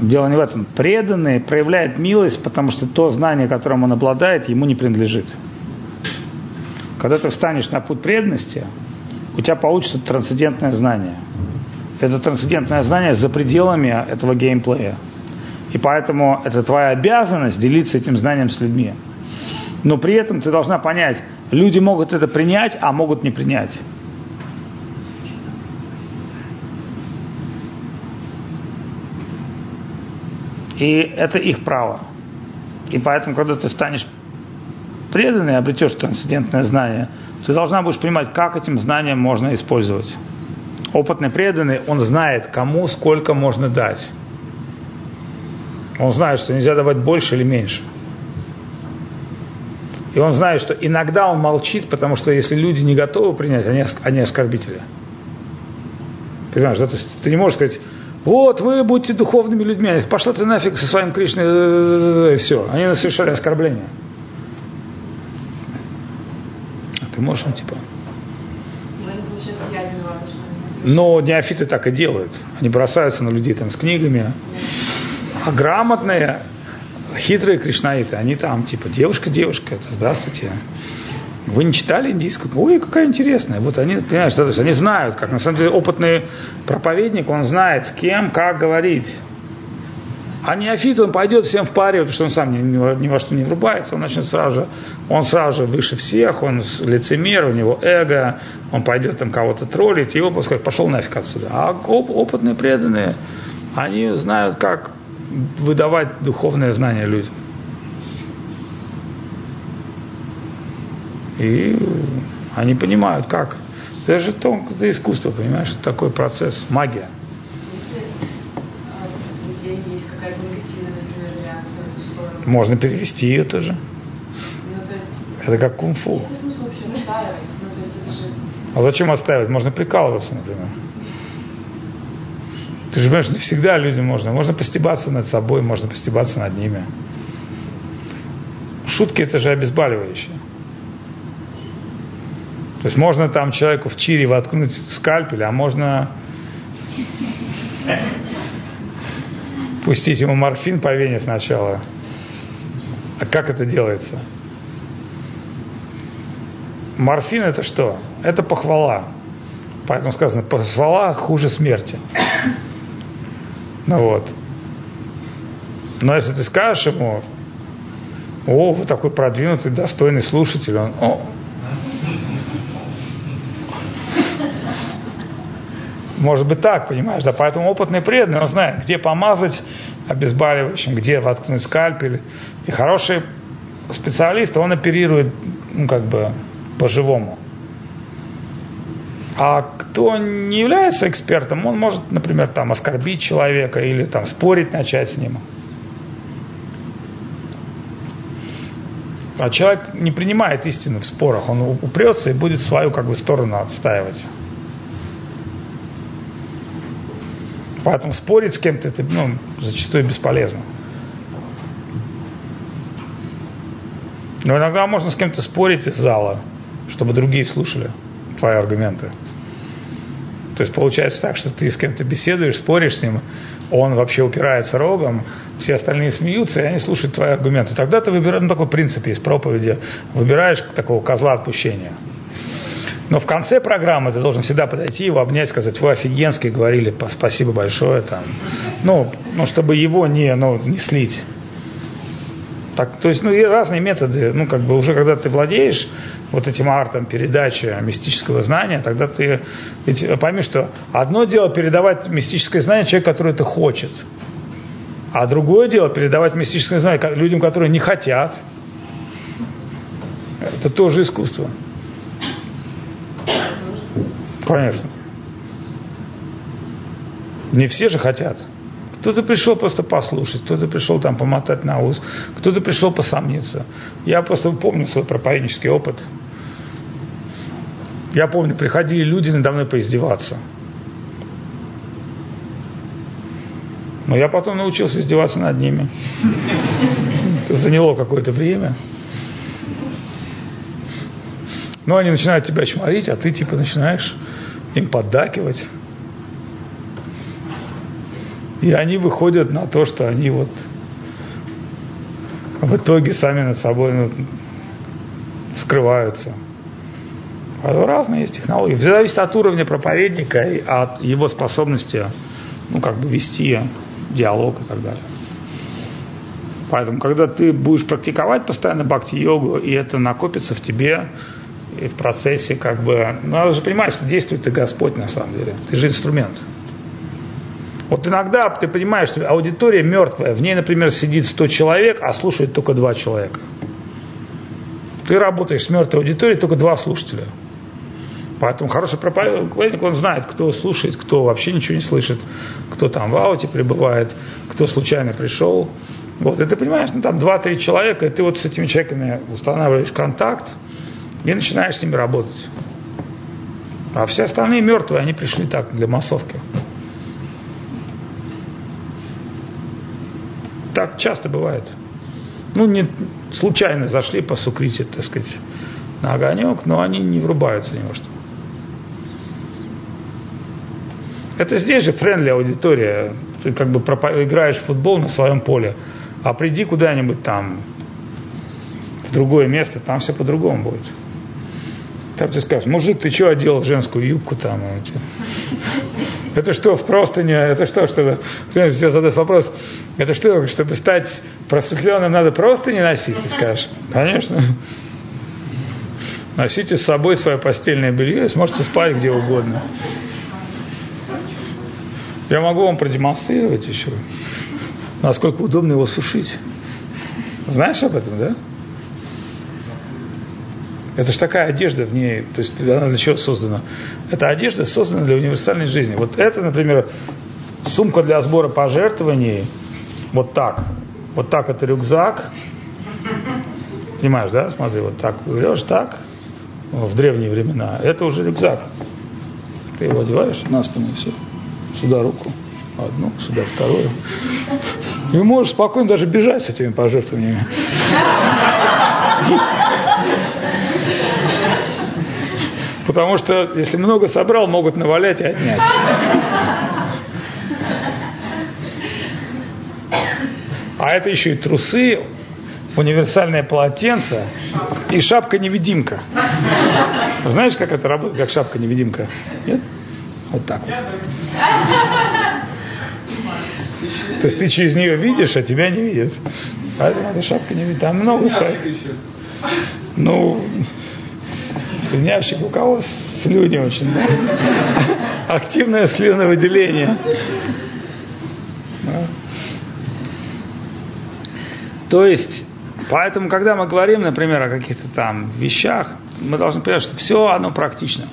Дело не в этом. Преданный проявляет милость, потому что то знание, которым он обладает, ему не принадлежит. Когда ты встанешь на путь преданности, у тебя получится трансцендентное знание. Это трансцендентное знание за пределами этого геймплея. И поэтому это твоя обязанность делиться этим знанием с людьми. Но при этом ты должна понять, люди могут это принять, а могут не принять. И это их право. И поэтому, когда ты станешь преданным и обретешь трансцендентное знание, ты должна будешь понимать, как этим знанием можно использовать. Опытный преданный, он знает, кому сколько можно дать. Он знает, что нельзя давать больше или меньше. И он знает, что иногда он молчит, потому что если люди не готовы принять, они, они оскорбители. Понимаешь, да? То есть ты не можешь сказать, вот вы будете духовными людьми, пошла ты нафиг со своим Кришной, и все. Они совершали оскорбление. А ты можешь, ну, типа... Но неофиты так и делают. Они бросаются на людей там с книгами. А грамотные, хитрые кришнаиты, они там, типа, девушка, девушка, это здравствуйте. Вы не читали индийскую? Ой, какая интересная. Вот они, понимаешь, то есть они знают, как на самом деле опытный проповедник, он знает, с кем, как говорить. А неофит, он пойдет всем в паре, потому что он сам ни, ни, ни во что не врубается, он начнет сразу же, он сразу же выше всех, он лицемер, у него эго, он пойдет там кого-то троллить, его скажет, пошел нафиг отсюда. А оп- опытные, преданные, они знают, как выдавать духовное знание людям. И они понимают, как. Это же тонкое искусство, понимаешь, такой процесс, магия. Если а, у людей есть какая-то негативная, например, реакция в эту сторону. Можно перевести ее тоже. Ну, то есть, это как кунг-фу. Есть ли смысл вообще отстаивать? Ну, то есть это же... А зачем отстаивать? Можно прикалываться, например. Ты же понимаешь, не всегда людям можно. Можно постебаться над собой, можно постебаться над ними. Шутки это же обезболивающее. То есть можно там человеку в чире воткнуть скальпель, а можно пустить ему морфин по вене сначала. А как это делается? Морфин это что? Это похвала. Поэтому сказано, похвала хуже смерти. Ну вот. Но если ты скажешь ему, о, вы такой продвинутый, достойный слушатель, он, о, может быть так, понимаешь, да, поэтому опытный преданный, он знает, где помазать обезболивающим, где воткнуть скальпель. И хороший специалист, он оперирует, ну, как бы, по-живому. А кто не является экспертом, он может, например, там оскорбить человека или там спорить начать с ним. А человек не принимает истины в спорах, он упрется и будет свою как бы сторону отстаивать. Поэтому спорить с кем-то это ну, зачастую бесполезно. Но иногда можно с кем-то спорить из зала, чтобы другие слушали твои аргументы. То есть получается так, что ты с кем-то беседуешь, споришь с ним, он вообще упирается рогом, все остальные смеются, и они слушают твои аргументы. Тогда ты выбираешь, ну такой принцип есть проповеди, выбираешь такого козла отпущения. Но в конце программы ты должен всегда подойти, его обнять, сказать, вы офигенский говорили, спасибо большое. Там. Ну, ну, чтобы его не, ну, не слить. Так, то есть, ну, и разные методы, ну, как бы уже когда ты владеешь вот этим артом передачи мистического знания, тогда ты ведь пойми, что одно дело передавать мистическое знание человеку, который это хочет, а другое дело передавать мистическое знание людям, которые не хотят. Это тоже искусство. Конечно. Не все же хотят. Кто-то пришел просто послушать, кто-то пришел там помотать на ус, кто-то пришел посомниться. Я просто помню свой проповеднический опыт. Я помню, приходили люди надо мной поиздеваться. Но я потом научился издеваться над ними. Это заняло какое-то время. Но они начинают тебя чморить, а ты типа начинаешь им поддакивать. И они выходят на то, что они вот в итоге сами над собой скрываются. А разные есть технологии. Все зависит от уровня проповедника и от его способности ну, как бы вести диалог и так далее. Поэтому, когда ты будешь практиковать постоянно бхакти-йогу, и это накопится в тебе, и в процессе, как бы, ну, надо же понимать, что действует ты Господь на самом деле. Ты же инструмент. Вот иногда ты понимаешь, что аудитория мертвая, в ней, например, сидит 100 человек, а слушает только 2 человека. Ты работаешь с мертвой аудиторией, только два слушателя. Поэтому хороший проповедник, он знает, кто слушает, кто вообще ничего не слышит, кто там в ауте пребывает, кто случайно пришел. Вот, и ты понимаешь, ну там 2-3 человека, и ты вот с этими человеками устанавливаешь контакт и начинаешь с ними работать. А все остальные мертвые, они пришли так, для массовки. Так часто бывает. Ну, не случайно зашли по сукрите, так сказать, на огонек, но они не врубаются ни во что. Это здесь же френдли аудитория. Ты как бы играешь в футбол на своем поле. А приди куда-нибудь там, в другое место, там все по-другому будет. Там тебе скажут, мужик, ты что одел женскую юбку там? Это что, в простыне? Это что, чтобы... Кто-нибудь задаст вопрос, это что, чтобы стать просветленным, надо просто не носить? Ты скажешь, конечно. Носите с собой свое постельное белье сможете спать где угодно. Я могу вам продемонстрировать еще, насколько удобно его сушить. Знаешь об этом, да? Это же такая одежда в ней, то есть она для чего создана? Эта одежда создана для универсальной жизни. Вот это, например, сумка для сбора пожертвований, вот так. Вот так это рюкзак. Понимаешь, да? Смотри, вот так берешь, так, в древние времена. Это уже рюкзак. Ты его одеваешь на спину и все. Сюда руку. Одну, сюда вторую. И можешь спокойно даже бежать с этими пожертвованиями. Потому что если много собрал, могут навалять и отнять. А это еще и трусы, универсальное полотенце и шапка-невидимка. Знаешь, как это работает, как шапка-невидимка? Нет? Вот так вот. То есть ты через нее видишь, а тебя не видят. Поэтому эта шапка не видит. Там много своих. Ну, слюнящих, у кого слюни очень, да? Активное слюновыделение. Да. То есть, поэтому, когда мы говорим, например, о каких-то там вещах, мы должны понимать, что все оно практично.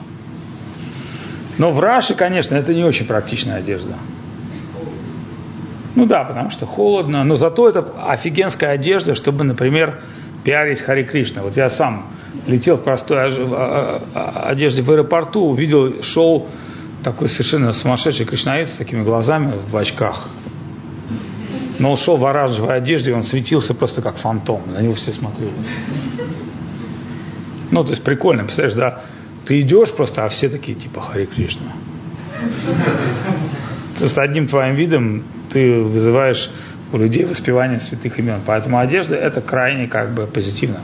Но в Раше, конечно, это не очень практичная одежда. Ну да, потому что холодно, но зато это офигенская одежда, чтобы, например, пиарить Хари Кришна. Вот я сам летел в простой одежде в аэропорту, увидел, шел такой совершенно сумасшедший кришнаит с такими глазами в очках. Но он шел в оранжевой одежде, и он светился просто как фантом. На него все смотрели. Ну, то есть прикольно, представляешь, да? Ты идешь просто, а все такие типа Хари Кришна. Есть одним твоим видом ты вызываешь у людей воспевание святых имен. Поэтому одежда это крайне как бы позитивно.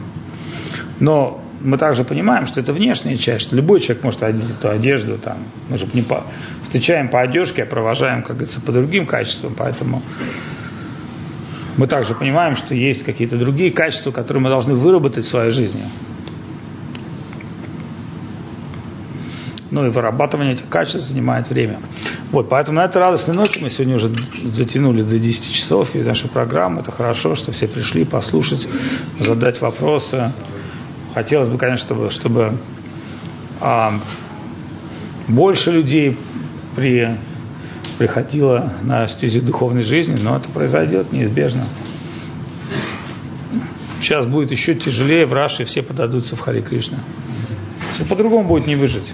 Но мы также понимаем, что это внешняя часть, что любой человек может одеть эту одежду, там, мы же не по, встречаем по одежке, а провожаем, как говорится, по другим качествам, поэтому мы также понимаем, что есть какие-то другие качества, которые мы должны выработать в своей жизни. Ну и вырабатывание этих качеств занимает время. Вот, поэтому на этой радостной ночи мы сегодня уже затянули до 10 часов и нашу программу. Это хорошо, что все пришли послушать, задать вопросы. Хотелось бы, конечно, чтобы, чтобы а, больше людей при, приходило на стезю духовной жизни, но это произойдет неизбежно. Сейчас будет еще тяжелее в Раше, все подадутся в Хари Кришна. По-другому будет не выжить.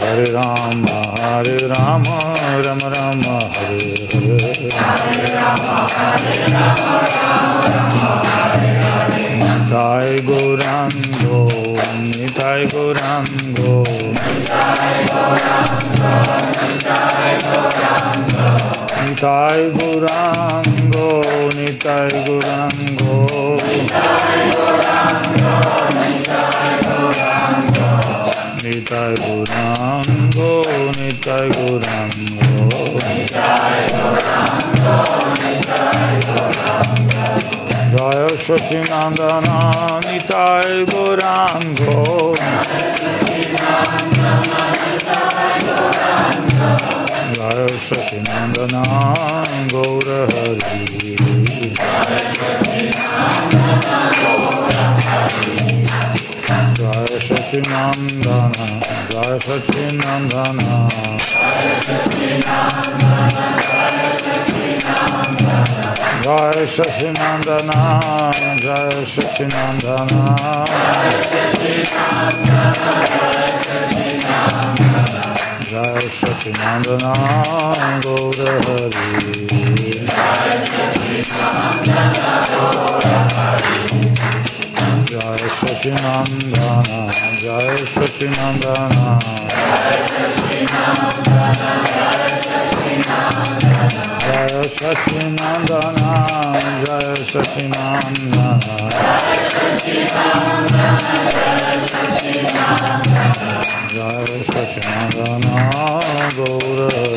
Hare Rama, Hare Rama, Rama Rama, Hare Hare. Hare Rama, Hare Rama, Rama Rama, Hare Hare. Nitai Gurango, Nitai Gurango, Nitai Gurango, Nitai Gurango, Nitai Gurango. Nitai গৌরাঙ্গ নিতাই গৌরাঙ্গ জয় শশী নন্দন নিতাই গৌরাঙ্গ জয় শশী নন্দন গৌর হরি জয় শশী নন্দন গৌর হরি जय सचिनंदन जय सचिनंदन जय सचिनंदन जय सचिनंदन जय सचिनंदन गौर Hari Jai Shri Nandana Jai Shri Nandana Jai Shri Nandana Jai Shri Nandana Jai Shri Nandana Jai Shri Nandana Jai Shri Nandana Jai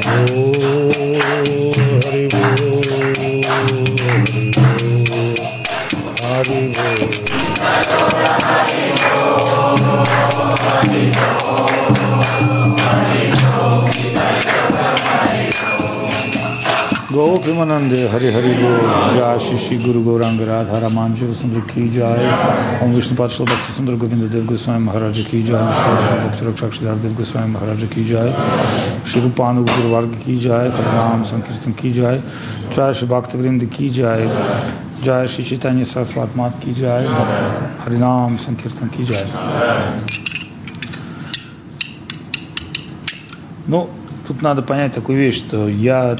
गौ प्रेमानंद हरे हरि गो जय श्री श्री गुरु गौरांग राधा रामांजो सुंदर की जय ओम विष्णु पाद भक्ति सुंदर गोविंद देव गोस्वामी महाराज की जय भक्त रक्षक श्री देव गोस्वामी महाराज की जय श्री रूपानु गुरुवर्ग की जय नाम संकीर्तन की जय जय श्री भक्त वृंद की जय जय श्री चैतन्य सरस्वत मात की जय हरिनाम संकीर्तन की जय Ну, тут надо понять такую вещь, что я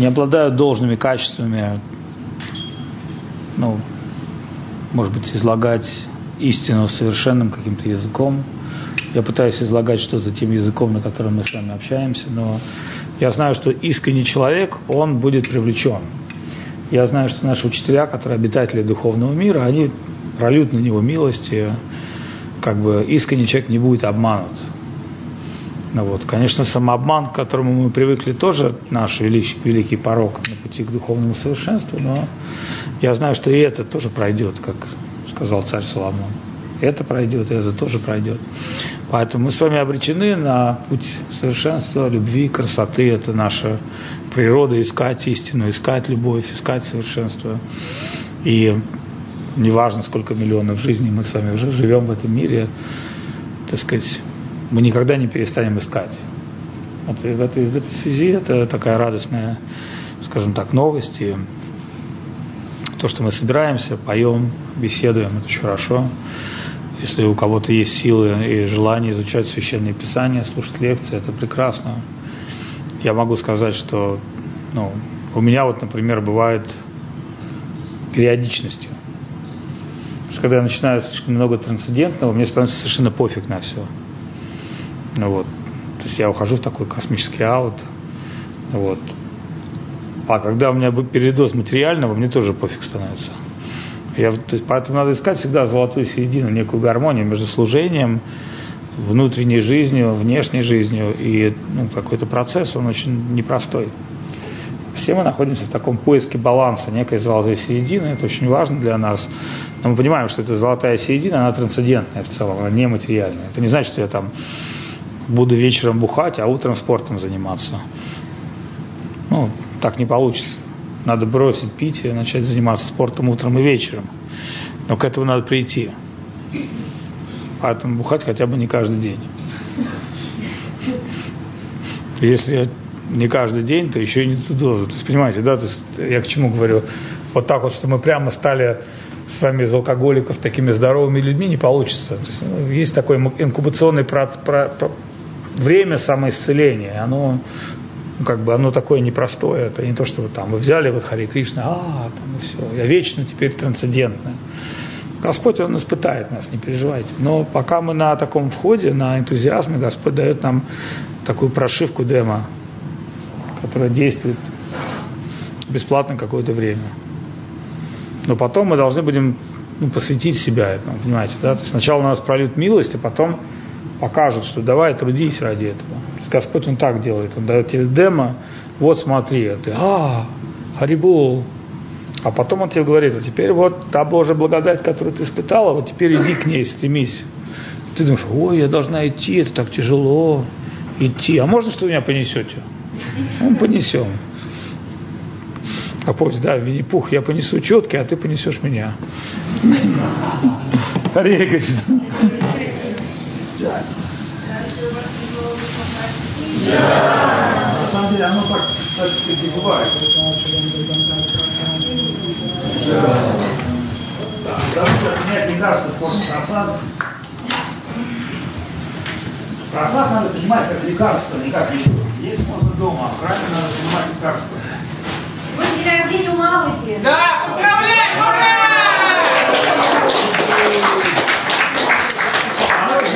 не обладаю должными качествами, ну, может быть, излагать истину совершенным каким-то языком. Я пытаюсь излагать что-то тем языком, на котором мы с вами общаемся, но я знаю, что искренний человек, он будет привлечен. Я знаю, что наши учителя, которые обитатели духовного мира, они прольют на него милости, как бы искренний человек не будет обманут. Ну вот. Конечно, самообман, к которому мы привыкли, тоже наш великий, великий порог на пути к духовному совершенству, но я знаю, что и это тоже пройдет, как сказал царь Соломон. Это пройдет, и это тоже пройдет. Поэтому мы с вами обречены на путь совершенства, любви, красоты. Это наша природа искать истину, искать любовь, искать совершенство. И неважно, сколько миллионов жизней мы с вами уже живем в этом мире, так сказать, мы никогда не перестанем искать. Вот в, этой, в этой связи это такая радостная, скажем так, новость. И то, что мы собираемся, поем, беседуем, это очень хорошо. Если у кого-то есть силы и желание изучать священные писания, слушать лекции, это прекрасно. Я могу сказать, что ну, у меня вот, например, бывает периодичностью. Потому что когда я начинаю слишком много трансцендентного, мне становится совершенно пофиг на все. Вот. То есть я ухожу в такой космический аут. Вот. А когда у меня передоз материального, мне тоже пофиг становится. Я, то есть, поэтому надо искать всегда золотую середину, некую гармонию между служением, внутренней жизнью, внешней жизнью. И ну, какой-то процесс, он очень непростой. Все мы находимся в таком поиске баланса, некой золотой середины. Это очень важно для нас. Но мы понимаем, что эта золотая середина, она трансцендентная в целом, она нематериальная. Это не значит, что я там буду вечером бухать, а утром спортом заниматься. Ну, так не получится. Надо бросить пить и начать заниматься спортом утром и вечером. Но к этому надо прийти. Поэтому бухать хотя бы не каждый день. Если не каждый день, то еще и не ту дозу. То есть, понимаете, да, то есть, я к чему говорю? Вот так вот, что мы прямо стали с вами из алкоголиков такими здоровыми людьми, не получится. То есть, ну, есть такой инкубационный про, время самоисцеления, оно ну, как бы оно такое непростое, это не то, что вы там вы взяли вот Хари Кришна, а, там и все, я вечно теперь трансцендентная. Господь, Он испытает нас, не переживайте. Но пока мы на таком входе, на энтузиазме, Господь дает нам такую прошивку демо, которая действует бесплатно какое-то время. Но потом мы должны будем ну, посвятить себя этому, понимаете, да? То есть сначала у нас прольют милость, а потом покажут, что давай трудись ради этого. Господь Он так делает, Он дает тебе демо, вот смотри, а ты, а, Харибул. А потом Он тебе говорит, а теперь вот та Божья благодать, которую ты испытала, вот теперь иди к ней, стремись. Ты думаешь, ой, я должна идти, это так тяжело, идти. А можно, что вы меня понесете? Ну, понесем. А помните, да, Винни-Пух, я понесу четки, а ты понесешь меня. Харе Кришна. На самом деле оно так, так сказать, и бывает. Да, потому что принять лекарство в форме просад. Просад надо принимать как лекарство, не как еду. Есть можно дома, а в храме надо принимать лекарство. Вы день рождения у Малыти. Да, поздравляем, ура!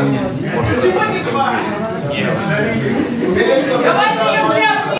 Почему не два? Нет.